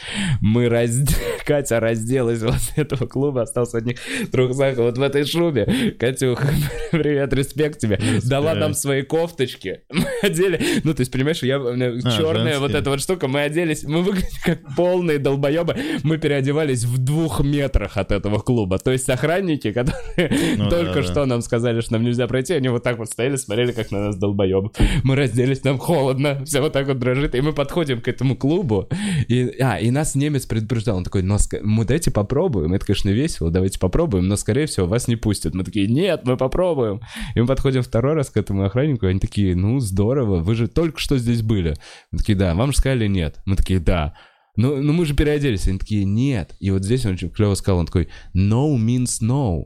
Мы разд... [LAUGHS] Катя разделась возле этого клуба, остался одних трусах вот в этой шубе. Катюха, [LAUGHS] привет, респект тебе. Дала нам свои кофточки. [LAUGHS] Мы одели, ну, то есть, понимаешь, я, черная вот эта вот штука, мы оделись, мы выглядим как полные долбоебы. Мы переодевались в двух метрах от этого клуба. То есть охранники, [LAUGHS] которые Ну только что нам сказали, что нам нельзя пройти, они вот так вот стояли, смотрели, как на нас долбоебы. Мы разделись, нам холодно, все вот так вот дрожит, и мы подходим к этому клубу, и, а, и нас немец предупреждал, он такой, но ск- мы дайте попробуем, это, конечно, весело, давайте попробуем, но, скорее всего, вас не пустят. Мы такие, нет, мы попробуем. И мы подходим второй раз к этому охраннику, и они такие, ну, здорово, вы же только что здесь были. Мы такие, да, вам же сказали нет. Мы такие, да. Ну, ну мы же переоделись. Они такие, нет. И вот здесь он очень клево сказал, он такой, no means no.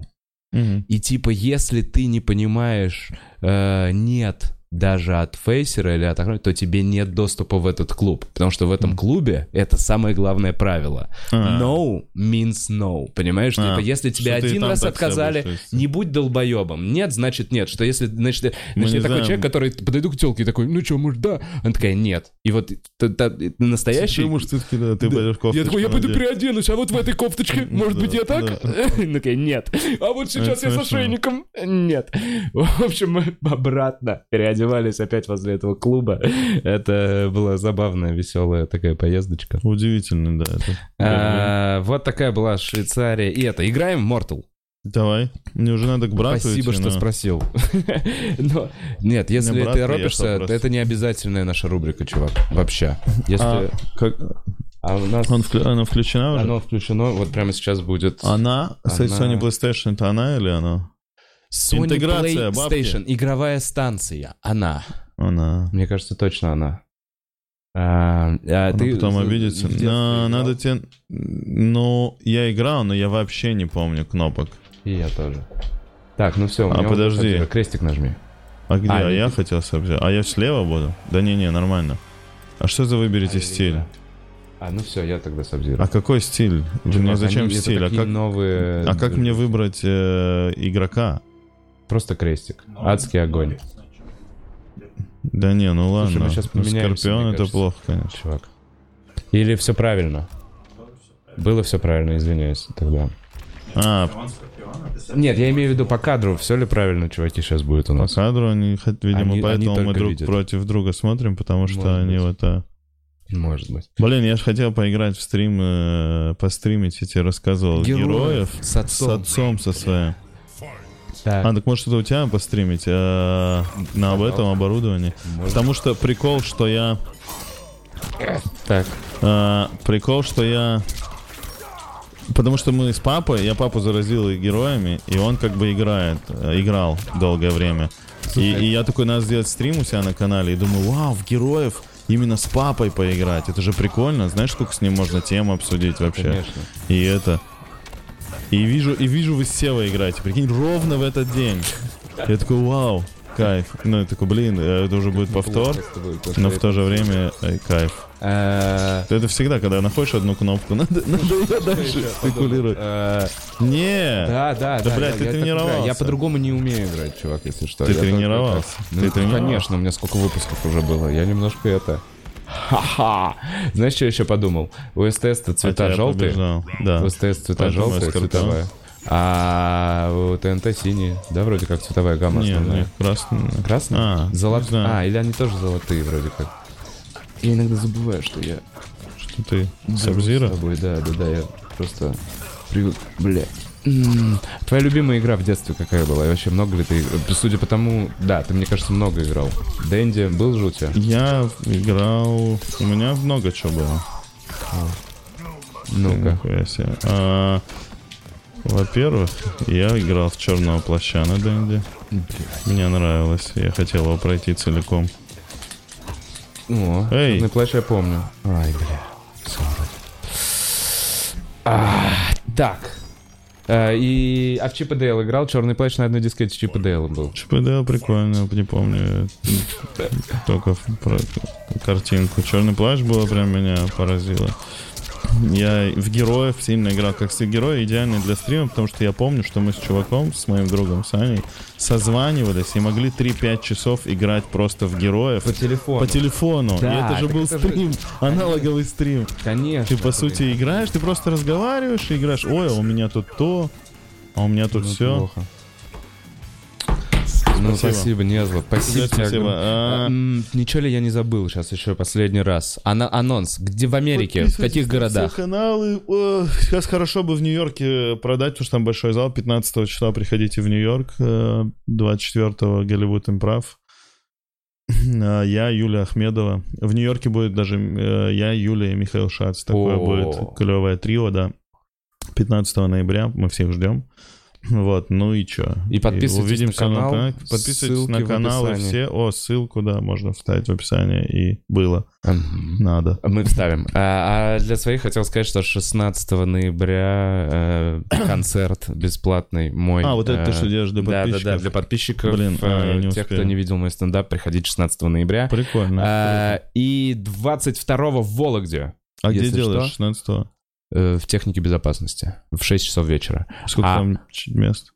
Мгм. И типа, если ты не понимаешь э, нет даже от фейсера или от охранника, то тебе нет доступа в этот клуб. Потому что в этом клубе это самое главное правило. А. No means no. Понимаешь? А, Типа, если тебе что один раз отказали, будешь не будь долбоебом. Нет, значит нет. Что если, значит, Мы значит я такой знаем. человек, который подойду к телке и такой, ну что, может, да? Она такая, нет. И вот т- т- настоящий... Ты, может, все-таки, да, ты пойдешь кофточку Я такой, я пойду переоденусь, а вот в этой кофточке, [LAUGHS] может быть, я так? [LAUGHS] Она такая, нет. А вот сейчас я с смешно. ошейником. Нет. В общем, [LAUGHS] обратно переодевались опять возле этого клуба. [LAUGHS] Это была забавная, веселая такая поездочка. Удивительно, да. А, Вот такая была Швейцария. И это, играем в Mortal. Давай. Мне уже надо к брату Спасибо, идти, что но- спросил. [LAUGHS] Но, нет, если ты просто. это не обязательная наша рубрика, чувак. Вообще. Если... А, как... А у нас... Он вклю- Она включена уже? Оно включено, вот прямо сейчас будет... Она? Она- Sony PlayStation, это она или оно? Sony Интеграция, PlayStation, игровая станция, она. Она. Мне кажется, точно она. А, а Она ты потом обидится. играл? надо тебе... Ну, я играл, но я вообще не помню кнопок. И я тоже. Так, ну все, А, подожди. крестик нажми. А где? А, А, не я ты. хотел сообщить. А я слева буду? Да не-не, нормально. А что за выберите А, стиль? А, ну все, я тогда сабзирую. А какой стиль? Мне зачем стиль? А как, новые... а как мне выбрать э, игрока? Просто крестик. Адский огонь, Да не, ну ладно. Слушай, мы Ну, поменяемся, Скорпион это кажется. плохо, конечно. чувак. Или все правильно? Было все правильно, извиняюсь тогда. А, Нет, я имею в виду по кадру, все ли правильно, чуваки, сейчас будет у по нас. кадру они, видимо, Они- они поэтому мы только друг видят. против друга смотрим, потому что Может они быть. вот... а, Может быть. Блин, я же хотел поиграть в стрим, э, постримить, я тебе рассказывал, героев, с с отцом. отцом со своим. Так, А, так может это у тебя постримить э, на об этом оборудовании? может. Потому что прикол, что я... так. э, прикол, что я... Потому что мы с папой, я папу заразил героями, и он как бы играет, э, играл долгое время. И, и я такой, надо сделать стрим у себя на канале, и думаю, вау, в героев именно с папой поиграть, это же прикольно, знаешь, сколько с ним можно тем обсудить вообще? Конечно. И это... И вижу, и вижу, вы с Севой играете, прикинь, ровно в этот день. Я такой, вау, кайф. Ну, я такой, блин, это уже будет повтор, но в то же время э, кайф. Э, Это всегда, когда находишь одну кнопку, [LAUGHS] надо, надо ее дальше спекулировать. э, Не, Да, да, Да, да. блядь, ты тренировался. Я по-другому не умею играть, чувак, если что. Ты тренировался? Ты Ну, тренировался? Конечно, у меня сколько выпусков уже было. Я немножко это... Ха-ха! Знаешь, что я еще подумал? У СТС-то цвета желтые. Да. У СТС цвета Поэтому желтые, цветовая. А у ТНТ синие. Да, вроде как цветовая гамма Нет, основная. нет, красный. Красные? А, Золот... не знаю. А, или они тоже золотые вроде как. Я иногда забываю, что я... Что ты? Сабзира? Да, да, да, я просто привык... Бля. Твоя любимая игра в детстве какая была? И вообще много ли ты... Судя по тому... Да, ты, мне кажется, много играл. Дэнди был же у тебя? Я играл... У меня много чего было. Ну-ка. А, Во-первых, я играл в черного плаща на Дэнди. Мне нравилось. Я хотел его пройти целиком. О, Эй. черный плащ я помню. Ай, бля. А, так. А, и... А в Чип и Дейл играл? Черный плащ на одной дискете Чип и Дейла был. ЧПД прикольно, не помню. Только про картинку. Черный плащ было прям меня поразило. Я в героев сильно играл. Как все герои идеальный для стрима, потому что я помню, что мы с чуваком, с моим другом Саней, созванивались и могли 3-5 часов играть просто в героев. По телефону. По телефону. Да, и это же был это же- стрим, [LAUGHS] аналоговый стрим. Конечно. Ты, по сути, играешь, ты просто разговариваешь и играешь. Ой, а у меня тут то, а у меня тут Ну, все. плохо. Ну, Спасибо. спасибо, Незло. Спасибо тебе. А, А, Ничего ли я не забыл сейчас еще последний раз? Анонс. Где в Америке? В каких городах? Каналы. Сейчас хорошо бы в Нью-Йорке продать, потому что там большой зал. 15 числа приходите в Нью-Йорк. э, 24 Голливуд Имправ. А Я, Юлия Ахмедова. В Нью-Йорке будет даже э, я, Юлия и Михаил Шац. Такое будет клевое трио, да. 15 ноября мы всех ждем. Вот, ну и чё? И подписывайтесь увидимся на канал, так. Подписывайтесь на каналы описании. все. О, ссылку, да, можно вставить в описание. И было. Надо. Мы вставим. А, а для своих хотел сказать, что 16 ноября э, [COUGHS] концерт бесплатный мой. А, вот это ты э, что делаешь для Да, да, да, подписчиков? для подписчиков. Блин, а, э, тех, кто не видел мой стендап, приходите 16 ноября. Прикольно. А, и 22 в Вологде, А где делаешь что. 16 э, в технике безопасности, в 6 часов вечера. Сколько А. там мест?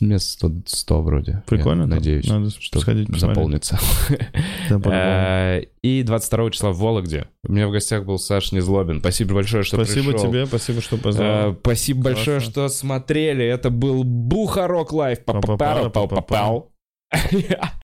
Мест 100, 100 вроде. Прикольно. Я надеюсь, Надо что сходить заполнится. [LAUGHS] Э, И 22 числа в Вологде. У меня в гостях был Саш Незлобин. Спасибо большое, что Спасибо пришел. тебе, спасибо, что Э, позвал. Спасибо большое, что смотрели. Это был Бухарог Live. Па-па-пау. [LAUGHS]